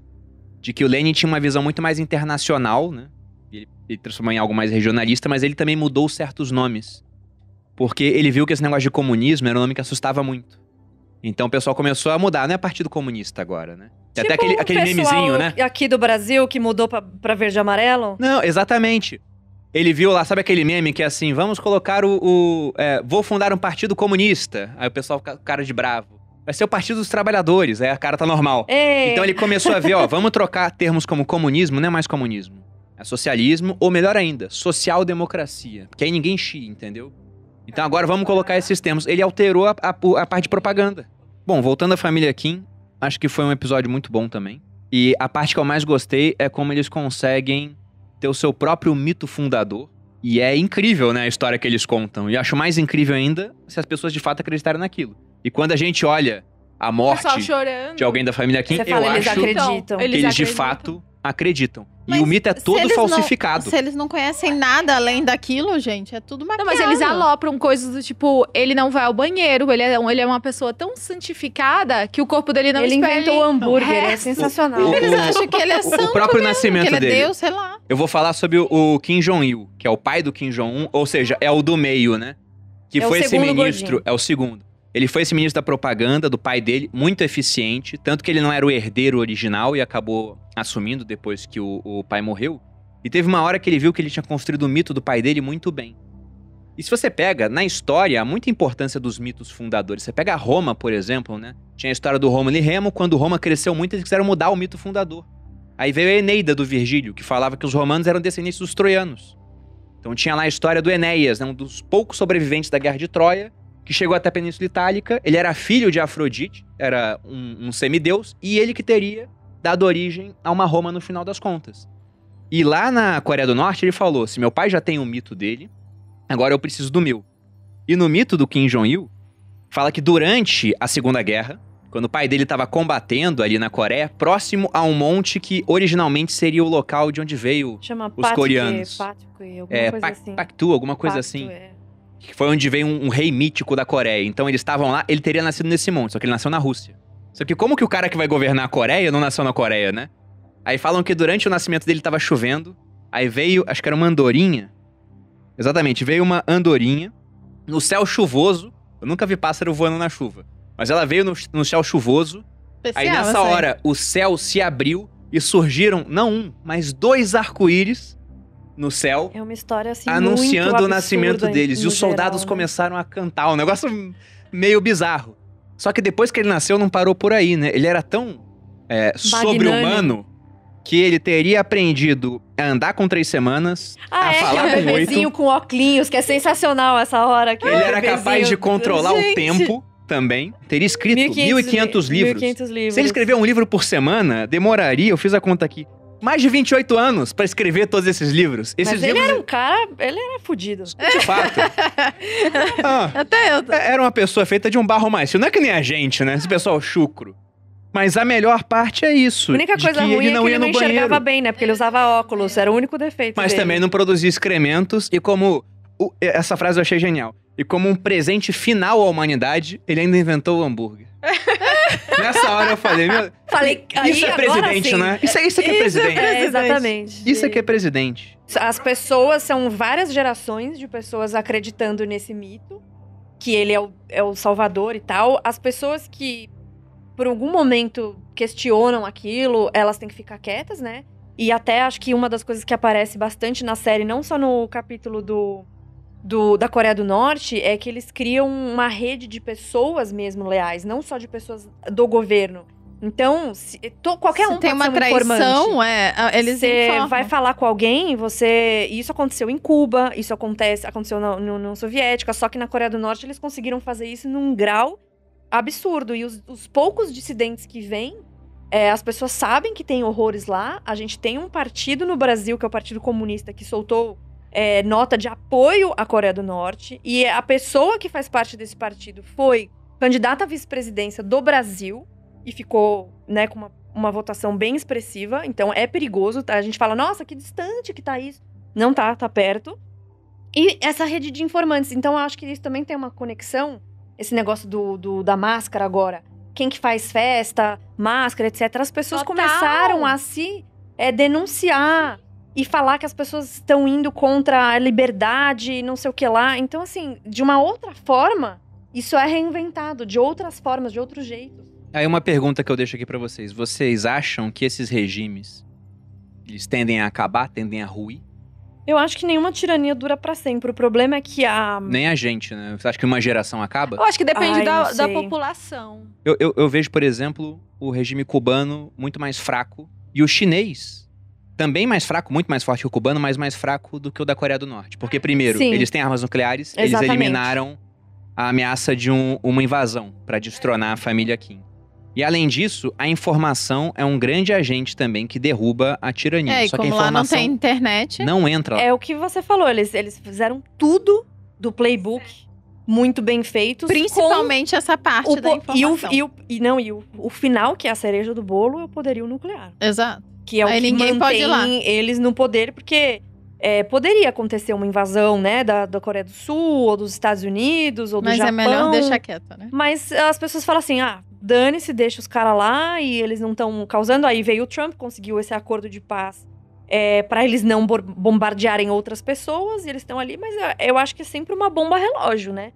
de que o Lenin tinha uma visão muito mais internacional, né? Ele, ele transformou em algo mais regionalista, mas ele também mudou certos nomes. Porque ele viu que esse negócio de comunismo era um nome que assustava muito. Então o pessoal começou a mudar, não é Partido Comunista agora, né? Tem até Tipo aquele, o aquele pessoal memezinho, né? Aqui do Brasil que mudou pra, pra verde e amarelo. Não, exatamente. Ele viu lá, sabe aquele meme que é assim, vamos colocar o. o, é, vou fundar um partido comunista. Aí o pessoal fica cara de bravo. Vai ser o Partido dos Trabalhadores, aí a cara tá normal. Ei, Então ele começou a ver, ó, vamos trocar termos como comunismo, não é mais comunismo. É socialismo, ou melhor ainda, social-democracia. Que aí ninguém chia, entendeu? Então agora vamos colocar esses termos. Ele alterou a, a- a parte de propaganda. Bom, voltando à família Kim, acho que foi um episódio muito bom também. E a parte que eu mais gostei é como eles conseguem ter o seu próprio mito fundador. E é incrível, né, a história que eles contam. E acho mais incrível ainda se as pessoas de fato acreditarem naquilo. E quando a gente olha a morte de alguém da família Kim, Você eu fala, eles acho acreditam. Então, que eles eles de acreditam. fato acreditam. E Mas o mito é todo eles não- falsificado. Se eles não conhecem nada além daquilo, gente, é tudo Não, maquiado. mas eles alopram coisas do tipo, ele não vai ao banheiro, ele é, um- ele é uma pessoa tão santificada que o corpo dele não ele espelha. inventou o hambúrguer, é, É. sensacional. O- Eles acham que ele é o santo próprio mesmo, nascimento que ele dele. é Deus, sei lá. Eu vou falar sobre o, o Kim Jong-il, que é o pai do Kim Jong-un, ou seja, é o do meio, né? Que É o foi esse ministro, gordinho. é o segundo. Ele foi esse ministro da propaganda do pai dele, muito eficiente, tanto que ele não era o herdeiro original e acabou assumindo depois que o, o pai morreu. E teve uma hora que ele viu que ele tinha construído o mito do pai dele muito bem. E se você pega, na história, há muita importância dos mitos fundadores. Você pega Roma, por exemplo, né? Tinha a história do Rômulo e Remo, quando Roma cresceu muito, eles quiseram mudar o mito fundador. Aí veio a Eneida do Virgílio, que falava que os romanos eram descendentes dos troianos. Então tinha lá a história do Enéas, né, um dos poucos sobreviventes da Guerra de Troia, que chegou até a Península Itálica. Ele era filho de Afrodite, era um, um semideus, e ele que teria dado origem a uma Roma no final das contas. E lá na Coreia do Norte ele falou: se meu pai já tem o mito dele, agora eu preciso do meu. E no mito do Kim Jong-il, fala que durante a Segunda Guerra, quando o pai dele estava combatendo ali na Coreia, próximo a um monte que originalmente seria o local de onde veio Chama Os Patque, coreanos. Patque, alguma é, coisa Pak- assim. Paktu, alguma coisa Pacto, assim. é. Que foi onde veio um, um rei mítico da Coreia. Então eles estavam lá, ele teria nascido nesse monte, só que ele nasceu na Rússia. Só que como que o cara que vai governar a Coreia não nasceu na Coreia, né? Aí falam que durante o nascimento dele tava chovendo, aí veio, acho que era uma andorinha. Exatamente, veio uma andorinha no céu chuvoso. Eu nunca vi pássaro voando na chuva. Mas ela veio no, no céu chuvoso. Aí Especial, nessa essa aí. hora o céu se abriu e surgiram, não um, mas dois arco-íris no céu É uma história assim anunciando o nascimento deles. E os soldados geral, né? começaram a cantar, um negócio meio bizarro. Só que depois que ele nasceu, não parou por aí, né? Ele era tão é, sobre-humano que ele teria aprendido a andar com três semanas, Ah, a é, falar que é o com bebezinho oito. com óculos, que é sensacional essa hora. Que Ele o era bebezinho. capaz de controlar o Gente. tempo também. Teria escrito 1500 1.500 li- livros. 1500 livros. Se ele escrever um livro por semana, demoraria, eu fiz a conta aqui, mais de 28 anos pra escrever todos esses livros. Esses Mas ele livros, era um cara, ele era fudido. de fato. Ah, Até eu. É, Era uma pessoa feita de um barro mais. Não é que nem a gente, né? Esse pessoal chucro. Mas a melhor parte é isso. A única coisa que ruim ele é não que ia ele não enxergava banheiro. bem, né? Porque ele usava óculos, era o único defeito Mas dele. também não produzia excrementos. E como. o- essa frase eu achei genial. E como um presente final à humanidade, ele ainda inventou o hambúrguer. Nessa hora eu falei, meu. Falei, aí, isso é agora presidente, sim. né? Isso, é- isso aqui é Isso é presidente. É, exatamente. Isso aqui é presidente. As pessoas, são várias gerações de pessoas acreditando nesse mito, que ele é o, é o salvador e tal. As pessoas que, por algum momento, questionam aquilo, elas têm que ficar quietas, né? E até acho que uma das coisas que aparece bastante na série, não só no capítulo do, do- da Coreia do Norte, é que eles criam uma rede de pessoas mesmo leais, não só de pessoas do governo. Então, se, to- qualquer Se um tem uma um traição, é, a- eles Você informam. vai falar com alguém, você. Isso aconteceu em Cuba, isso acontece, aconteceu na na União Soviética, só que na Coreia do Norte eles conseguiram fazer isso num grau absurdo. E os, os poucos dissidentes que vêm, é, as pessoas sabem que tem horrores lá. A gente tem um partido no Brasil, que é o Partido Comunista, que soltou é, nota de apoio à Coreia do Norte. E a pessoa que faz parte desse partido foi candidata à vice-presidência do Brasil e ficou né, com uma, uma votação bem expressiva. Então é perigoso. Tá? A gente fala, nossa, que distante que tá isso. Não tá, tá perto. E essa rede de informantes. Então eu acho que isso também tem uma conexão. Esse negócio do, do- da máscara agora. Quem que faz festa, máscara, etc. As pessoas Total. começaram a se é, denunciar e falar que as pessoas estão indo contra a liberdade, não sei o que lá. Então, assim, de uma outra forma, isso é reinventado, de outras formas, de outros jeitos. Aí uma pergunta que eu deixo aqui pra vocês. Vocês acham que esses regimes eles tendem a acabar, tendem a ruir? Eu acho que nenhuma tirania dura pra sempre. O problema é que a. Nem a gente, né? Você acha que uma geração acaba? Eu acho que depende Ai, da, da população. Eu, eu, eu vejo, por exemplo, o regime cubano muito mais fraco e o chinês também mais fraco, muito mais forte que o cubano, mas mais fraco do que o da Coreia do Norte. Porque, primeiro, Sim. eles têm armas nucleares, eles Exatamente. eliminaram a ameaça de um- uma invasão pra destronar a família Kim. E além disso, a informação é um grande agente também que derruba a tirania. É, e Só que a como lá não informação tem internet. não entra lá. É o que você falou, eles, eles fizeram tudo do playbook muito bem feitos. Principalmente essa parte o da po- e, o, informação. e, o, e não, e o, o final, que é a cereja do bolo, é o poderio nuclear. Exato. Que é o Aí que mantém eles no poder, porque é, poderia acontecer uma invasão, né, da, da Coreia do Sul, ou dos Estados Unidos, ou do Mas Japão. é melhor deixar quieto, né? Mas as pessoas falam assim: ah, dane-se, deixa os caras lá e eles não estão causando. Aí veio o Trump, conseguiu esse acordo de paz é, para eles não bombardearem outras pessoas e eles estão ali. Mas eu, eu acho que é sempre uma bomba relógio, né?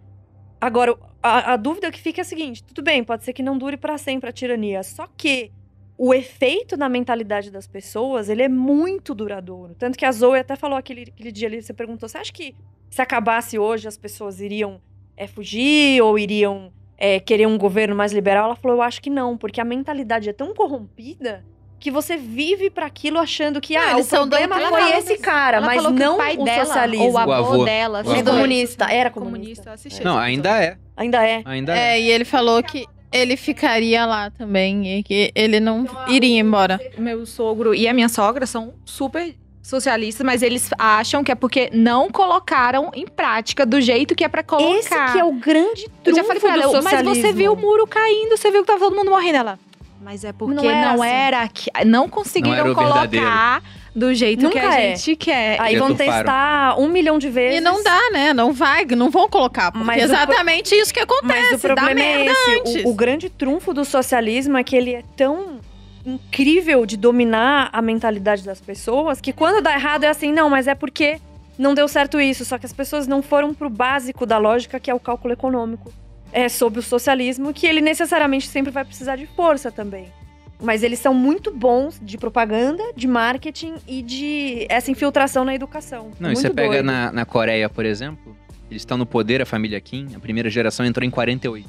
Agora, a, a dúvida que fica é a seguinte: tudo bem, pode ser que não dure para sempre a tirania, só que o efeito na mentalidade das pessoas, ele é muito duradouro. Tanto que a Zoe até falou aquele, aquele dia ali, você perguntou, você acha que se acabasse hoje as pessoas iriam é, fugir ou iriam é, querer um governo mais liberal? Ela falou, eu acho que não, porque a mentalidade é tão corrompida que você vive para aquilo achando que ah, eles o são problema foi esse cara, Ela mas não o pai o dela, socialismo. ou o avô, O avô. dela. O avô. Comunista, era comunista. comunista. eu assisti Não, esse ainda é. Ainda é. Ainda é. É, e ele falou que ele ficaria lá também e que ele não iria embora. Meu sogro e a minha sogra são super socialistas, mas eles acham que é porque não colocaram em prática do jeito que é pra colocar. Esse que é o grande Eu trunfo já falei pra do ela, mas socialismo. você viu o muro caindo, você viu que tava todo mundo morrendo. Ela, mas é porque Não não, era assim. era, que, não conseguiram Não era colocar do jeito que Nunca a é. gente quer. Aí vão testar um milhão de vezes. E não dá, né? Não vai, não vão colocar. Porque Mas o exatamente isso que acontece. Mas o problema dá é esse. antes. O, o grande trunfo do socialismo é que ele é tão incrível de dominar a mentalidade das pessoas que quando dá errado é assim, não, mas é porque não deu certo isso. Só que as pessoas não foram pro básico da lógica, que é o cálculo econômico. É sobre o socialismo, que ele necessariamente sempre vai precisar de força também. Mas eles são muito bons de propaganda, de marketing e de essa infiltração na educação. Não, e muito você pega na, na Coreia, por exemplo, eles estão no poder, a família Kim, a primeira geração entrou em 48.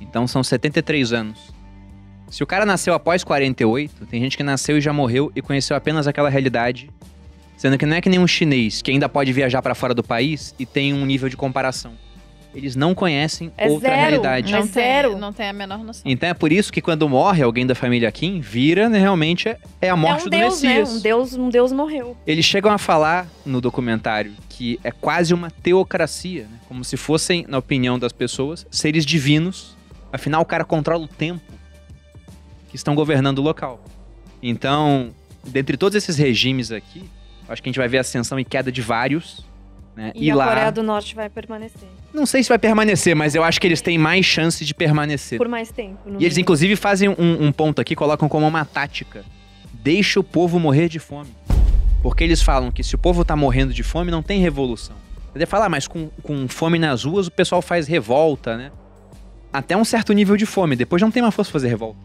Então são 73 anos. Se o cara nasceu após 48, tem gente que nasceu e já morreu e conheceu apenas aquela realidade. Sendo que não é que nem um chinês que ainda pode viajar pra fora do país e tem um nível de comparação. Eles não conhecem É outra zero. realidade. não É tem, zero. Não tem a menor noção. Então é por isso que quando morre alguém da família Kim, vira né, realmente é- é a morte é um do deus, né? Messias. Um deus, um deus morreu. Eles chegam a falar no documentário que é quase uma teocracia, né? como se fossem, na opinião das pessoas, seres divinos. Afinal, o cara controla o tempo que estão governando o local. Então, dentre todos esses regimes aqui, acho que a gente vai ver ascensão e queda de vários. Né? E, E, a lá, Coreia do Norte vai permanecer. Não sei se vai permanecer, mas eu acho que eles têm mais chance de permanecer. Por mais tempo. E eles, inclusive, fazem um, um ponto aqui, colocam como uma tática. Deixa o povo morrer de fome. Porque eles falam que se o povo tá morrendo de fome, não tem revolução. Você falar, mas com, com fome nas ruas, o pessoal faz revolta, né? Até um certo nível de fome, depois não tem mais força pra fazer revolta.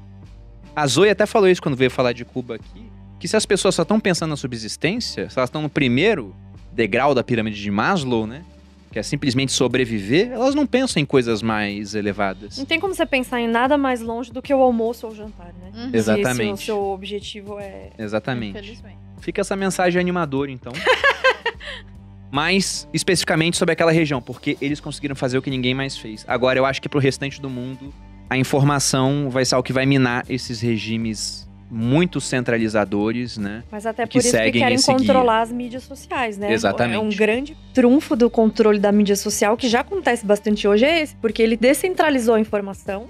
A Zoe até falou isso quando veio falar de Cuba aqui, que se as pessoas só estão pensando na subsistência, se elas estão no primeiro degrau da pirâmide de Maslow, né? Que é simplesmente sobreviver, elas não pensam em coisas mais elevadas. Não tem como você pensar em nada mais longe do que o almoço ou o jantar, né? Uhum. Exatamente. Se, o seu objetivo é. Exatamente. Infelizmente. Fica essa mensagem animadora, então. Mas, especificamente sobre aquela região, porque eles conseguiram fazer o que ninguém mais fez. Agora, eu acho que pro restante do mundo, a informação vai ser o que vai minar esses regimes muito centralizadores, né? Mas até por Que isso que querem controlar as mídias sociais, né? Exatamente. É um grande trunfo do controle da mídia social, que já acontece bastante hoje, é esse, porque ele descentralizou a informação.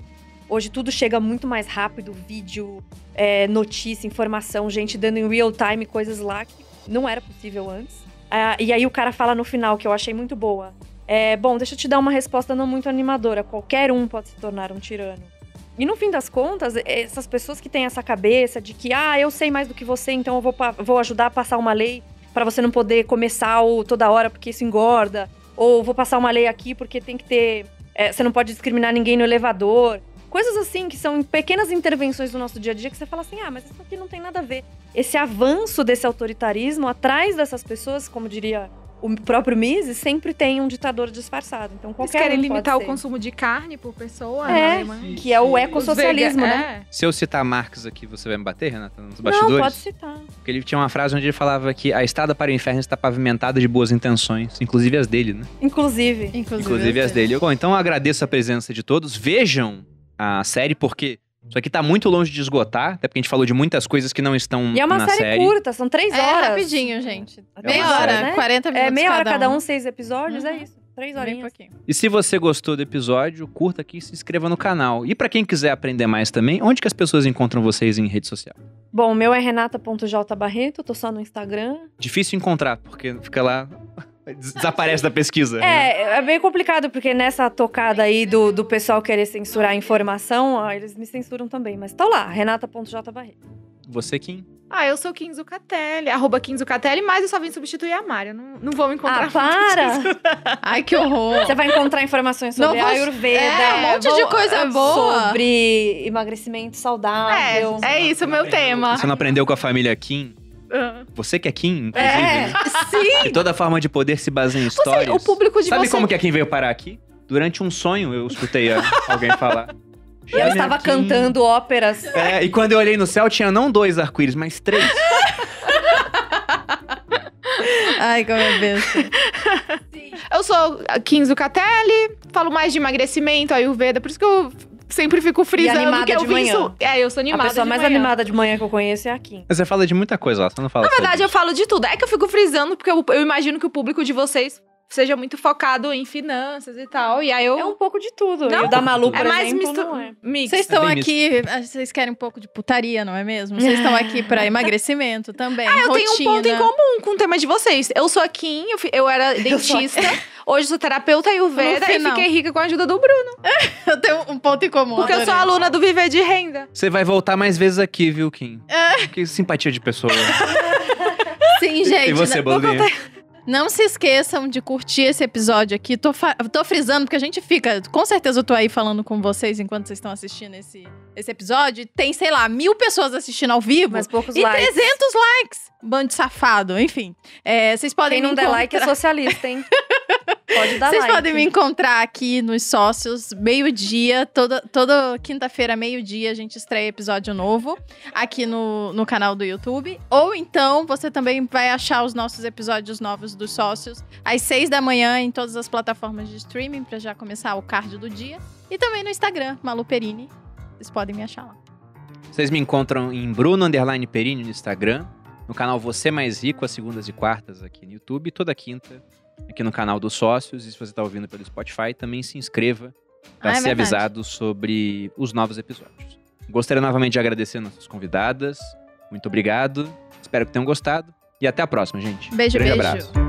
Hoje tudo chega muito mais rápido, vídeo, é, notícia, informação, gente dando em real time coisas lá que não era possível antes. Ah, e aí o cara fala no final, que eu achei muito boa. É, bom, deixa eu te dar uma resposta não muito animadora. Qualquer um pode se tornar um tirano. E no fim das contas, essas pessoas que têm essa cabeça de que, ah, eu sei mais do que você, então eu vou, vou ajudar a passar uma lei para você não poder comer sal toda hora porque isso engorda. Ou vou passar uma lei aqui porque tem que ter. é, você não pode discriminar ninguém no elevador. Coisas assim que são pequenas intervenções do nosso dia a dia que você fala assim: ah, mas isso aqui não tem nada a ver. Esse avanço desse autoritarismo atrás dessas pessoas, como diria o próprio Mises, sempre tem um ditador disfarçado. Então Eles qualquer querem um pode limitar o ser. consumo de carne por pessoa É. na Alemanha. Que é o Os ecossocialismo, vega- né? é. Se eu citar Marx aqui, você vai me bater, Renata, nos Não, bastidores? pode citar. Porque ele tinha uma frase onde ele falava que a estrada para o inferno está pavimentada de boas intenções, inclusive as dele, né? Inclusive. Inclusive, Inclusive as dele. Bom, então eu agradeço a presença de todos. Vejam a série, porque isso aqui tá muito longe de esgotar, até porque a gente falou de muitas coisas que não estão E é uma na série, série. curta, são três É horas. rapidinho, gente. É meia hora, série, né? 40 minutos É meia hora cada um. um, seis episódios, é Uhum. isso. Três Bem horinhas. pouquinho. E se você gostou do episódio, curta aqui e se inscreva no canal. E pra quem quiser aprender mais também, onde que as pessoas encontram vocês em rede social? Bom, o meu é renata.jbarreto, tô só no Instagram. Difícil encontrar, porque fica lá. Desaparece da pesquisa. né? É, é bem complicado, porque nessa tocada aí do, do pessoal querer censurar a informação, ó, eles me censuram também. Mas tô lá, renata.jbarreto. Você, Kim? Ah, eu sou Kim Zucatelli, arroba Kim Zucatelli, mas eu só vim substituir a Mari. eu Não, não vou me encontrar. Ah, para! Ai, que horror. Você vai encontrar informações sobre Não vou- Ayurveda. É, um monte de vou- coisa boa. Sobre emagrecimento saudável. É, é isso o meu tema. Você não aprendeu com a família Kim? Ah. Você que é Kim, inclusive. É. Sim. E toda forma de poder se baseia em Você, histórias. o público de Sabe você. como que a Kim veio parar aqui? Durante um sonho eu escutei alguém falar. E ela estava Kim. cantando óperas. É, e quando eu olhei no céu, tinha não dois arco-íris, mas três. Ai, como é besta. Eu sou a Kim Zucatelli, falo mais de emagrecimento, Ayurveda, por isso que eu sempre fico frisando que eu vim su- É, eu sou animada a pessoa de mais manhã. animada de manhã que eu conheço é a Kim. Mas você fala de muita coisa lá, você não fala Na verdade, eu falo de tudo. É que eu fico frisando, porque eu, eu imagino que o público de vocês seja muito focado em finanças e tal. E aí eu. É um pouco de tudo. Não, e o da Malu, por é mais exemplo, misto... não é. mix. Vocês estão É aqui, ah, vocês querem um pouco de putaria, não é mesmo? Vocês estão aqui pra emagrecimento também. Ah, eu tenho um ponto em rotina. comum com o tema de vocês. Eu sou a Kim, eu, fi- eu era dentista, hoje sou terapeuta Ayurveda e fiquei rica com a ajuda do Bruno. Eu tenho um ponto em comum. Porque eu sou adorei. aluna do Viver de Renda. Você vai voltar mais vezes aqui, viu, Kim? É. Que simpatia de pessoa. Sim, gente. e você, Boludinha? Não se esqueçam de curtir esse episódio aqui. Tô, tô frisando, porque a gente fica. Com certeza eu tô aí falando com vocês enquanto vocês estão assistindo esse, esse episódio. Tem, sei lá, mil pessoas assistindo ao vivo. Mas poucos e likes. 300 likes. Bando de safado, enfim. É, vocês podem Quem não der like é socialista, hein? Pode dar Vocês like. podem me encontrar aqui nos sócios, meio-dia, toda, toda quinta-feira, meio-dia, a gente estreia episódio novo aqui no, no canal do YouTube. Ou então você também vai achar os nossos episódios novos dos sócios às seis da manhã em todas as plataformas de streaming para já começar o card do dia. E também no Instagram, Malu Perini. Vocês podem me achar lá. Vocês me encontram em Bruno Underline Perini no Instagram, no canal Você Mais Rico, às segundas e quartas aqui no YouTube, e toda quinta aqui no canal dos sócios. E se você está ouvindo pelo Spotify, também se inscreva para Ah, é ser verdade. avisado sobre os novos episódios. Gostaria novamente de agradecer nossas convidadas. Muito obrigado. Espero que tenham gostado. E até a próxima, gente. Beijo, Grande beijo. abraço.